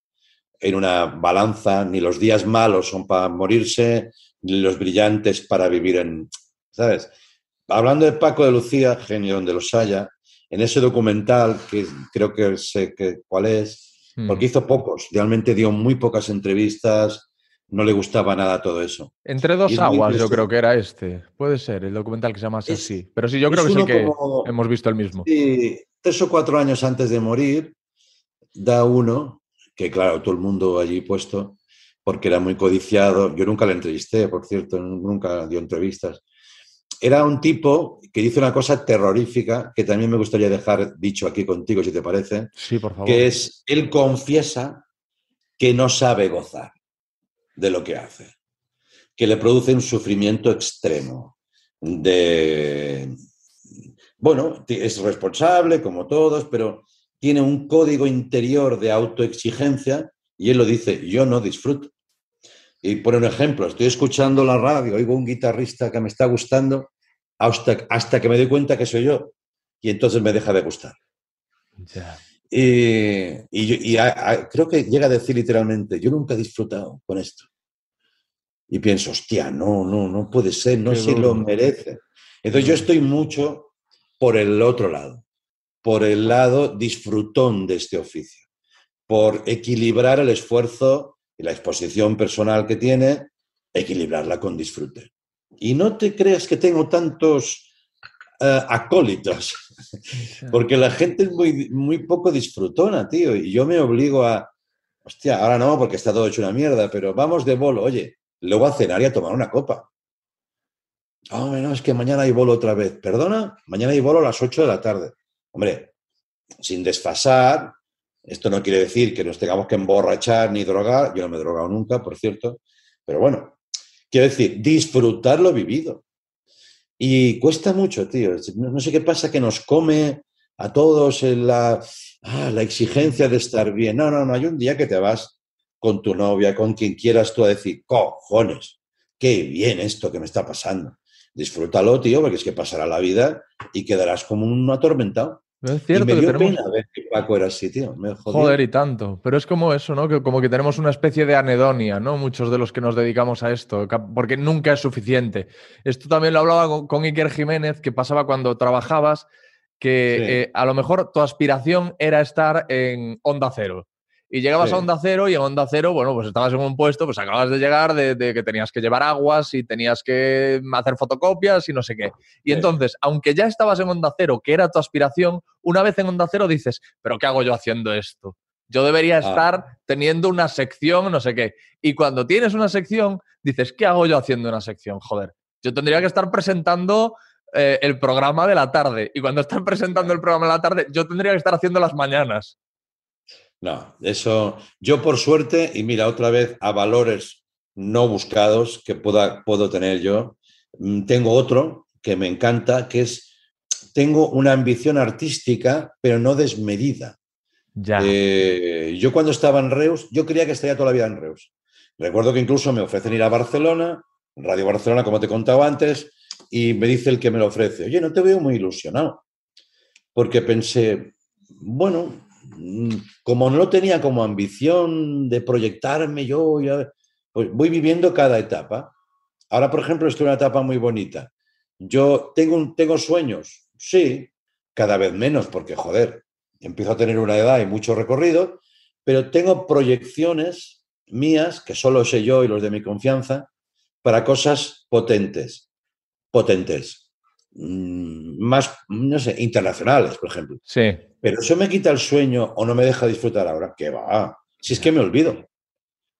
en una balanza. Ni los días malos son para morirse, ni los brillantes para vivir en. ¿Sabes? Hablando de Paco de Lucía, genio donde los haya, en ese documental, que creo que sé que, cuál es, Mm. porque hizo pocos, realmente dio muy pocas entrevistas, no le gustaba nada todo eso. Entre dos es aguas, yo creo que era este. Puede ser, el documental que se llama así. Pero sí, yo creo que sí que como- hemos visto el mismo. Sí, tres o cuatro años antes de morir, da uno, que claro, todo el mundo allí puesto, porque era muy codiciado. Yo nunca le entrevisté, por cierto, nunca dio entrevistas. Era un tipo que dice una cosa terrorífica que también me gustaría dejar dicho aquí contigo, si te parece, Sí, por favor. que es, él confiesa que no sabe gozar de lo que hace. que le produce un sufrimiento extremo. De, bueno, es responsable como todos, pero tiene un código interior de autoexigencia y él lo dice, yo no disfruto. Y por un ejemplo, estoy escuchando la radio, oigo un guitarrista que me está gustando hasta, hasta que me doy cuenta que soy yo y entonces me deja de gustar. Y, creo que llega a decir literalmente, yo nunca he disfrutado con esto. Y pienso, hostia, no, no, no puede ser, no si lo merece. Entonces yo estoy mucho por el otro lado, por el lado disfrutón de este oficio, por equilibrar el esfuerzo y la exposición personal que tiene, equilibrarla con disfrute. Y no te creas que tengo tantos uh, acólitos, porque la gente es muy, muy poco disfrutona, tío, y yo me obligo a, hostia, ahora no, porque está todo hecho una mierda, pero vamos de bolo, oye, luego a cenar y a tomar una copa. Oh, no, es que mañana hay bolo otra vez. Perdona, mañana hay bolo a las 8 de la tarde. Hombre, sin desfasar, esto no quiere decir que nos tengamos que emborrachar ni drogar. Yo no me he drogado nunca, por cierto. Pero bueno, quiero decir, disfrutar lo vivido. Y cuesta mucho, tío. No, sé qué pasa que nos come a todos la, ah, la exigencia de estar bien. No, no, no. Hay un día que te vas con tu novia, con quien quieras tú a decir, cojones, qué bien esto que me está pasando disfrútalo, tío, porque es que pasará la vida y quedarás como un atormentado. Es cierto y me dio que pena ver que Paco era así, tío. Joder, y tanto. Pero es como eso, ¿no? Que como que tenemos una especie de anedonia, ¿no? Muchos de los que nos dedicamos a esto, porque nunca es suficiente. Esto también lo hablaba con, Iker Jiménez, que pasaba cuando trabajabas, que eh, a lo mejor tu aspiración era estar en onda cero. Y llegabas a Onda Cero y en Onda Cero, bueno, pues estabas en un puesto, pues acabas de llegar de, que tenías que llevar aguas y tenías que hacer fotocopias y no sé qué. Y entonces, aunque ya estabas en Onda Cero, que era tu aspiración, una vez en Onda Cero dices, pero ¿qué hago yo haciendo esto? Yo debería ah. estar teniendo una sección, no sé qué. Y cuando tienes una sección, dices, ¿qué hago yo haciendo una sección? Joder, yo tendría que estar presentando eh, el programa de la tarde. Y cuando están presentando el programa de la tarde, yo tendría que estar haciendo las mañanas. No, eso yo por suerte, y mira, otra vez a valores no buscados que pueda, puedo tener yo, mm, tengo otro que me encanta, que es, tengo una ambición artística, pero no desmedida. Ya. Eh, yo cuando estaba en Reus, yo creía que estaría toda la vida en Reus. Recuerdo que incluso me ofrecen ir a Barcelona, Radio Barcelona, como te contaba antes, y me dice el que me lo ofrece, oye, no te veo muy ilusionado, porque pensé, bueno, como no tenía como ambición de proyectarme yo, pues voy viviendo cada etapa. Ahora, por ejemplo, estoy en una etapa muy bonita. Yo tengo, tengo sueños, sí, cada vez menos, porque joder, empiezo a tener una edad y mucho recorrido, pero tengo proyecciones mías, que solo sé yo y los de mi confianza, para cosas potentes, potentes, mm, más, no sé, internacionales, por ejemplo. Sí. Pero eso me quita el sueño o no me deja disfrutar ahora. ¿Qué va? Si es que me olvido.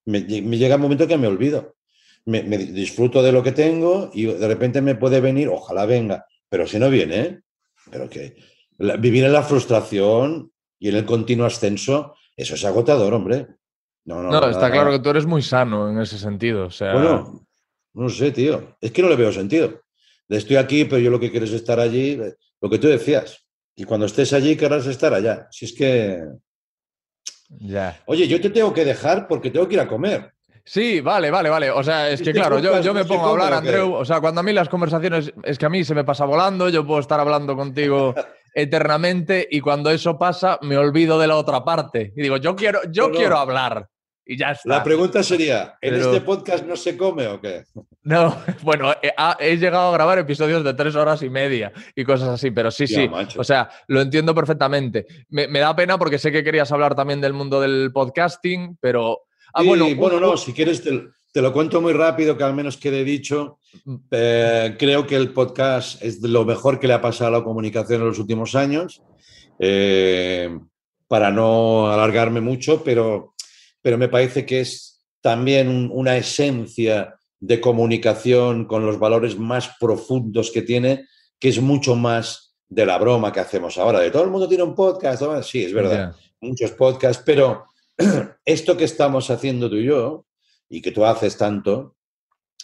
Me, llega un momento que me olvido. Me, disfruto de lo que tengo y de repente me puede venir, ojalá venga, pero si no viene, pero que vivir en la frustración y en el continuo ascenso, eso es agotador, hombre. No, no, no está claro que tú eres muy sano en ese sentido. O sea... Bueno, no sé, tío. Es que no le veo sentido. Estoy aquí, pero yo lo que quiero es estar allí. Lo que tú decías, y cuando estés allí querrás estar allá. Si es que... Ya. Oye, yo te tengo que dejar porque tengo que ir a comer. Sí, vale, vale, vale. O sea, es que claro, yo, me pongo a hablar, Andreu. O sea, cuando a mí las conversaciones, es que a mí se me pasa volando, yo puedo estar hablando contigo eternamente y cuando eso pasa me olvido de la otra parte. Y digo, yo quiero, yo quiero hablar y ya está. La pregunta sería, ¿en este podcast no se come o qué? No, bueno, he, he, llegado a grabar episodios de tres horas y media y cosas así, pero sí, sí, o sea, lo entiendo perfectamente. Me, da pena porque sé que querías hablar también del mundo del podcasting, pero... Ah, bueno, bueno, no, si quieres te, lo cuento muy rápido, que al menos quede dicho. Mm. Eh, creo que el podcast es lo mejor que le ha pasado a la comunicación en los últimos años. Eh, para no alargarme mucho, pero pero me parece que es también una esencia de comunicación con los valores más profundos que tiene, que es mucho más de la broma que hacemos ahora. De todo el mundo tiene un podcast, sí, es verdad, muchos podcasts, pero esto que estamos haciendo tú y yo, y que tú haces tanto,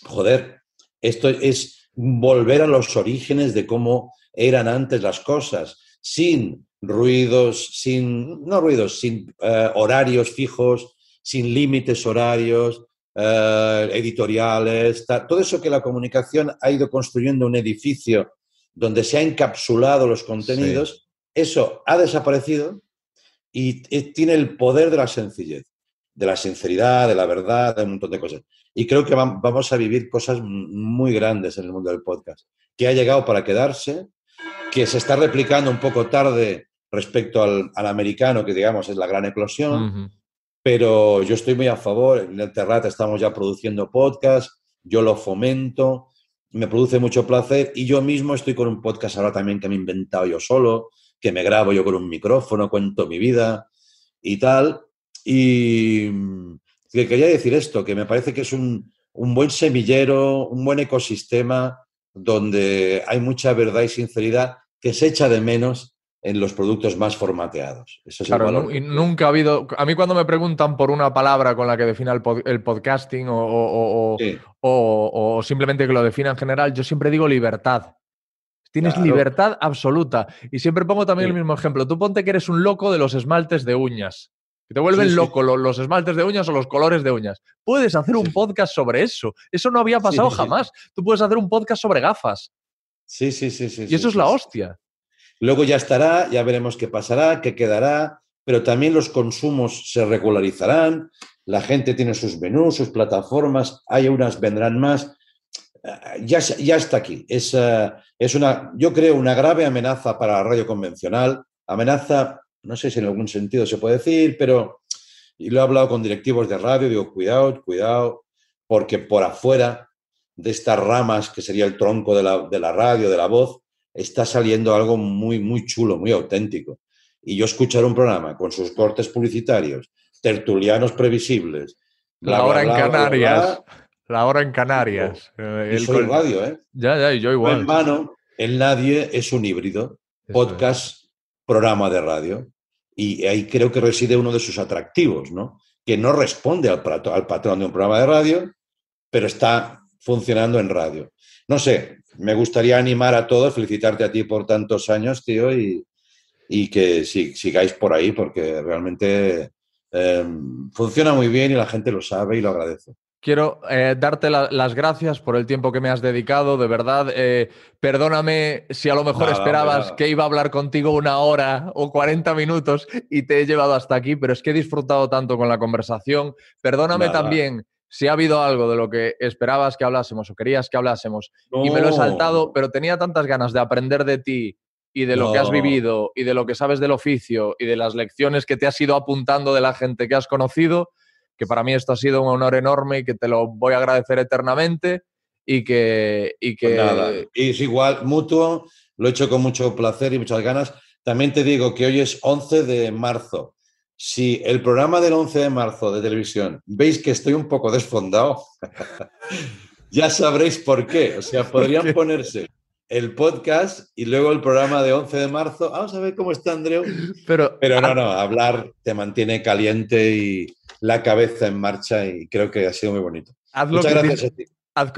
joder, esto es volver a los orígenes de cómo eran antes las cosas, sin ruidos, sin, no ruidos, sin eh, horarios fijos, sin límites horarios, eh, editoriales, todo eso que la comunicación ha ido construyendo un edificio donde se ha encapsulado los contenidos, eso ha desaparecido y tiene el poder de la sencillez, de la sinceridad, de la verdad, de un montón de cosas. Y creo que vamos a vivir cosas muy grandes en el mundo del podcast, que ha llegado para quedarse, que se está replicando un poco tarde respecto al, americano, que digamos es la gran eclosión, pero yo estoy muy a favor. En el Terrat estamos ya produciendo podcast, yo lo fomento, me produce mucho placer y yo mismo estoy con un podcast ahora también que me he inventado yo solo, que me grabo yo con un micrófono, cuento mi vida y tal. Y mm, que quería decir esto, que me parece que es un, un buen semillero, un buen ecosistema donde hay mucha verdad y sinceridad que se echa de menos en los productos más formateados. Eso claro, y nunca ha habido. A mí, cuando me preguntan por una palabra con la que defina el, podcasting o, o, simplemente que lo defina en general, yo siempre digo libertad. Tienes libertad absoluta. Y siempre pongo también el mismo ejemplo. Tú ponte que eres un loco de los esmaltes de uñas. Que te vuelven loco los, esmaltes de uñas o los colores de uñas. Puedes hacer un podcast sobre eso. Eso no había pasado jamás. Tú puedes hacer un podcast sobre gafas. Sí, sí, sí, sí. Y eso es la hostia. Luego ya estará, ya veremos qué pasará, qué quedará, pero también los consumos se regularizarán, la gente tiene sus menús, sus plataformas, hay unas, vendrán más. Eh, ya, está aquí. Es, eh, es una, yo creo, una grave amenaza para la radio convencional. Amenaza, no sé si en algún sentido se puede decir, pero y lo he hablado con directivos de radio, digo, cuidado, cuidado, porque por afuera de estas ramas, que sería el tronco de la radio, de la voz, está saliendo algo muy, muy chulo, muy auténtico. Y yo escuchar un programa con sus cortes publicitarios, tertulianos previsibles. la hora en Canarias. la hora en Canarias. Eh, el soy radio, ¿eh? Ya, ya, y yo igual. En mano, el Nadie es un híbrido. podcast, programa de radio. Y ahí creo que reside uno de sus atractivos, ¿no? Que no responde al, al patrón de un programa de radio, pero está funcionando en radio. No sé, me gustaría animar a todos, felicitarte a ti por tantos años, tío, y, que sigáis por ahí porque realmente em, funciona muy bien y la gente lo sabe y lo agradece. Quiero eh, darte las gracias por el tiempo que me has dedicado, de verdad. Eh, perdóname si a lo mejor esperabas que iba a hablar contigo una hora o 40 minutos y te he llevado hasta aquí, pero es que he disfrutado tanto con la conversación. Perdóname también si ha habido algo de lo que esperabas que hablásemos o querías que hablásemos y me lo he saltado, pero tenía tantas ganas de aprender de ti y de lo que has vivido y de lo que sabes del oficio y de las lecciones que te has ido apuntando de la gente que has conocido, que para mí esto ha sido un honor enorme y que te lo voy a agradecer eternamente y que... Y que... Pues nada, es igual, mutuo, lo he hecho con mucho placer y muchas ganas. También te digo que hoy es 11 de marzo si el programa del 11 de marzo de televisión veis que estoy un poco desfondado, ya sabréis por qué. O sea, podrían ponerse el podcast y luego el programa de 11 de marzo. Vamos a ver cómo está Andreu. Pero, Pero no, no, hablar te mantiene caliente y la cabeza en marcha y creo que ha sido muy bonito. Muchas gracias a ti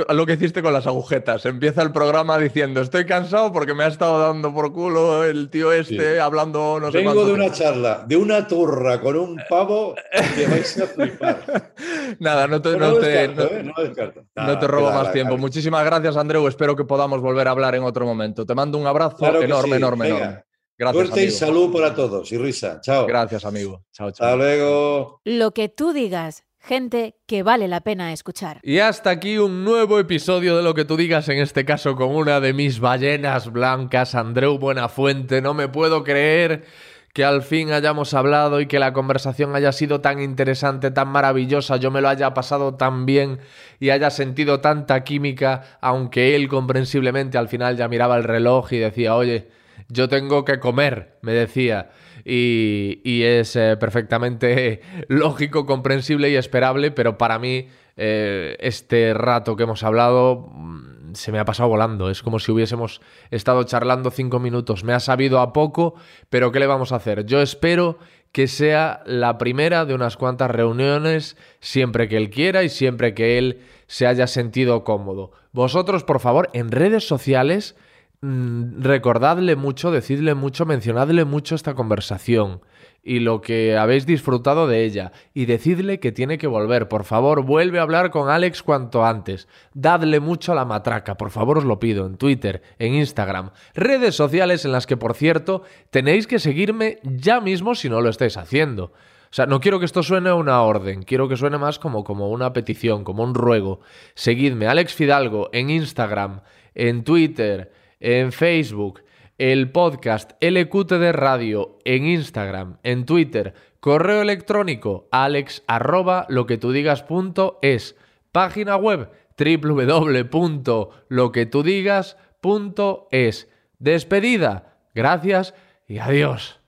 lo que hiciste con las agujetas. Empieza el programa diciendo, estoy cansado porque me ha estado dando por culo el tío este hablando no sé Vengo de una charla, de una turra con un pavo que vais a flipar. Nada, no te, no, te, te robo más tiempo. Muchísimas gracias, Andreu. Espero que podamos volver a hablar en otro momento. Te mando un abrazo enorme, enorme, enorme. Gracias, Suerte y salud para todos y risa. Chao. Gracias, amigo. Chao, chao. Hasta luego. Lo que tú digas gente que vale la pena escuchar. Y hasta aquí un nuevo episodio de lo que tú digas, en este caso con una de mis ballenas blancas, Andreu Buenafuente. No me puedo creer que al fin hayamos hablado y que la conversación haya sido tan interesante, tan maravillosa, yo me lo haya pasado tan bien y haya sentido tanta química, aunque él comprensiblemente al final ya miraba el reloj y decía, oye, yo tengo que comer, me decía y, es eh, perfectamente lógico, comprensible y esperable, pero para mí eh, este rato que hemos hablado mm, se me ha pasado volando. Es como si hubiésemos estado charlando cinco minutos. Me ha sabido a poco, pero ¿qué le vamos a hacer? Yo espero que sea la primera de unas cuantas reuniones siempre que él quiera y siempre que él se haya sentido cómodo. Vosotros, por favor, en redes sociales, recordadle mucho, decidle mucho, mencionadle mucho esta conversación y lo que habéis disfrutado de ella y decidle que tiene que volver. Por favor, vuelve a hablar con Alex cuanto antes. Dadle mucho a la matraca, por favor os lo pido, en Twitter, en Instagram, redes sociales en las que, por cierto, tenéis que seguirme ya mismo si no lo estáis haciendo. O sea, no quiero que esto suene una orden, quiero que suene más como, como una petición, como un ruego. Seguidme, Alex Fidalgo, en Instagram, en Twitter, en Facebook el podcast LQTD Radio en Instagram, en Twitter, correo electrónico alex arroba lo que tú digas punto es, página web www.loquetudigas.es. Despedida, gracias y adiós.